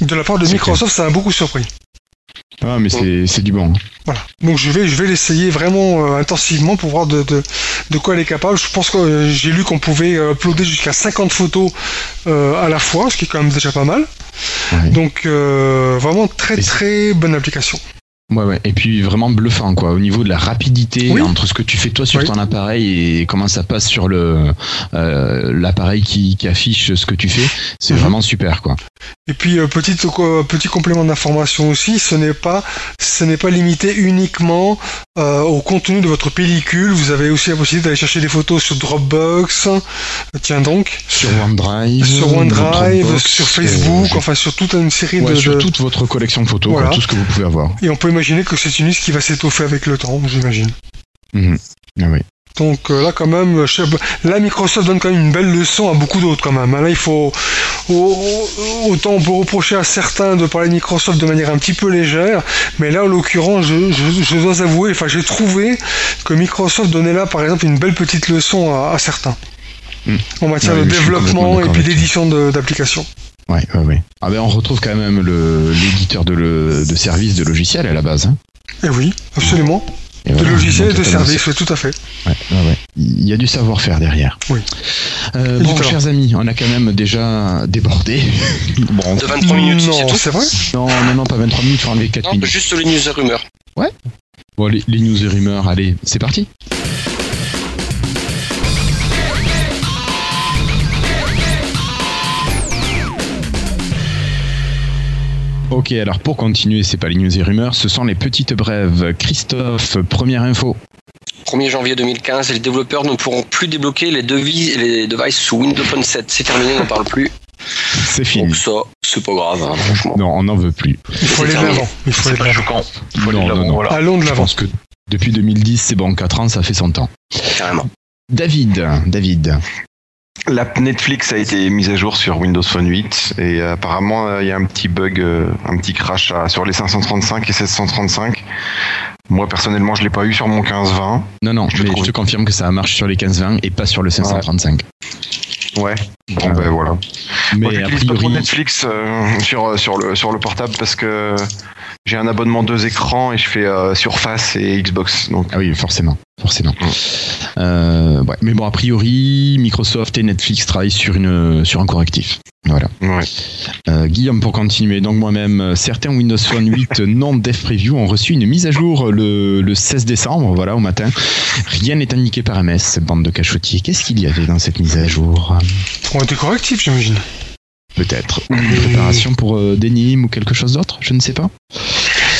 [SPEAKER 5] De la part de Microsoft, ça m'a beaucoup surpris.
[SPEAKER 1] Ah, mais c'est c'est du bon.
[SPEAKER 5] Voilà. Donc je vais, je vais l'essayer vraiment euh, intensivement pour voir de, de, de quoi elle est capable. Je pense que euh, j'ai lu qu'on pouvait uploader jusqu'à 50 photos euh, à la fois, ce qui est quand même déjà pas mal.
[SPEAKER 1] Ouais.
[SPEAKER 5] Donc euh, vraiment très très bonne application.
[SPEAKER 1] Ouais, ouais. Et puis vraiment bluffant, quoi. Au niveau de la rapidité
[SPEAKER 5] Oui.
[SPEAKER 1] entre ce que tu fais toi sur
[SPEAKER 5] Oui.
[SPEAKER 1] ton appareil et comment ça passe sur le euh, l'appareil qui, qui affiche ce que tu fais, c'est
[SPEAKER 5] Mhm.
[SPEAKER 1] vraiment super, quoi.
[SPEAKER 5] Et puis euh, petite, co- petit complément d'information aussi, ce n'est pas ce n'est pas limité uniquement euh, au contenu de votre pellicule. Vous avez aussi la possibilité d'aller chercher des photos sur Dropbox. Euh, Tiens donc.
[SPEAKER 1] Sur OneDrive,
[SPEAKER 5] Sur OneDrive,
[SPEAKER 1] Dropbox,
[SPEAKER 5] sur Facebook,
[SPEAKER 1] euh,
[SPEAKER 5] enfin sur toute une série
[SPEAKER 1] ouais,
[SPEAKER 5] de,
[SPEAKER 1] sur toute votre collection de photos, quoi,
[SPEAKER 5] Voilà.
[SPEAKER 1] tout ce que vous pouvez avoir.
[SPEAKER 5] Et on peut imaginer que c'est une liste qui va s'étoffer avec le temps, j'imagine.
[SPEAKER 1] Mhm. Ah oui.
[SPEAKER 5] Donc euh, là quand même, je là Microsoft donne quand même une belle leçon à beaucoup d'autres quand même. Là il faut au- au- autant on peut reprocher à certains de parler de Microsoft de manière un petit peu légère, mais là en l'occurrence je, je- je dois avouer, enfin j'ai trouvé que Microsoft donnait là par exemple une belle petite leçon à, à certains.
[SPEAKER 1] Mm.
[SPEAKER 5] En matière
[SPEAKER 1] Ouais,
[SPEAKER 5] de développement et puis d'édition d'applications.
[SPEAKER 1] Ouais, ouais, ouais. Ah ben on retrouve quand même le l'éditeur de, le, de service de logiciel à la base. Hein.
[SPEAKER 5] Et oui, absolument.
[SPEAKER 1] Et
[SPEAKER 5] De
[SPEAKER 1] voilà,
[SPEAKER 5] logiciels et de services, oui, tout à fait.
[SPEAKER 1] Ouais, ouais, ouais. Il y a du savoir-faire derrière.
[SPEAKER 5] Oui.
[SPEAKER 1] Euh, bon, chers amis, on a quand même déjà débordé. bon,
[SPEAKER 6] De 23 minutes, c'est
[SPEAKER 5] Non,
[SPEAKER 6] tout.
[SPEAKER 5] c'est vrai
[SPEAKER 1] non, non, non, pas 23 minutes, faut enlever 4
[SPEAKER 6] Non,
[SPEAKER 1] minutes.
[SPEAKER 6] juste les news et rumeurs.
[SPEAKER 1] Bon, les, les news et rumeurs, allez, c'est parti. Ok, alors pour continuer, c'est pas les news et rumeurs, ce sont les petites brèves. Christophe, première info.
[SPEAKER 6] 1er janvier 2015, les développeurs ne pourront plus débloquer les, devis, les devices sous Windows Phone 7. C'est terminé, on n'en parle plus.
[SPEAKER 1] C'est fini.
[SPEAKER 6] Donc ça, c'est pas grave, hein, franchement.
[SPEAKER 1] Non, on n'en veut plus.
[SPEAKER 5] Il faut aller de l'avant. Il faut aller de l'avant.
[SPEAKER 4] choquant. Il faut aller
[SPEAKER 1] Non,
[SPEAKER 4] de l'avant, voilà.
[SPEAKER 5] Allons de
[SPEAKER 1] Je
[SPEAKER 5] l'avant.
[SPEAKER 1] pense que depuis 2010, c'est bon, 4 ans, ça fait son temps.
[SPEAKER 6] Carrément.
[SPEAKER 1] David, David.
[SPEAKER 3] L'app Netflix a été mise à jour sur Windows Phone 8 et apparemment euh, il y a un petit bug, euh, un petit crash sur les 535 et 735. Moi personnellement je l'ai pas eu sur mon 1520.
[SPEAKER 1] Non, non,
[SPEAKER 3] Je
[SPEAKER 1] mais
[SPEAKER 3] trouve.
[SPEAKER 1] je te confirme que ça marche sur les 15-20 et pas sur le 535.
[SPEAKER 3] Ouais. Bon ben voilà.
[SPEAKER 1] Mais
[SPEAKER 3] Moi
[SPEAKER 1] a
[SPEAKER 3] pas trop Netflix euh, sur sur le sur le portable parce que j'ai un abonnement deux écrans et je fais euh, Surface et Xbox donc
[SPEAKER 1] Ah oui, forcément, forcément.
[SPEAKER 3] Mm.
[SPEAKER 1] Euh, ouais. Mais bon, a priori, Microsoft et Netflix travaillent sur, une, sur un correctif. Voilà.
[SPEAKER 3] ouais.
[SPEAKER 1] Euh, Guillaume, pour continuer, donc moi-même, certains Windows Phone 8 non dev preview ont reçu une mise à jour le, le 16 décembre, voilà, au matin. Rien n'est indiqué par MS, bande de cachotiers. Qu'est-ce qu'il y avait dans cette mise à jour?
[SPEAKER 5] On était correctif, j'imagine.
[SPEAKER 1] Peut-être. Une préparation pour euh, des NIM ou quelque chose d'autre Je ne sais pas.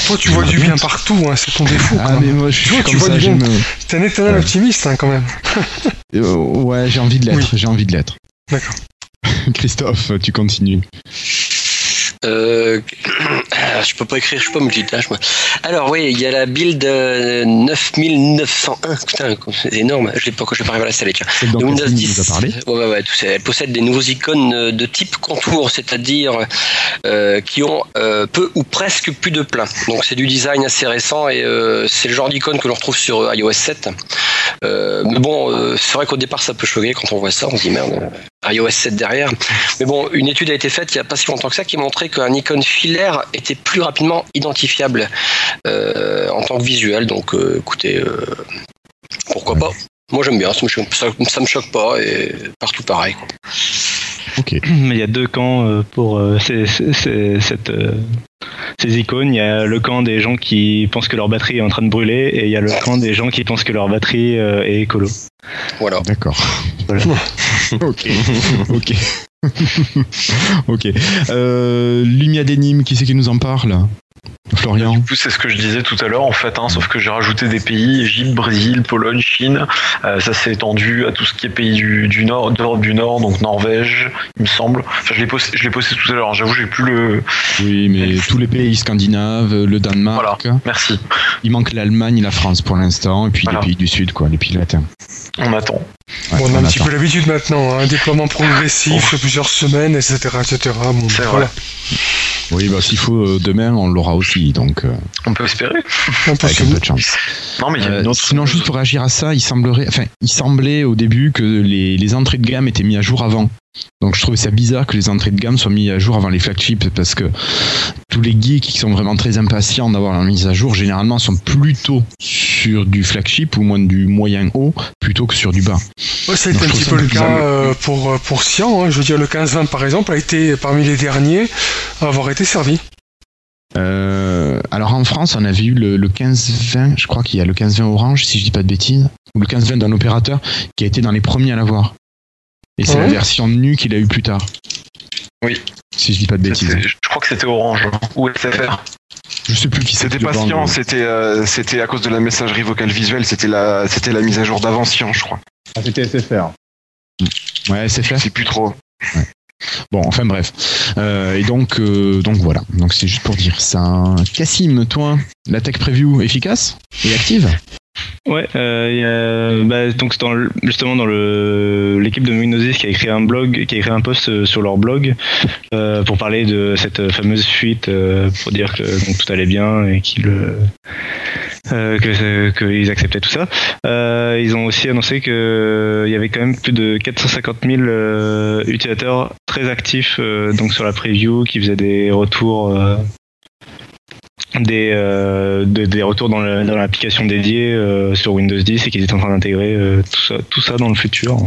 [SPEAKER 5] Toi, tu vois du bien partout, hein, c'est ton défaut.
[SPEAKER 1] Ah, mais moi, je suis
[SPEAKER 5] Tu vois, tu
[SPEAKER 1] comme
[SPEAKER 5] vois
[SPEAKER 1] ça,
[SPEAKER 5] du bien.
[SPEAKER 1] j'aime, euh,
[SPEAKER 5] T'es un éternel
[SPEAKER 1] Ouais.
[SPEAKER 5] optimiste, hein, quand même.
[SPEAKER 1] euh, ouais, j'ai envie de l'être,
[SPEAKER 5] Oui.
[SPEAKER 1] j'ai envie de l'être.
[SPEAKER 5] D'accord.
[SPEAKER 1] Christophe, tu continues.
[SPEAKER 6] Euh, je peux pas écrire, je suis pas multitâche moi. Alors oui, il y a la build euh, 9901. Putain, c'est énorme. Je l'ai pas, je vais pas arriver à la salle. Tiens. De Windows
[SPEAKER 1] Catherine
[SPEAKER 6] 10.
[SPEAKER 1] nous a parlé.
[SPEAKER 6] Ouais, ouais, ouais, tout ça. Elle possède des nouveaux icônes euh, de type contour, c'est-à-dire euh, qui ont euh, peu ou presque plus de plein. Donc c'est du design assez récent et euh, c'est le genre d'icône que l'on retrouve sur euh, iOS 7. Euh, mais bon, euh, c'est vrai qu'au départ ça peut choquer quand on voit ça, on se dit merde, euh, iOS 7 derrière. Mais bon, une étude a été faite il n'y a pas si longtemps que ça qui montrait qu'un icône filaire était plus rapidement identifiable euh, en tant que visuel. Donc euh, écoutez, euh, pourquoi pas Moi j'aime bien, ça me, choque, ça, ça me choque pas et partout pareil. Quoi.
[SPEAKER 1] Ok.
[SPEAKER 2] Mais il y a deux camps pour ces, ces- ces- cette, ces icônes. Il y a le camp des gens qui pensent que leur batterie est en train de brûler et il y a le camp des gens qui pensent que leur batterie est écolo.
[SPEAKER 6] Voilà.
[SPEAKER 1] D'accord.
[SPEAKER 2] Voilà.
[SPEAKER 1] ok. Ok. ok. Euh, Lumia Denim, qui c'est qui nous en parle? Florian
[SPEAKER 4] Du coup, c'est ce que je disais tout à l'heure, en fait, hein, sauf que j'ai rajouté des pays, Égypte, Brésil, Pologne, Chine. Euh, ça s'est étendu à tout ce qui est pays du, du Nord, d'Europe du Nord, donc Norvège, il me semble. Enfin, je l'ai posté, je l'ai posté tout à l'heure, j'avoue, j'ai plus le.
[SPEAKER 1] Oui, mais tous les pays scandinaves, le Danemark.
[SPEAKER 4] Voilà, merci.
[SPEAKER 1] Il manque l'Allemagne et la France pour l'instant, et puis
[SPEAKER 4] Voilà.
[SPEAKER 1] les pays du Sud, quoi, les pays latins.
[SPEAKER 4] On attend.
[SPEAKER 1] Ouais,
[SPEAKER 5] Bon, on a un petit peu l'habitude maintenant, hein, un déploiement progressif sur plusieurs semaines, etc. etc. Bon,
[SPEAKER 4] C'est
[SPEAKER 5] voilà.
[SPEAKER 1] Oui, bah, s'il faut euh, demain, on l'aura aussi, donc euh,
[SPEAKER 4] On peut espérer.
[SPEAKER 5] Un peu
[SPEAKER 1] avec un peu de chance.
[SPEAKER 4] Non, mais il y a
[SPEAKER 1] Euh,
[SPEAKER 4] une autre.
[SPEAKER 1] sinon, juste pour réagir à ça, il semblerait, enfin, il semblait au début que les, les entrées de gamme étaient mises à jour avant. Donc, je trouvais ça bizarre que les entrées de gamme soient mises à jour avant les flagships parce que tous les geeks qui sont vraiment très impatients d'avoir leur mise à jour, généralement, sont plutôt sur du flagship ou moins du moyen haut plutôt que sur du bas.
[SPEAKER 5] Ouais, ça a été un petit peu le cas euh, pour, euh, pour Sian. hein. Je veux dire, le 15-20 par exemple a été parmi les derniers à avoir été servi.
[SPEAKER 1] Euh, alors en France, on avait eu le, le 15-20, je crois qu'il y a le 15-20 Orange, si je dis pas de bêtises, ou le 15-20 d'un opérateur qui a été dans les premiers à l'avoir. Et c'est la version nue qu'il a eu plus tard.
[SPEAKER 4] Oui.
[SPEAKER 1] Si je dis pas de bêtises.
[SPEAKER 4] C'était- Je crois que c'était Orange hein, ou SFR.
[SPEAKER 1] Je sais plus qui
[SPEAKER 3] C'était
[SPEAKER 1] qui
[SPEAKER 3] pas Cyan,
[SPEAKER 1] mais-
[SPEAKER 3] c'était euh, c'était à cause de la messagerie vocale visuelle, c'était la c'était la mise à jour d'avant Cyan, je crois.
[SPEAKER 9] Ah, c'était SFR.
[SPEAKER 1] Ouais, c'est.
[SPEAKER 3] Je sais plus trop.
[SPEAKER 1] Bon, enfin bref. Euh, et donc, euh, donc voilà. Donc c'est juste pour dire ça. Cassim, toi, la tech preview efficace et active?
[SPEAKER 2] Ouais, euh, bah, donc dans justement dans le l'équipe de 10 qui a écrit un blog, qui a écrit un post euh, sur leur blog euh, pour parler de cette fameuse fuite, euh, pour dire que donc, tout allait bien et qu'ils euh, euh, que qu'ils acceptaient tout ça. Euh, ils ont aussi annoncé que il y avait quand même plus de 450 000 euh, utilisateurs très actifs euh, donc sur la preview qui faisaient des retours. Des, euh, de- des retours dans le- dans l'application dédiée euh, sur Windows 10 et qu'ils étaient en train d'intégrer euh, tout, ça, tout ça dans le futur,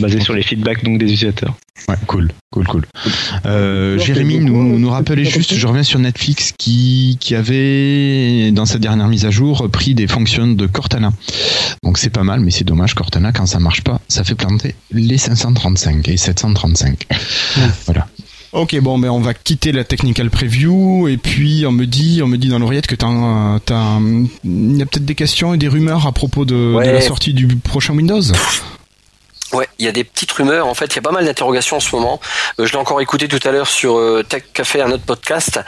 [SPEAKER 2] basé sur les feedbacks donc des utilisateurs.
[SPEAKER 1] Ouais, cool, cool, cool. Euh, Jérémy nous, nous rappelait juste, je reviens sur Netflix, qui, qui avait, dans sa dernière mise à jour, pris des fonctions de Cortana. Donc c'est pas mal, mais c'est dommage, Cortana, quand ça marche pas, ça fait planter les 535 et 735. Voilà. Ok, bon, ben on va quitter la technical preview et puis on me dit, on me dit dans l'oreillette que t'as, t'as, il y a peut-être des questions et des rumeurs à propos de, la sortie du prochain Windows.
[SPEAKER 6] Ouais, il y a des petites rumeurs. En fait, il y a pas mal d'interrogations en ce moment. Euh, je l'ai encore écouté tout à l'heure sur euh, Tech Café, un autre podcast.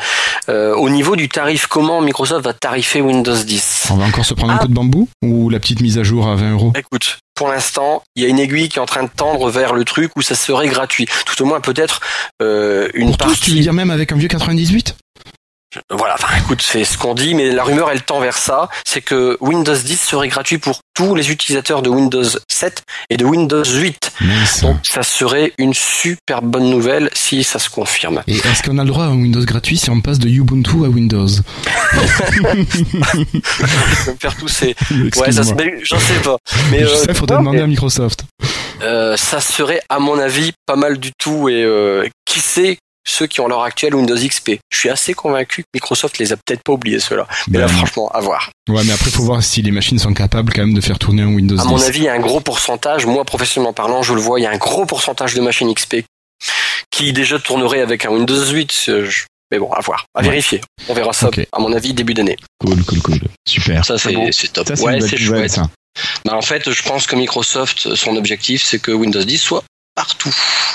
[SPEAKER 6] Euh, au niveau du tarif, comment Microsoft va tarifer Windows 10
[SPEAKER 1] On va encore se prendre un
[SPEAKER 6] Ah.
[SPEAKER 1] coup de bambou ou la petite mise à jour à 20 euros?
[SPEAKER 6] Écoute, pour l'instant, il y a une aiguille qui est en train de tendre vers le truc où ça serait gratuit. Tout au moins, peut-être euh, une
[SPEAKER 1] Pour
[SPEAKER 6] partie.
[SPEAKER 1] tous, tu veux dire même avec un vieux 98
[SPEAKER 6] Voilà, enfin écoute, c'est ce qu'on dit, mais la rumeur elle tend vers ça, c'est que Windows 10 serait gratuit pour tous les utilisateurs de Windows 7 et de Windows 8.
[SPEAKER 1] Mince.
[SPEAKER 6] Donc ça serait une super bonne nouvelle si ça se confirme.
[SPEAKER 1] Et est-ce qu'on a le droit à un Windows gratuit si on passe de Ubuntu à Windows?
[SPEAKER 6] Je me faire tousser. Ouais, ça se j'en sais pas. Mais euh,
[SPEAKER 1] faudrait
[SPEAKER 6] non,
[SPEAKER 1] demander
[SPEAKER 6] mais,
[SPEAKER 1] à Microsoft.
[SPEAKER 6] euh, ça serait à mon avis pas mal du tout et euh, qui sait ceux qui ont leur actuel Windows XP. Je suis assez convaincu que Microsoft les a peut-être pas oubliés ceux-là. Mais là
[SPEAKER 1] Ben,
[SPEAKER 6] franchement, à voir.
[SPEAKER 1] Ouais, mais après, faut voir si les machines sont capables quand même de faire tourner un Windows
[SPEAKER 6] À
[SPEAKER 1] 10.
[SPEAKER 6] mon avis, il y a un gros pourcentage, moi professionnellement parlant, je le vois, il y a un gros pourcentage de machines XP qui déjà tournerait avec un Windows 8. euh, je- Mais bon, à voir, à
[SPEAKER 1] Ouais.
[SPEAKER 6] vérifier. On verra ça, à mon avis, début d'année.
[SPEAKER 1] Cool, cool, cool. Super.
[SPEAKER 6] Ça, c'est top.
[SPEAKER 1] Ça, c'est
[SPEAKER 6] ouais, c'est chouette.
[SPEAKER 1] ça.
[SPEAKER 6] Bah, en fait, je pense que Microsoft, son objectif, c'est que Windows 10 soit partout.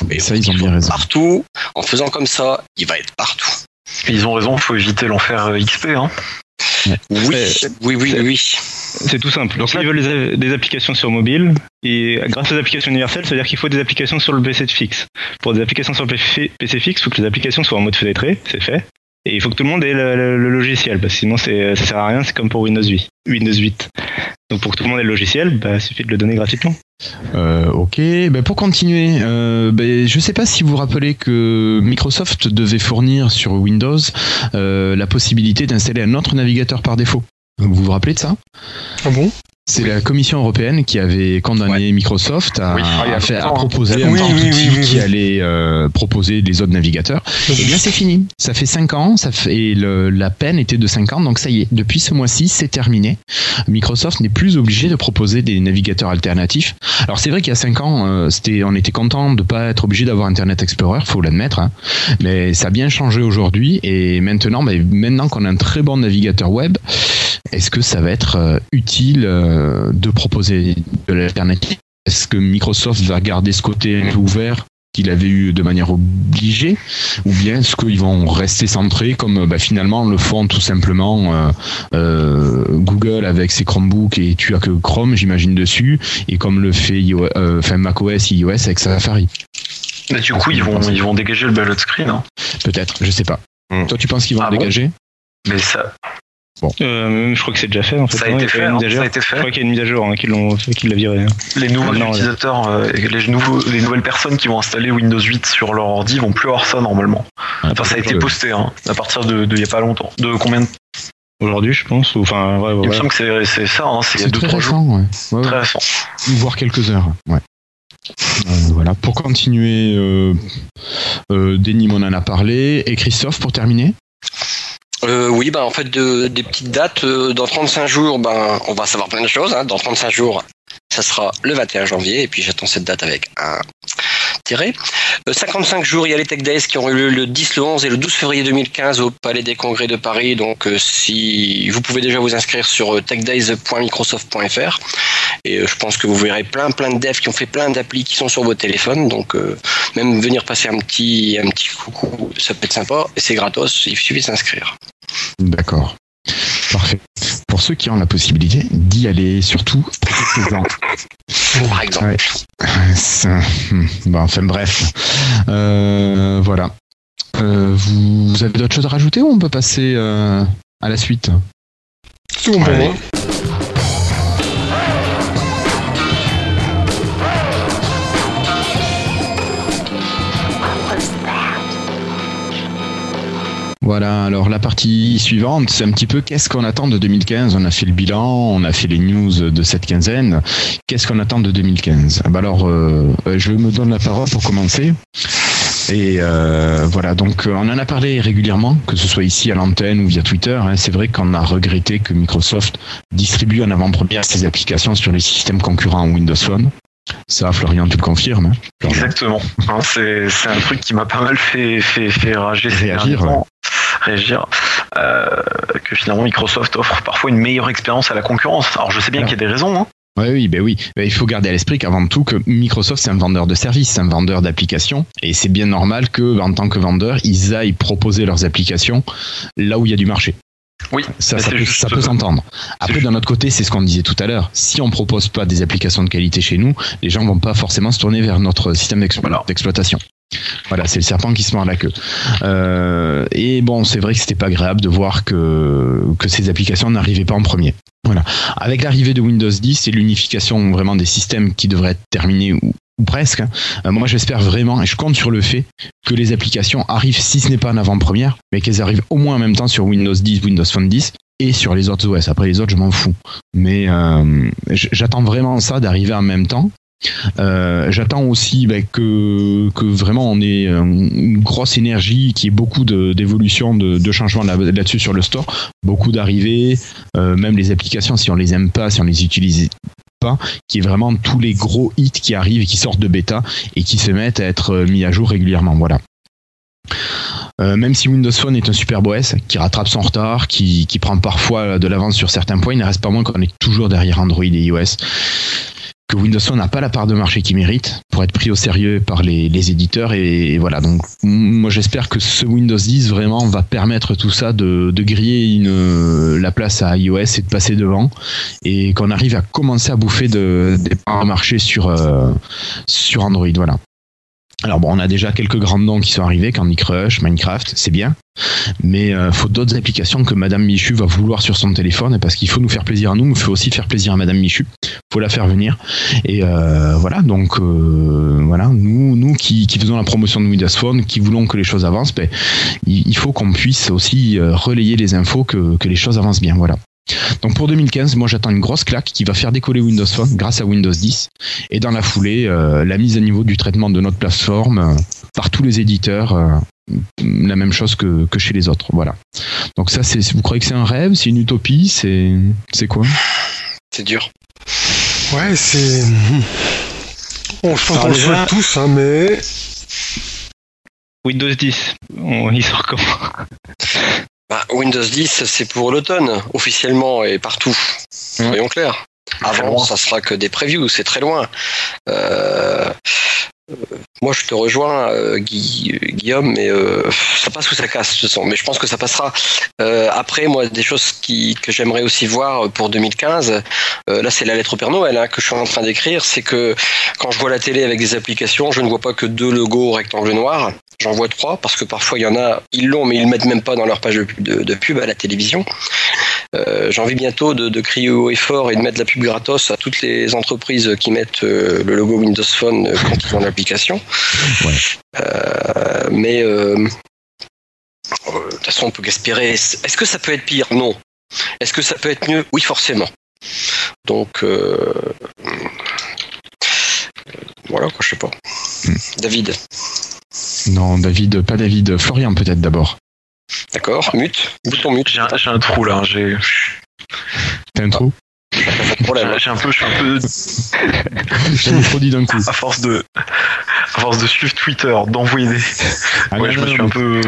[SPEAKER 6] Et
[SPEAKER 1] Ça, ils ont bien raison.
[SPEAKER 6] Partout. En faisant comme ça, il va être partout.
[SPEAKER 4] Ils ont raison, faut éviter l'enfer euh, XP. Hein.
[SPEAKER 6] Oui,
[SPEAKER 2] C'est-
[SPEAKER 6] oui, oui,
[SPEAKER 2] c'est-
[SPEAKER 6] oui.
[SPEAKER 2] C'est tout simple. Donc, s'ils veulent des, des applications sur mobile, et grâce aux applications universelles, ça veut dire qu'il faut des applications sur le PC fixe. Pour des applications sur le PC PC fixe, il faut que les applications soient en mode fenêtré, c'est fait. Et il faut que tout le monde ait le, le- le logiciel, parce que sinon c'est- ça sert à rien, c'est comme pour Windows 8. Windows 8. Donc pour que tout le monde ait le logiciel, bah, il suffit de le donner gratuitement.
[SPEAKER 1] Euh, ok, ben pour continuer, euh, ben, je sais pas si vous vous rappelez que Microsoft devait fournir sur Windows euh, la possibilité d'installer un autre navigateur par défaut. Vous vous rappelez de ça?
[SPEAKER 5] Ah bon?
[SPEAKER 1] C'est la Commission européenne qui avait condamné Microsoft à,
[SPEAKER 4] Oui, ah, a
[SPEAKER 1] à proposer un
[SPEAKER 5] Oui,
[SPEAKER 1] petit
[SPEAKER 5] oui,
[SPEAKER 1] outil
[SPEAKER 5] oui, oui,
[SPEAKER 1] qui
[SPEAKER 5] oui.
[SPEAKER 1] allait euh, proposer des autres navigateurs. Et bien c'est fini. Ça fait 5 ans, ça fait, et le- la peine était de 5 ans, donc ça y est. Depuis ce mois-ci, c'est terminé. Microsoft n'est plus obligé de proposer des navigateurs alternatifs. Alors c'est vrai qu'il y a 5 ans, euh, c'était, on était content de pas être obligé d'avoir Internet Explorer, faut l'admettre. hein. Mais ça a bien changé aujourd'hui et maintenant, ben, maintenant qu'on a un très bon navigateur web, est-ce que ça va être euh, utile euh, de proposer de l'alternative? Est-ce que Microsoft va garder ce côté un peu ouvert qu'il avait eu de manière obligée? Ou bien est-ce qu'ils vont rester centrés comme bah, finalement le font tout simplement euh, euh, Google avec ses Chromebooks et tu as que Chrome j'imagine dessus et comme le fait iOS, euh, enfin macOS et iOS avec Safari?
[SPEAKER 4] Mais du coup, ils vont, ils vont dégager le ballot screen. hein.
[SPEAKER 1] peut-être je sais pas
[SPEAKER 3] Hmm.
[SPEAKER 1] toi tu penses qu'ils vont
[SPEAKER 4] Ah
[SPEAKER 1] le
[SPEAKER 4] bon?
[SPEAKER 1] dégager?
[SPEAKER 4] Mais ça,
[SPEAKER 2] Euh, je crois que c'est déjà fait en fait.
[SPEAKER 4] ça a
[SPEAKER 2] non,
[SPEAKER 4] été fait. hein. Ça a été
[SPEAKER 2] Je
[SPEAKER 4] fait.
[SPEAKER 2] crois qu'il y a une mise à jour hein, qui l'ont qui l'a viré. hein.
[SPEAKER 4] Les nouveaux
[SPEAKER 2] Ah non,
[SPEAKER 4] utilisateurs, euh, les, nouveaux, les nouvelles personnes qui vont installer Windows 8 sur leur ordi vont plus avoir ça normalement. Enfin, ça a été posté hein, à partir de, de il y a pas longtemps. De combien de...
[SPEAKER 2] Aujourd'hui, je pense. Ou enfin, ouais,
[SPEAKER 4] Il me semble que c'est- ça. Hein, c'est il y a
[SPEAKER 1] c'est
[SPEAKER 4] deux
[SPEAKER 1] très
[SPEAKER 4] trois jours.
[SPEAKER 1] récent. Ouais.
[SPEAKER 4] Très récent.
[SPEAKER 1] voire quelques heures. Ouais. Euh, voilà, pour continuer, euh, euh, Denis m'en en a parlé. Et Christophe, pour terminer?
[SPEAKER 6] Euh, oui, ben en fait, de- des petites dates. euh, dans 35 jours, ben, on va savoir plein de choses. hein. Dans 35 jours, ça sera le 21 janvier. Et puis j'attends cette date avec un tiré. Euh, 55 jours, il y a les Tech Days qui ont eu lieu le 10, le 11 et le 12 février 2015 au Palais des Congrès de Paris. Donc, euh, si vous pouvez déjà vous inscrire sur euh, techdays.microsoft.fr. Et euh, je pense que vous verrez plein, plein de devs qui ont fait plein d'applis qui sont sur vos téléphones. Donc, euh, même venir passer un petit, un petit coucou, ça peut être sympa. Et c'est gratos, il suffit de s'inscrire.
[SPEAKER 1] D'accord. Parfait. Pour ceux qui ont la possibilité d'y aller, surtout.
[SPEAKER 6] Par exemple.
[SPEAKER 1] Ouais. Ça- hmm, Bon, enfin bref. Euh, voilà. Euh, vous, vous avez d'autres choses à rajouter ou on peut passer euh, à la suite?
[SPEAKER 5] C'est bon
[SPEAKER 1] Voilà, alors la partie suivante, c'est un petit peu qu'est-ce qu'on attend de 2015 On a fait le bilan, on a fait les news de cette quinzaine. Qu'est-ce qu'on attend de 2015 Ah bah Alors, euh, euh, je me donne la parole pour commencer. Et euh, voilà, donc euh, on en a parlé régulièrement, que ce soit ici à l'antenne ou via Twitter. hein. C'est vrai qu'on a regretté que Microsoft distribue en avant-première ses applications sur les systèmes concurrents Windows Phone. Ça, Florian, tu le confirmes. hein.
[SPEAKER 4] Exactement. C'est c'est un truc qui m'a pas mal fait, fait, fait rager ces
[SPEAKER 1] Réagir,
[SPEAKER 4] derniers temps. Réagir. Euh, que finalement Microsoft offre parfois une meilleure expérience à la concurrence. Alors je sais bien qu'il y a des raisons. Hein.
[SPEAKER 1] Ouais, oui, ben oui. Ben, il faut garder à l'esprit qu'avant tout, que Microsoft, c'est un vendeur de services, c'est un vendeur d'applications. Et c'est bien normal que, en tant que vendeur, ils aillent proposer leurs applications là où il y a du marché.
[SPEAKER 4] Oui,
[SPEAKER 1] Ça, peut, ça peut s'entendre. Après, d'un autre côté, c'est ce qu'on disait tout à l'heure. Si on propose pas des applications de qualité chez nous, les gens vont pas forcément se tourner vers notre système d'exploitation. Voilà, c'est le serpent qui se mord la queue. Euh, et bon, c'est vrai que c'était pas agréable de voir que, ces applications n'arrivaient pas en premier. Voilà. Avec l'arrivée de Windows 10 et l'unification vraiment des systèmes qui devraient être terminés ou, presque, hein, euh, moi j'espère vraiment et je compte sur le fait que les applications arrivent, si ce n'est pas en avant-première, mais qu'elles arrivent au moins en même temps sur Windows 10, Windows Phone 10 et sur les autres OS. Après les autres, je m'en fous. Mais euh, j'attends vraiment ça d'arriver en même temps. Euh, J'attends aussi bah, que, vraiment on ait euh, une grosse énergie, qu'il y ait beaucoup de- d'évolution, de, de changements là- là-dessus sur le store, beaucoup d'arrivées, euh, même les applications, si on les aime pas, si on les utilise pas, qui est vraiment tous les gros hits qui arrivent et qui sortent de bêta et qui se mettent à être mis à jour régulièrement. Voilà. Même si Windows Phone est un superbe OS qui rattrape son retard, qui prend parfois de l'avance sur certains points, il ne reste pas moins qu'on est toujours derrière Android et iOS. Que Windows Phone n'a pas la part de marché qu'il mérite pour être pris au sérieux par les, éditeurs. Et, voilà, donc moi j'espère que ce Windows 10 vraiment va permettre tout ça de, griller une, la place à iOS et de passer devant. Et qu'on arrive à commencer à bouffer de, des parts de marché sur, euh, sur Android. Voilà. Alors bon, on a déjà quelques grands noms qui sont arrivés, Candy Crush, Minecraft, c'est bien. Mais euh, faut d'autres applications que Madame Michu va vouloir sur son téléphone parce qu'il faut nous faire plaisir à nous, mais il faut aussi faire plaisir à Madame Michu. Faut la faire venir. Et euh, voilà, donc euh, voilà, nous, nous qui, qui faisons la promotion de Windows Phone, qui voulons que les choses avancent, ben, il, faut qu'on puisse aussi euh, relayer les infos que, que les choses avancent bien. Voilà. Donc pour 2015, moi j'attends une grosse claque qui va faire décoller Windows Phone grâce à Windows 10 et dans la foulée euh, la mise à niveau du traitement de notre plateforme euh, par tous les éditeurs, euh, la même chose que, que chez les autres. Voilà. Donc ça, c'est, vous croyez que c'est un rêve, c'est une utopie, c'est, c'est quoi?
[SPEAKER 6] C'est dur.
[SPEAKER 5] Ouais, c'est. Bon, je pense qu'on le souhaite tous, hein, mais.
[SPEAKER 2] Windows 10, on, il sort comment?
[SPEAKER 6] Bah, Windows 10, c'est pour l'automne, officiellement et partout. Soyons clairs. Avant, ça sera que des previews, c'est très loin. Euh, moi, je te rejoins, euh, Guillaume, mais euh, ça passe ou ça casse, toute façon. Mais je pense que ça passera. Euh, après, moi, des choses que j'aimerais aussi voir pour 2015, euh, là, c'est la lettre au Père Noël hein, que je suis en train d'écrire, c'est que quand je vois la télé avec des applications, je ne vois pas que deux logos rectangles noirs. J'en vois trois parce que parfois il y en a, ils l'ont, mais ils le mettent même pas dans leur page de, pub- à la télévision. J'ai envie bientôt de, crier haut et fort et de mettre la pub gratos à toutes les entreprises qui mettent le logo Windows Phone quand ils ont
[SPEAKER 1] Ouais.
[SPEAKER 6] Euh, mais euh, euh, de toute façon, on peut qu'espérer. Est-ce que ça peut être pire? Non. Est-ce que ça peut être mieux? Oui, forcément. Donc, euh, voilà, quoi, je sais pas. David,
[SPEAKER 1] Non, David, pas David, Florian peut-être d'abord.
[SPEAKER 6] d'accord Mute Bouton mute.
[SPEAKER 4] J'ai un, j'ai un trou là, j'ai
[SPEAKER 1] T'as un trou?
[SPEAKER 6] Problème.
[SPEAKER 4] j'ai- un peu, je suis un peu
[SPEAKER 1] dit d'un coup.
[SPEAKER 4] à force de à force de suivre Twitter, d'envoyer des.
[SPEAKER 1] Ah,
[SPEAKER 4] ouais,
[SPEAKER 1] non,
[SPEAKER 4] je
[SPEAKER 1] non,
[SPEAKER 4] me suis
[SPEAKER 1] non,
[SPEAKER 4] un peu.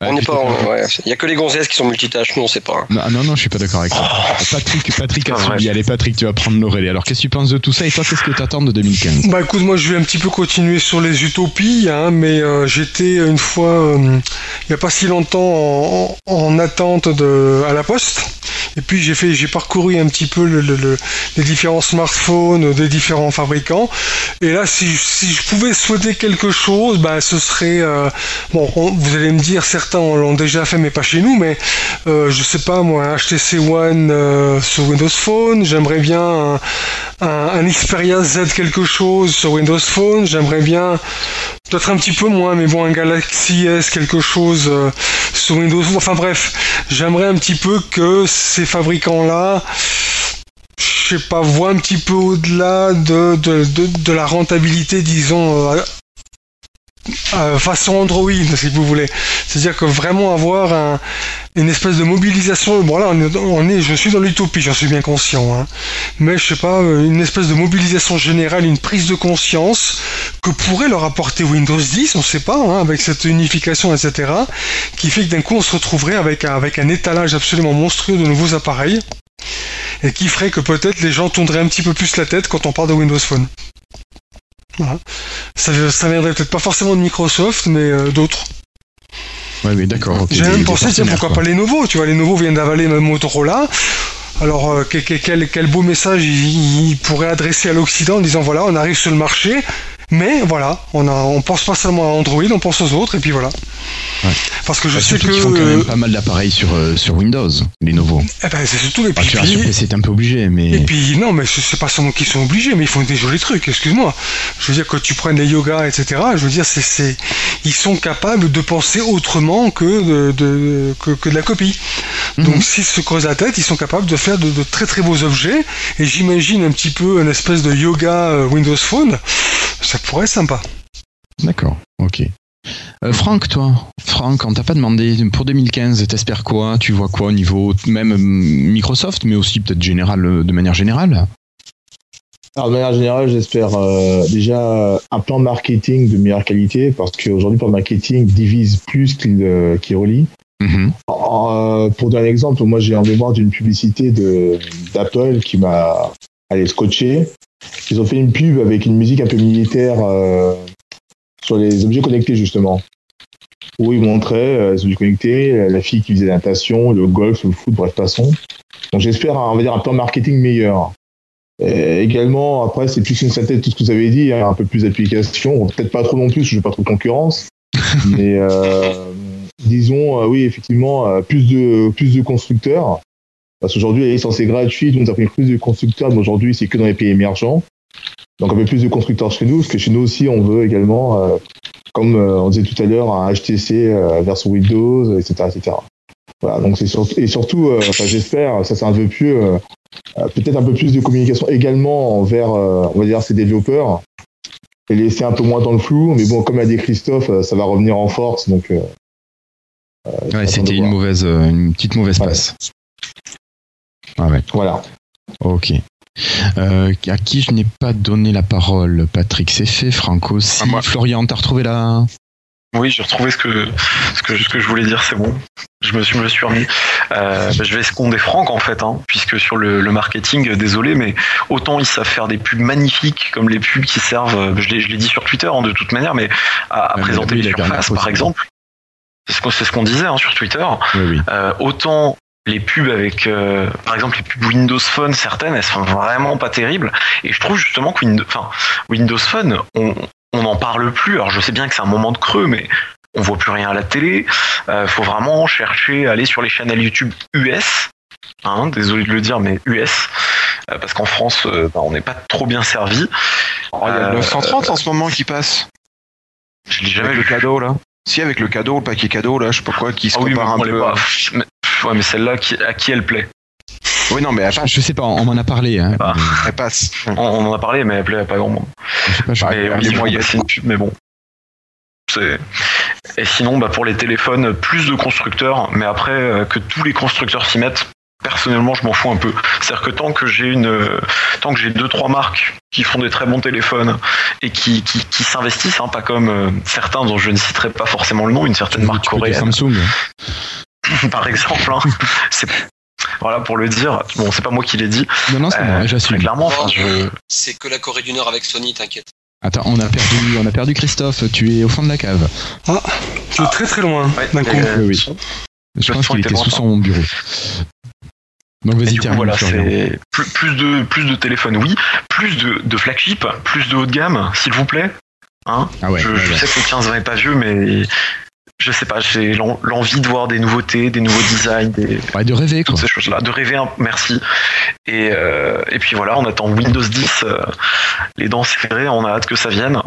[SPEAKER 6] On n'est pas. en- ouais, Il y a que les gonzesses qui sont multitâches, nous on sait pas.
[SPEAKER 1] Non, ah non, non, je suis pas d'accord avec ça. Patrick, Patrick a
[SPEAKER 4] Ah,
[SPEAKER 1] subi. Allez, Patrick, tu vas prendre le relais. Alors, qu'est-ce que tu penses de tout ça et toi, qu'est-ce que t'attends de 2015
[SPEAKER 5] Bah écoute, moi je vais un petit peu continuer sur les utopies, hein, mais euh, j'étais une fois, euh, il n'y a pas si longtemps, en, en- en attente de, à la poste. Et puis j'ai fait, j'ai parcouru un petit peu le, le- le- les différents smartphones des différents fabricants. Et là, si, je pouvais souhaiter quelque chose, bah ce serait, euh, bon, on- vous allez me dire, certains l'ont déjà fait, mais pas chez nous, mais euh, je sais pas moi, un HTC One euh, sur Windows Phone. J'aimerais bien un, Xperia Z quelque chose sur Windows Phone. J'aimerais bien, peut-être un petit peu moins, mais bon, un Galaxy S quelque chose sur Windows. Enfin bref, j'aimerais un petit peu que ces fabricants-là, je sais pas, voient un petit peu au-delà de, de, de, la rentabilité, disons. euh, euh, façon Android, si vous voulez. C'est-à-dire que vraiment avoir un, une espèce de mobilisation. Bon là, on est, je suis dans l'utopie, j'en suis bien conscient. hein. Mais je sais pas, euh, une espèce de mobilisation générale, une prise de conscience que pourrait leur apporter Windows 10, on sait pas, hein, avec cette unification, etc., qui fait que d'un coup on se retrouverait avec, avec un étalage absolument monstrueux de nouveaux appareils, et qui ferait que peut-être les gens tourneraient un petit peu plus la tête quand on parle de Windows Phone. Voilà. Ça, ça viendrait peut-être pas forcément de Microsoft, mais euh, d'autres.
[SPEAKER 1] Ouais, mais d'accord.
[SPEAKER 5] J'ai même pensé, tiens, pourquoi
[SPEAKER 1] quoi.
[SPEAKER 5] pas les nouveaux Tu vois, les nouveaux viennent d'avaler même Motorola. Alors, euh, quel, quel- quel- quel beau message ils, ils pourraient adresser à l'Occident en disant voilà, on arrive sur le marché, mais voilà, on, a, on pense pas seulement à Android, on pense aux autres, et puis voilà.
[SPEAKER 1] Ouais.
[SPEAKER 5] Parce que je
[SPEAKER 1] Bah,
[SPEAKER 5] sais que.
[SPEAKER 1] qu'ils font quand
[SPEAKER 5] euh,
[SPEAKER 1] même pas mal d'appareils sur, euh, sur Windows, les nouveaux.
[SPEAKER 5] eh ben, c'est surtout les
[SPEAKER 1] Ah, tu vois, sur
[SPEAKER 5] puis-
[SPEAKER 1] PC, un peu obligé, mais.
[SPEAKER 5] Et puis non, mais c'est pas seulement qu'ils sont obligés, mais ils font des jolis trucs. Excuse-moi. Je veux dire que tu prennes les yoga, etc. Je veux dire, c'est, c'est, ils sont capables de penser autrement que de, de- que, que de la copie. Donc s'ils se creusent la tête, ils sont capables de faire de, de très très beaux objets. Et j'imagine un petit peu une espèce de yoga euh, Windows Phone. Ça pourrait être sympa.
[SPEAKER 1] D'accord, ok. Euh, Franck, toi, Franck, on t'a pas demandé pour 2015, t'espères quoi? Tu vois quoi au niveau même euh, Microsoft, mais aussi peut-être général, euh, de manière générale?
[SPEAKER 9] Alors, de manière générale, j'espère euh, déjà un plan marketing de meilleure qualité parce qu'aujourd'hui, le plan marketing divise plus qu'il euh, relie.
[SPEAKER 1] Mhm.
[SPEAKER 9] Euh, pour donner un exemple, moi j'ai en mémoire d'une publicité d'Apple qui m'a allé scotché. Ils ont fait une pub avec une musique un peu militaire euh, sur les objets connectés justement. Où ils montraient euh, les objets connectés, la fille qui faisait la natation, le golf, le foot, bref, passons. Donc j'espère, on va dire, un plan marketing meilleur. Et également, après, c'est plus une synthèse de tout ce que vous avez dit, hein, un peu plus d'applications, peut-être pas trop non plus, je veux pas trop de concurrence, mais euh, disons, euh, oui, effectivement, euh, plus de plus de constructeurs, parce qu'aujourd'hui, la licence est gratuite, donc ça fait plus de constructeurs, mais aujourd'hui, c'est que dans les pays émergents. Donc un peu plus de constructeurs chez nous, parce que chez nous aussi, on veut également, euh, comme euh, on disait tout à l'heure, un HTC euh, version Windows, etc., etc. Voilà, donc c'est surtout, et surtout, euh, enfin, j'espère, ça c'est un vœu pieux, peut-être un peu plus de communication également envers, on va dire, ces développeurs et laisser un peu moins dans le flou. Mais bon, comme a dit Christophe, ça va revenir en force, donc.
[SPEAKER 1] Ouais, c'était une mauvaise, une petite mauvaise
[SPEAKER 9] Ouais.
[SPEAKER 1] Ah ouais.
[SPEAKER 9] Voilà.
[SPEAKER 1] Ok. Euh, à qui je n'ai pas donné la parole? Patrick, c'est fait. Franco aussi.
[SPEAKER 3] Ah, moi.
[SPEAKER 1] Florian, t'as retrouvé la.
[SPEAKER 4] Oui, j'ai retrouvé ce que, ce que ce que je voulais dire, c'est bon. Je me suis, me suis remis. Euh, bah, je vais seconder Franck en fait, hein, puisque sur le, le marketing, euh, désolé, mais autant ils savent faire des pubs magnifiques comme les pubs qui servent, euh, je l'ai je l'ai dit sur Twitter hein, de toute manière, mais à, à
[SPEAKER 1] mais
[SPEAKER 4] présenter
[SPEAKER 1] oui,
[SPEAKER 4] les surfaces par exemple. C'est ce qu'on c'est ce qu'on disait hein, sur Twitter.
[SPEAKER 1] Oui, oui.
[SPEAKER 4] Euh, autant les pubs avec, euh, par exemple, les pubs Windows Phone, certaines, elles sont vraiment pas terribles. Et je trouve justement que Windows, enfin, Windows Phone, on on n'en parle plus. Alors je sais bien que c'est un moment de creux, mais on voit plus rien à la télé. Euh, faut vraiment chercher, aller sur les chaînes YouTube US. Hein, désolé de le dire, mais US. Euh, parce qu'en France, euh, bah, on n'est pas trop bien servi.
[SPEAKER 3] Oh, il y a le
[SPEAKER 4] Euh,
[SPEAKER 3] 930 en ce moment qui passe.
[SPEAKER 4] Je l'ai jamais
[SPEAKER 3] Avec le
[SPEAKER 4] vu.
[SPEAKER 3] cadeau là. Si avec le cadeau, le paquet cadeau là, je sais pas quoi, qui se
[SPEAKER 4] Ah oui,
[SPEAKER 3] compare un peu.
[SPEAKER 4] pas. Ouais, mais celle-là, qui- à qui elle plaît
[SPEAKER 3] Oui, non, mais elle passe.
[SPEAKER 1] Je sais pas, on m'en a parlé. Hein.
[SPEAKER 4] Ah.
[SPEAKER 3] Elle passe.
[SPEAKER 4] on, on en a parlé, mais elle plaît à pas grand monde.
[SPEAKER 1] Je sais pas, je-
[SPEAKER 4] Mais oui, bon,
[SPEAKER 3] moyenne.
[SPEAKER 4] c'est une pub, mais bon. C'est- Et sinon, bah, pour les téléphones, plus de constructeurs, mais après, euh, que tous les constructeurs s'y mettent, personnellement, je m'en fous un peu. C'est-à-dire que tant que j'ai une, euh, tant que j'ai deux, trois marques qui font des très bons téléphones et qui, qui, qui s'investissent, hein, pas comme euh, certains dont je ne citerai pas forcément le nom, une certaine marque coréenne,
[SPEAKER 1] Samsung.
[SPEAKER 4] par exemple. hein. C'est- Voilà, pour le dire, bon, c'est pas moi qui l'ai dit,
[SPEAKER 1] Non, non, c'est
[SPEAKER 4] euh,
[SPEAKER 1] moi,
[SPEAKER 4] très
[SPEAKER 1] j'assume.
[SPEAKER 4] clairement. enfin, je...
[SPEAKER 6] C'est que la Corée du Nord avec Sony, t'inquiète.
[SPEAKER 1] Attends, on a perdu, on a perdu Christophe. Tu es au fond de la cave.
[SPEAKER 5] Tu es très très loin
[SPEAKER 4] Ouais,
[SPEAKER 5] d'un coup.
[SPEAKER 4] euh,
[SPEAKER 1] Oui, oui. Je pense qu'il
[SPEAKER 4] était
[SPEAKER 1] sous
[SPEAKER 4] lointain.
[SPEAKER 1] son bureau. Donc vas-y,
[SPEAKER 4] voilà, c'est plus, plus de plus de téléphones, oui, plus de, de flagship, plus de haut de gamme, s'il vous plaît. Hein
[SPEAKER 1] Ah ouais,
[SPEAKER 4] je,
[SPEAKER 1] ouais,
[SPEAKER 4] je
[SPEAKER 1] ouais.
[SPEAKER 4] sais que le 15 n'est pas vieux, mais je sais pas, j'ai l'en- l'envie de voir des nouveautés, des nouveaux designs, des,
[SPEAKER 1] Ouais, de rêver quoi.
[SPEAKER 4] ces choses-là, de rêver. un- merci. Et, euh, et puis voilà, on attend Windows 10, euh, les dents serrées, on a hâte que ça vienne.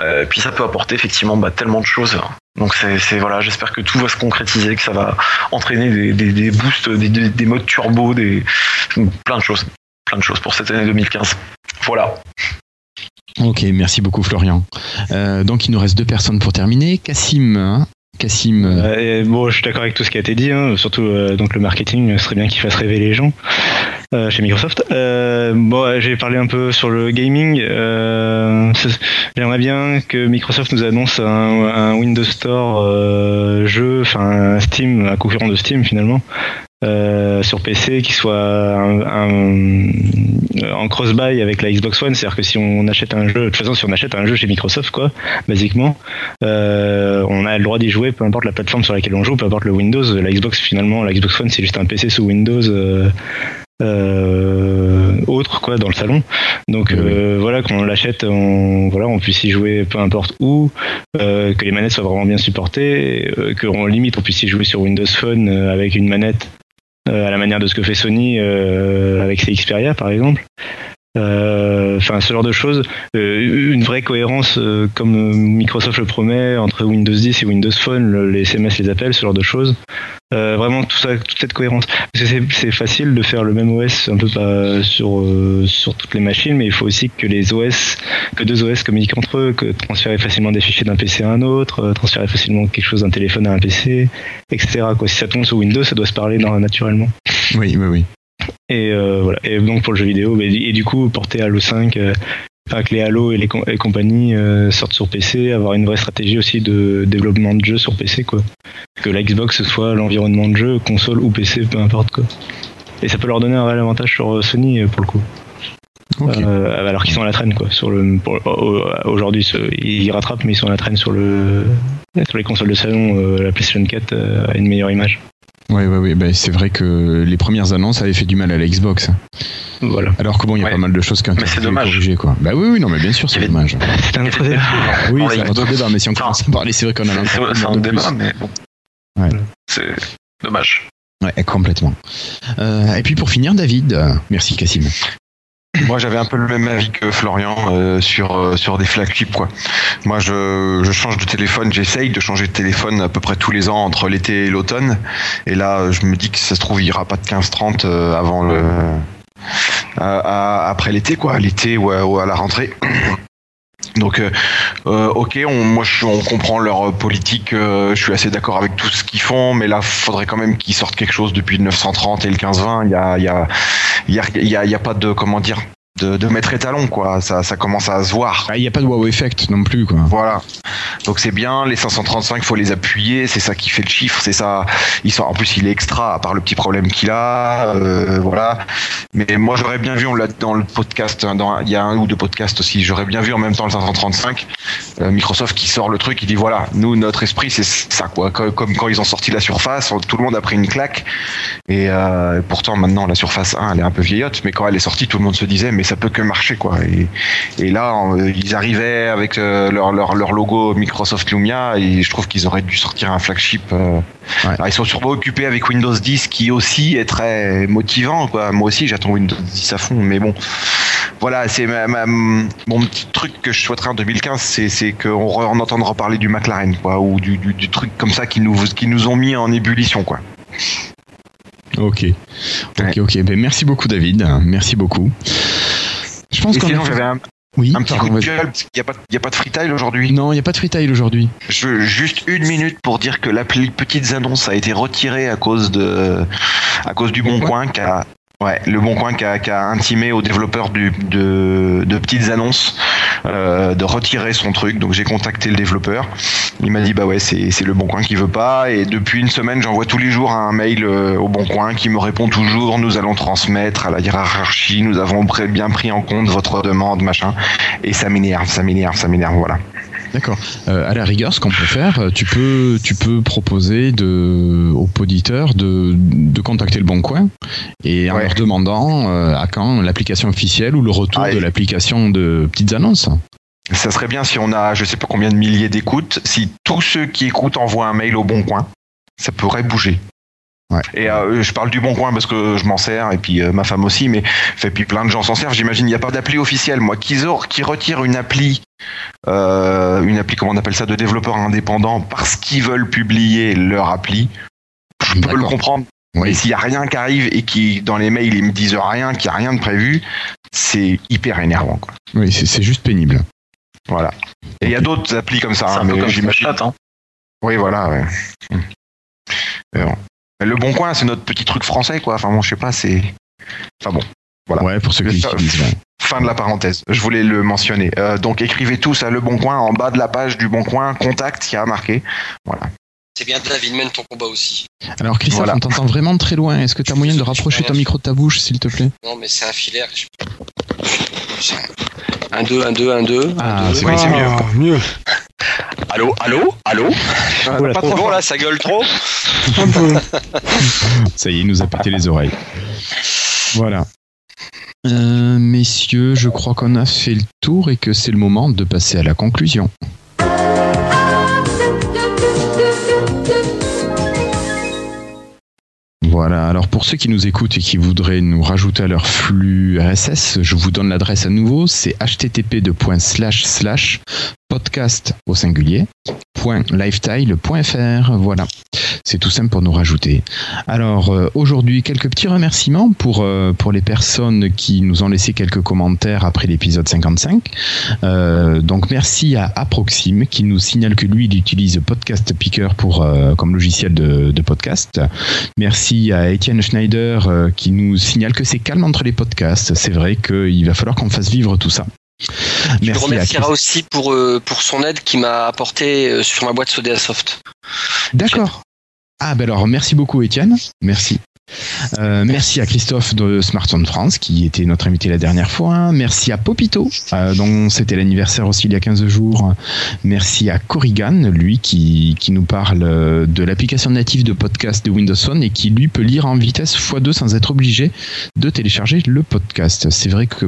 [SPEAKER 4] Euh, puis ça peut apporter effectivement bah, tellement de choses. Donc c'est voilà, j'espère que tout va se concrétiser, que ça va entraîner des, des, des boosts, des, des, des modes turbo, des plein de choses, plein de choses pour cette année 2015. Voilà.
[SPEAKER 1] Ok, merci beaucoup Florian. Euh, donc il nous reste deux personnes pour terminer. Cassim, hein Cassim. euh,
[SPEAKER 2] Euh, bon, je suis d'accord avec tout ce qui a été dit, hein, surtout euh, donc le marketing, ce serait bien qu'il fasse rêver les gens euh, chez Microsoft. Euh, bon, euh, j'ai parlé un peu sur le gaming. Euh, J'aimerais bien que Microsoft nous annonce un, Windows Store euh, jeu, enfin Steam, un concurrent de Steam finalement. Euh, sur PC qui soit un, un- euh, en cross-buy avec la Xbox One, c'est-à-dire que si on achète un jeu, de toute façon si on achète un jeu chez Microsoft quoi, basiquement, euh, on a le droit d'y jouer, peu importe la plateforme sur laquelle on joue, peu importe le Windows. La Xbox, finalement, la Xbox One, c'est juste un PC sous Windows euh, euh, autre, quoi, dans le salon. Donc
[SPEAKER 1] Oui,
[SPEAKER 2] euh, voilà, quand on l'achète, on, voilà, on puisse y jouer peu importe où, euh, que les manettes soient vraiment bien supportées, euh, que on limite, on puisse y jouer sur Windows Phone euh, avec une manette à la manière de ce que fait Sony euh, avec ses Xperia, par exemple. Euh, Enfin, ce genre de choses. Euh, une vraie cohérence, euh, comme Microsoft le promet, entre Windows 10 et Windows Phone, le- les SMS, les appels, ce genre de choses. Euh, vraiment, tout ça, toute cette cohérence. Parce que c'est- facile de faire le même OS un peu pas sur, euh, sur toutes les machines, mais il faut aussi que les OS, que deux OS communiquent entre eux, que transférer facilement des fichiers d'un PC à un autre, euh, transférer facilement quelque chose d'un téléphone à un PC, etc. Quoi. Si ça tombe sur Windows, ça doit se parler naturellement.
[SPEAKER 1] Oui, oui, oui.
[SPEAKER 2] Et euh, voilà. Et donc pour le jeu vidéo, bah, et du coup porter Halo 5, euh, enfin, que les Halo et les com- et compagnies euh, sortent sur PC, avoir une vraie stratégie aussi de développement de jeux sur PC quoi. Que la Xbox soit l'environnement de jeu, console ou PC, peu importe quoi. Et ça peut leur donner un réel avantage sur euh, Sony euh, pour le coup. Euh, alors qu'ils sont à la traîne quoi. Sur le aujourd'hui, ils rattrapent mais ils sont à la traîne sur le sur les consoles de salon. euh, la PlayStation 4 euh, a une meilleure image.
[SPEAKER 1] Ouais, ouais, ouais. Ben, c'est vrai que les premières annonces avaient fait du mal à la Xbox.
[SPEAKER 2] Voilà.
[SPEAKER 1] Alors que bon, il y a
[SPEAKER 4] Ouais.
[SPEAKER 1] pas mal de choses qui ont été corrigées, quoi. Bah oui, oui, non, mais bien sûr, c'est
[SPEAKER 4] avait-
[SPEAKER 1] dommage.
[SPEAKER 2] C'est un autre débat.
[SPEAKER 1] Oui, c'est un autre débat, mais si on commence à parler, c'est vrai qu'on a encore
[SPEAKER 4] c'est un débat, mais bon.
[SPEAKER 1] Ouais.
[SPEAKER 4] C'est dommage.
[SPEAKER 1] Ouais, complètement. Euh, et puis pour finir, David, merci Cassim.
[SPEAKER 3] Moi, j'avais un peu le même avis que Florian euh, sur euh, sur des flagships quoi. Moi, je, je change de téléphone, j'essaye de changer de téléphone à peu près tous les ans entre l'été et l'automne. Et là, je me dis que ça se trouve, il n'y aura pas de 15-30 euh, avant le à- après l'été quoi, l'été ou à la rentrée. Donc, euh, euh, ok, on, moi on comprend leur politique, euh, je suis assez d'accord avec tout ce qu'ils font, mais là, faudrait quand même qu'ils sortent quelque chose depuis le 930 et le 1520. Il y a, y a, y a, y a pas de, comment dire, de, de maître étalon, quoi. Ça, ça commence à se voir.
[SPEAKER 1] Ah, Il n'y a pas de wow effect non plus, quoi.
[SPEAKER 3] Voilà. Donc c'est bien, les 535, faut les appuyer, c'est ça qui fait le chiffre, c'est ça. Il sort, en plus, il est extra, à part le petit problème qu'il a, euh, voilà. Mais moi, j'aurais bien vu, on l'a dans le podcast, hein, dans, il y a un ou deux podcasts aussi, j'aurais bien vu en même temps le 535, euh, Microsoft qui sort le truc, il dit voilà, nous, notre esprit, c'est ça, quoi. Comme, comme quand ils ont sorti la Surface, tout le monde a pris une claque. Et euh, pourtant, maintenant, la Surface 1, elle est un peu vieillotte, mais quand elle est sortie, tout le monde se disait, mais ça peut que marcher, quoi. Et, et là, ils arrivaient avec euh, leur, leur, leur logo Microsoft Lumia, et je trouve qu'ils auraient dû sortir un flagship. euh.
[SPEAKER 1] Ouais.
[SPEAKER 3] Alors, ils sont sûrement occupés avec Windows 10, qui aussi est très motivant, quoi. Moi aussi, j'attends Windows 10 à fond, mais bon. Voilà, c'est ma, ma- mon petit truc que je souhaiterais en 2015, c'est, qu'on on entendra parler du McLaren, quoi, ou du, du, du truc comme ça qui nous, qui nous ont mis en ébullition, quoi.
[SPEAKER 1] Ok. Ok, ok. Ben, merci beaucoup, David. Merci beaucoup. Pense qu'on
[SPEAKER 3] sinon, j'avais un,
[SPEAKER 1] Oui,
[SPEAKER 3] un petit coup de gueule, parce qu'il n'y a, pas- a de freetile aujourd'hui.
[SPEAKER 1] Non, il n'y a pas de freetile aujourd'hui.
[SPEAKER 3] Je veux juste une minute pour dire que l'appli Petites Annonces a été retirée à cause de, à cause du Bon Coin qui a, ouais, le Bon Coin qui a, qui a intimé aux développeurs du, de, de Petites Annonces euh, de retirer son truc. Donc j'ai contacté le développeur. Il m'a dit bah ouais c'est le Bon Coin qui veut pas. Et depuis une semaine j'envoie tous les jours un mail euh, au Bon Coin qui me répond toujours nous allons transmettre à la hiérarchie. Nous avons bien pris en compte votre demande machin. Et ça m'énerve, ça m'énerve, ça m'énerve. Voilà.
[SPEAKER 1] D'accord. Euh, à la rigueur, ce qu'on peut faire, tu peux, tu peux proposer de, aux auditeurs de, de contacter le Bon Coin et
[SPEAKER 3] Ouais.
[SPEAKER 1] Leur demandant euh, à quand l'application officielle ou le retour
[SPEAKER 3] Ah,
[SPEAKER 1] de
[SPEAKER 3] et-
[SPEAKER 1] l'application de petites annonces.
[SPEAKER 3] Ça serait bien si on a, je sais pas combien de milliers d'écoutes, si tous ceux qui écoutent envoient un mail au Bon Coin, ça pourrait bouger.
[SPEAKER 1] Ouais.
[SPEAKER 3] Et euh, je parle du Bon Coin parce que je m'en sers et puis euh, ma femme aussi, mais fait puis plein de gens s'en servent. J'imagine il n'y a pas d'appli officielle. Moi, or- qui retirent une appli, euh, une appli comment on appelle ça, de développeurs indépendants parce qu'ils veulent publier leur appli, je peux le comprendre.
[SPEAKER 1] Oui.
[SPEAKER 3] Mais s'il y a rien qui arrive et qui dans les mails ils me disent rien, qu'il n'y a rien de prévu, c'est hyper énervant. Quoi.
[SPEAKER 1] Oui, c'est juste pénible.
[SPEAKER 3] Voilà. Et il y a d'autres applis comme ça,
[SPEAKER 4] C'est
[SPEAKER 3] hein,
[SPEAKER 4] un peu
[SPEAKER 3] mais
[SPEAKER 4] comme
[SPEAKER 3] j'imagine.
[SPEAKER 4] Snapchat, hein.
[SPEAKER 3] Oui, voilà. Ouais. Bon. Le Bon Coin, c'est notre petit truc français, quoi. Enfin bon, je sais pas, c'est. Enfin bon, Voilà.
[SPEAKER 1] Ouais, pour ceux qui ouais.
[SPEAKER 3] fin de la parenthèse. Je voulais le mentionner. Euh, donc écrivez tous à Le Bon Coin en bas de la page du Bon Coin, contact, il y a marqué. Voilà.
[SPEAKER 6] C'est bien David, mène ton combat aussi.
[SPEAKER 1] Alors, Christophe,
[SPEAKER 3] Voilà.
[SPEAKER 1] on t'entend vraiment très loin. Est-ce que tu as moyen de rapprocher ton micro de ta bouche, s'il te plaît?
[SPEAKER 6] Non, mais c'est un filaire. je- Un 2, un 2, un 2.
[SPEAKER 1] Ah, c'est
[SPEAKER 3] Oui, c'est mieux.
[SPEAKER 5] Ah, mieux.
[SPEAKER 4] Allô, allô, allô?
[SPEAKER 6] Pas trop bon là, ça gueule trop.
[SPEAKER 5] Un peu.
[SPEAKER 1] Ça y est, il nous a pété les oreilles. Voilà. Euh, messieurs, je crois qu'on a fait le tour et que c'est le moment de passer à la conclusion. Voilà, alors pour ceux qui nous écoutent et qui voudraient nous rajouter à leur flux RSS, je vous donne l'adresse à nouveau, c'est http podcast au singulier .lifetile.fr voilà. C'est tout simple pour nous rajouter. Alors euh, aujourd'hui quelques petits remerciements pour euh, pour les personnes qui nous ont laissé quelques commentaires après l'épisode 55 Euh, donc merci à Approxime qui nous signale que lui il utilise Podcast Picker pour euh, comme logiciel de, podcast. Merci à Étienne Schneider qui nous signale que c'est calme entre les podcasts. C'est vrai qu'il va falloir qu'on fasse vivre tout ça
[SPEAKER 6] Je le
[SPEAKER 1] Merci à
[SPEAKER 6] remerciera aussi pour, euh, pour son aide qu'il m'a apporté euh, sur ma boîte Sodea Soft.
[SPEAKER 1] D'accord. Ah ben alors merci beaucoup Étienne, merci. Euh, merci à Christophe de Smartphone France qui était notre invité la dernière fois. Merci à Popito euh, dont c'était l'anniversaire aussi il y a 15 jours. Merci à Corrigan, lui qui, qui nous parle de l'application native de podcast de Windows Phone et qui lui peut lire en vitesse x2 sans être obligé de télécharger le podcast. C'est vrai que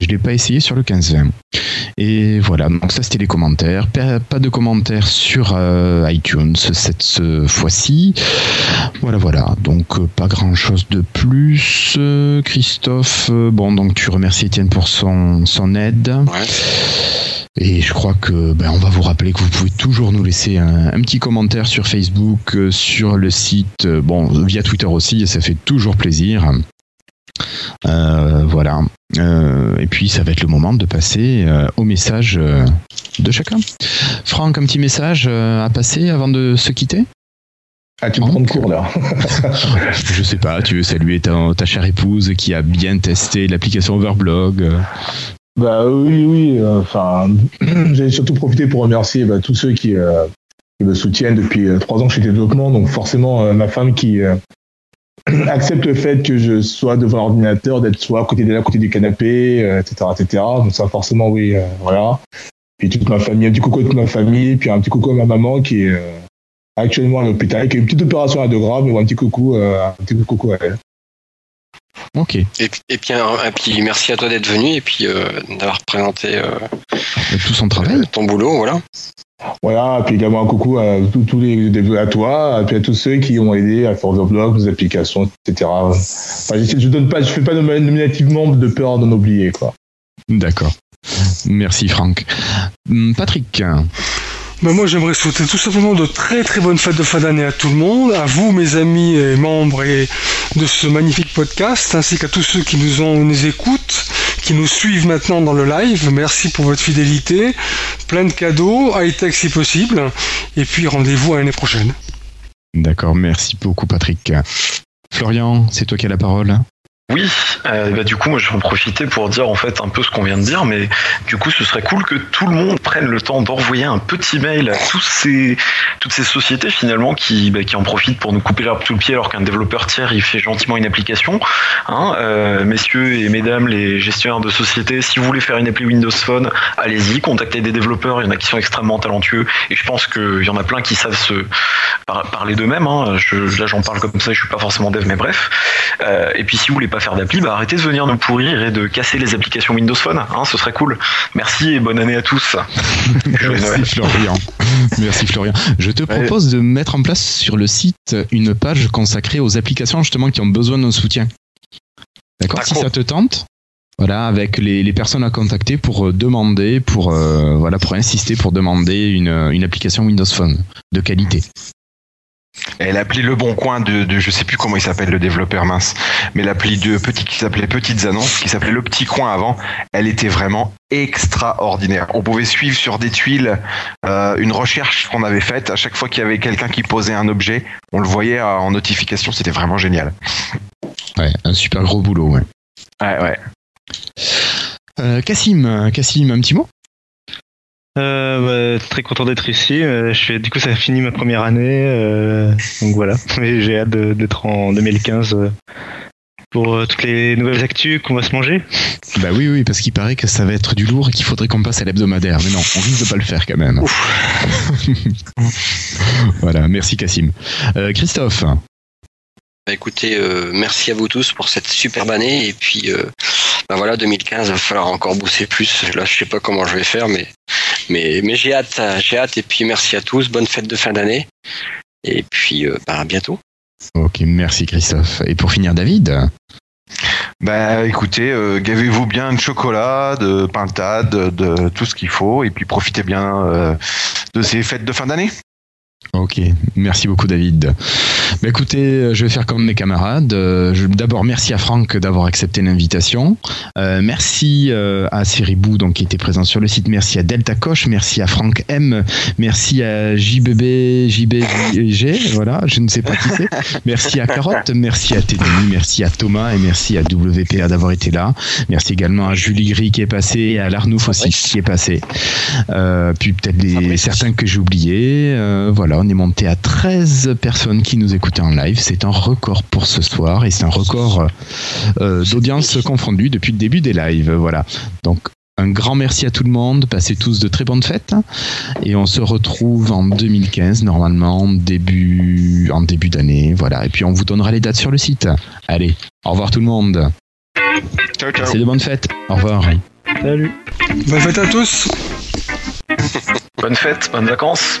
[SPEAKER 1] Je l'ai pas essayé sur le 15-20. Et voilà, donc ça c'était les commentaires. Pas de commentaires sur euh, iTunes cette ce fois-ci. Voilà, voilà. Donc euh, pas grand-chose de plus. Euh, Christophe, euh, bon donc tu remercies Étienne pour son son aide.
[SPEAKER 6] Ouais.
[SPEAKER 1] Et je crois que ben, on va vous rappeler que vous pouvez toujours nous laisser un, un petit commentaire sur Facebook, sur le site, bon via Twitter aussi, et ça fait toujours plaisir. Euh, voilà. Euh, et puis ça va être le moment de passer euh, au message de chacun. Franck, un petit message à passer avant de se quitter?
[SPEAKER 9] Ah, tu me prends de court là.
[SPEAKER 1] Je sais pas, tu veux saluer ta, ta chère épouse qui a bien testé l'application Overblog.
[SPEAKER 9] Bah oui, oui. Enfin, j'ai surtout profité pour remercier bah, tous ceux qui, qui me soutiennent depuis trois ans chez développement. Donc forcément, ma femme qui accepte le fait que je sois devant l'ordinateur, d'être soit à côté d'elle, à côté du canapé, euh, etc., etc. Donc ça, forcément, oui, euh, voilà. Puis toute ma famille, un petit coucou à toute ma famille, puis un petit coucou à ma maman qui est euh, actuellement à l'hôpital, qui a une petite opération à 2 grammes, mais un petit coucou, euh, un petit coucou à elle.
[SPEAKER 1] Ok,
[SPEAKER 6] Et, et puis, un- et puis merci à toi d'être venu et puis euh, d'avoir présenté euh,
[SPEAKER 1] tout son travail.
[SPEAKER 6] ton boulot, voilà.
[SPEAKER 9] Voilà, puis également un coucou à tous tous les à toi, et puis à tous ceux qui ont aidé à faire des blogs, des applications, etc. Enfin, je, donne pas, je fais pas nom- nominativement de peur d'en oublier, quoi.
[SPEAKER 1] D'accord. Merci Franck. Hum, Patrick,
[SPEAKER 5] Ben moi, j'aimerais souhaiter tout simplement de très très bonnes fêtes de fin d'année à tout le monde, à vous, mes amis et membres et de ce magnifique podcast, ainsi qu'à tous ceux qui nous ont nous écoutent, qui nous suivent maintenant dans le live. Merci pour votre fidélité, plein de cadeaux, high-tech si possible, et puis rendez-vous à l'année prochaine.
[SPEAKER 1] d'accord, merci beaucoup Patrick. Florian, c'est toi qui as la parole.
[SPEAKER 4] Oui, euh, bah, du coup, moi je vais en profiter pour dire en fait un peu ce qu'on vient de dire, mais du coup, ce serait cool que tout le monde prenne le temps d'envoyer un petit mail à tous ces, toutes ces sociétés finalement qui, bah, en profitent pour nous couper l'herbe sous le pied alors qu'un développeur tiers il fait gentiment une application. Hein, euh, messieurs et mesdames les gestionnaires de sociétés, si vous voulez faire une appli Windows Phone, allez-y, contactez des développeurs, il y en a qui sont extrêmement talentueux et je pense qu'il y en a plein qui savent se par- parler d'eux-mêmes. Hein. Là, j'en parle comme ça, je suis pas forcément dev, mais bref. Euh, et puis si vous voulez pas faire d'appli, bah arrêtez de venir nous pourrir et de casser les applications Windows Phone, hein, ce serait cool. Merci et bonne année à tous.
[SPEAKER 1] Merci Florian. Merci Florian. Je te propose de mettre en place sur le site une page consacrée aux applications justement qui ont besoin de nos soutien. D'accord? Si ça te tente voilà, avec les, les personnes à contacter pour euh, demander, pour euh, voilà, pour insister, pour demander une, une application Windows Phone de qualité.
[SPEAKER 3] Et l'appli Le Bon Coin de, de je sais plus comment il s'appelle le développeur mince, mais l'appli de petit qui s'appelait Petites Annonces, qui s'appelait Le Petit Coin avant, elle était vraiment extraordinaire. On pouvait suivre sur des tuiles euh, une recherche qu'on avait faite à chaque fois qu'il y avait quelqu'un qui posait un objet, on le voyait euh, en notification, c'était vraiment génial.
[SPEAKER 1] Ouais, un super gros boulot. Ouais.
[SPEAKER 3] Ouais, ouais.
[SPEAKER 1] Euh, Cassim, Cassim, un petit mot?
[SPEAKER 2] Euh, bah, très content d'être ici. Euh, je fais, du coup, ça a fini ma première année. euh, donc voilà. Mais j'ai hâte de- d'être en 2015 euh, pour euh, toutes les nouvelles actus qu'on va se manger.
[SPEAKER 1] Bah oui, oui, parce qu'il paraît que ça va être du lourd et qu'il faudrait qu'on passe à l'hebdomadaire. Mais non, on risque de pas le faire quand même. voilà, merci Cassim. Euh, Christophe,
[SPEAKER 6] Bah, écoutez, euh, merci à vous tous pour cette superbe année et puis euh, bah voilà 2015 va falloir encore bosser plus. Là je sais pas comment je vais faire mais mais mais j'ai hâte, euh, j'ai hâte et puis merci à tous, bonne fête de fin d'année et puis euh, bah, à bientôt.
[SPEAKER 1] ok, merci Christophe. Et pour finir, David?
[SPEAKER 3] Bah écoutez, euh, gavez-vous bien de chocolat, de pintade, de, de tout ce qu'il faut, et puis profitez bien euh, de ces fêtes de fin d'année.
[SPEAKER 1] Ok, merci beaucoup David. Bah écoutez, euh, je vais faire comme mes camarades. Euh, D'abord, merci à Franck d'avoir accepté l'invitation. Euh, merci à Seribou donc qui était présent sur le site. Merci à Delta Coche. Merci à Franck M. Merci à JBB, JBG. Voilà, je ne sais pas qui c'est. Merci à Carotte. Merci à Teddy. Merci à Thomas et merci à WPA d'avoir été là. Merci également à Julie Gris qui est passé et à l'Arnouf aussi qui est passé. Euh, puis peut-être certains que j'ai oubliés. Euh, voilà, on est monté à 13 personnes qui nous écoutaient en live. C'est un record pour ce soir et c'est un record euh, d'audience confondue depuis le début des lives. Voilà. Donc un grand merci à tout le monde. Passez tous de très bonnes fêtes. Et on se retrouve en 2015, normalement, début, en début d'année. Voilà. Et puis on vous donnera les dates sur le site. Allez, au revoir tout le monde.
[SPEAKER 3] Ciao, ciao.
[SPEAKER 1] C'est de bonnes fêtes. Au revoir.
[SPEAKER 2] Salut.
[SPEAKER 5] Bonne fête à tous
[SPEAKER 4] Bonne fête, bonnes vacances.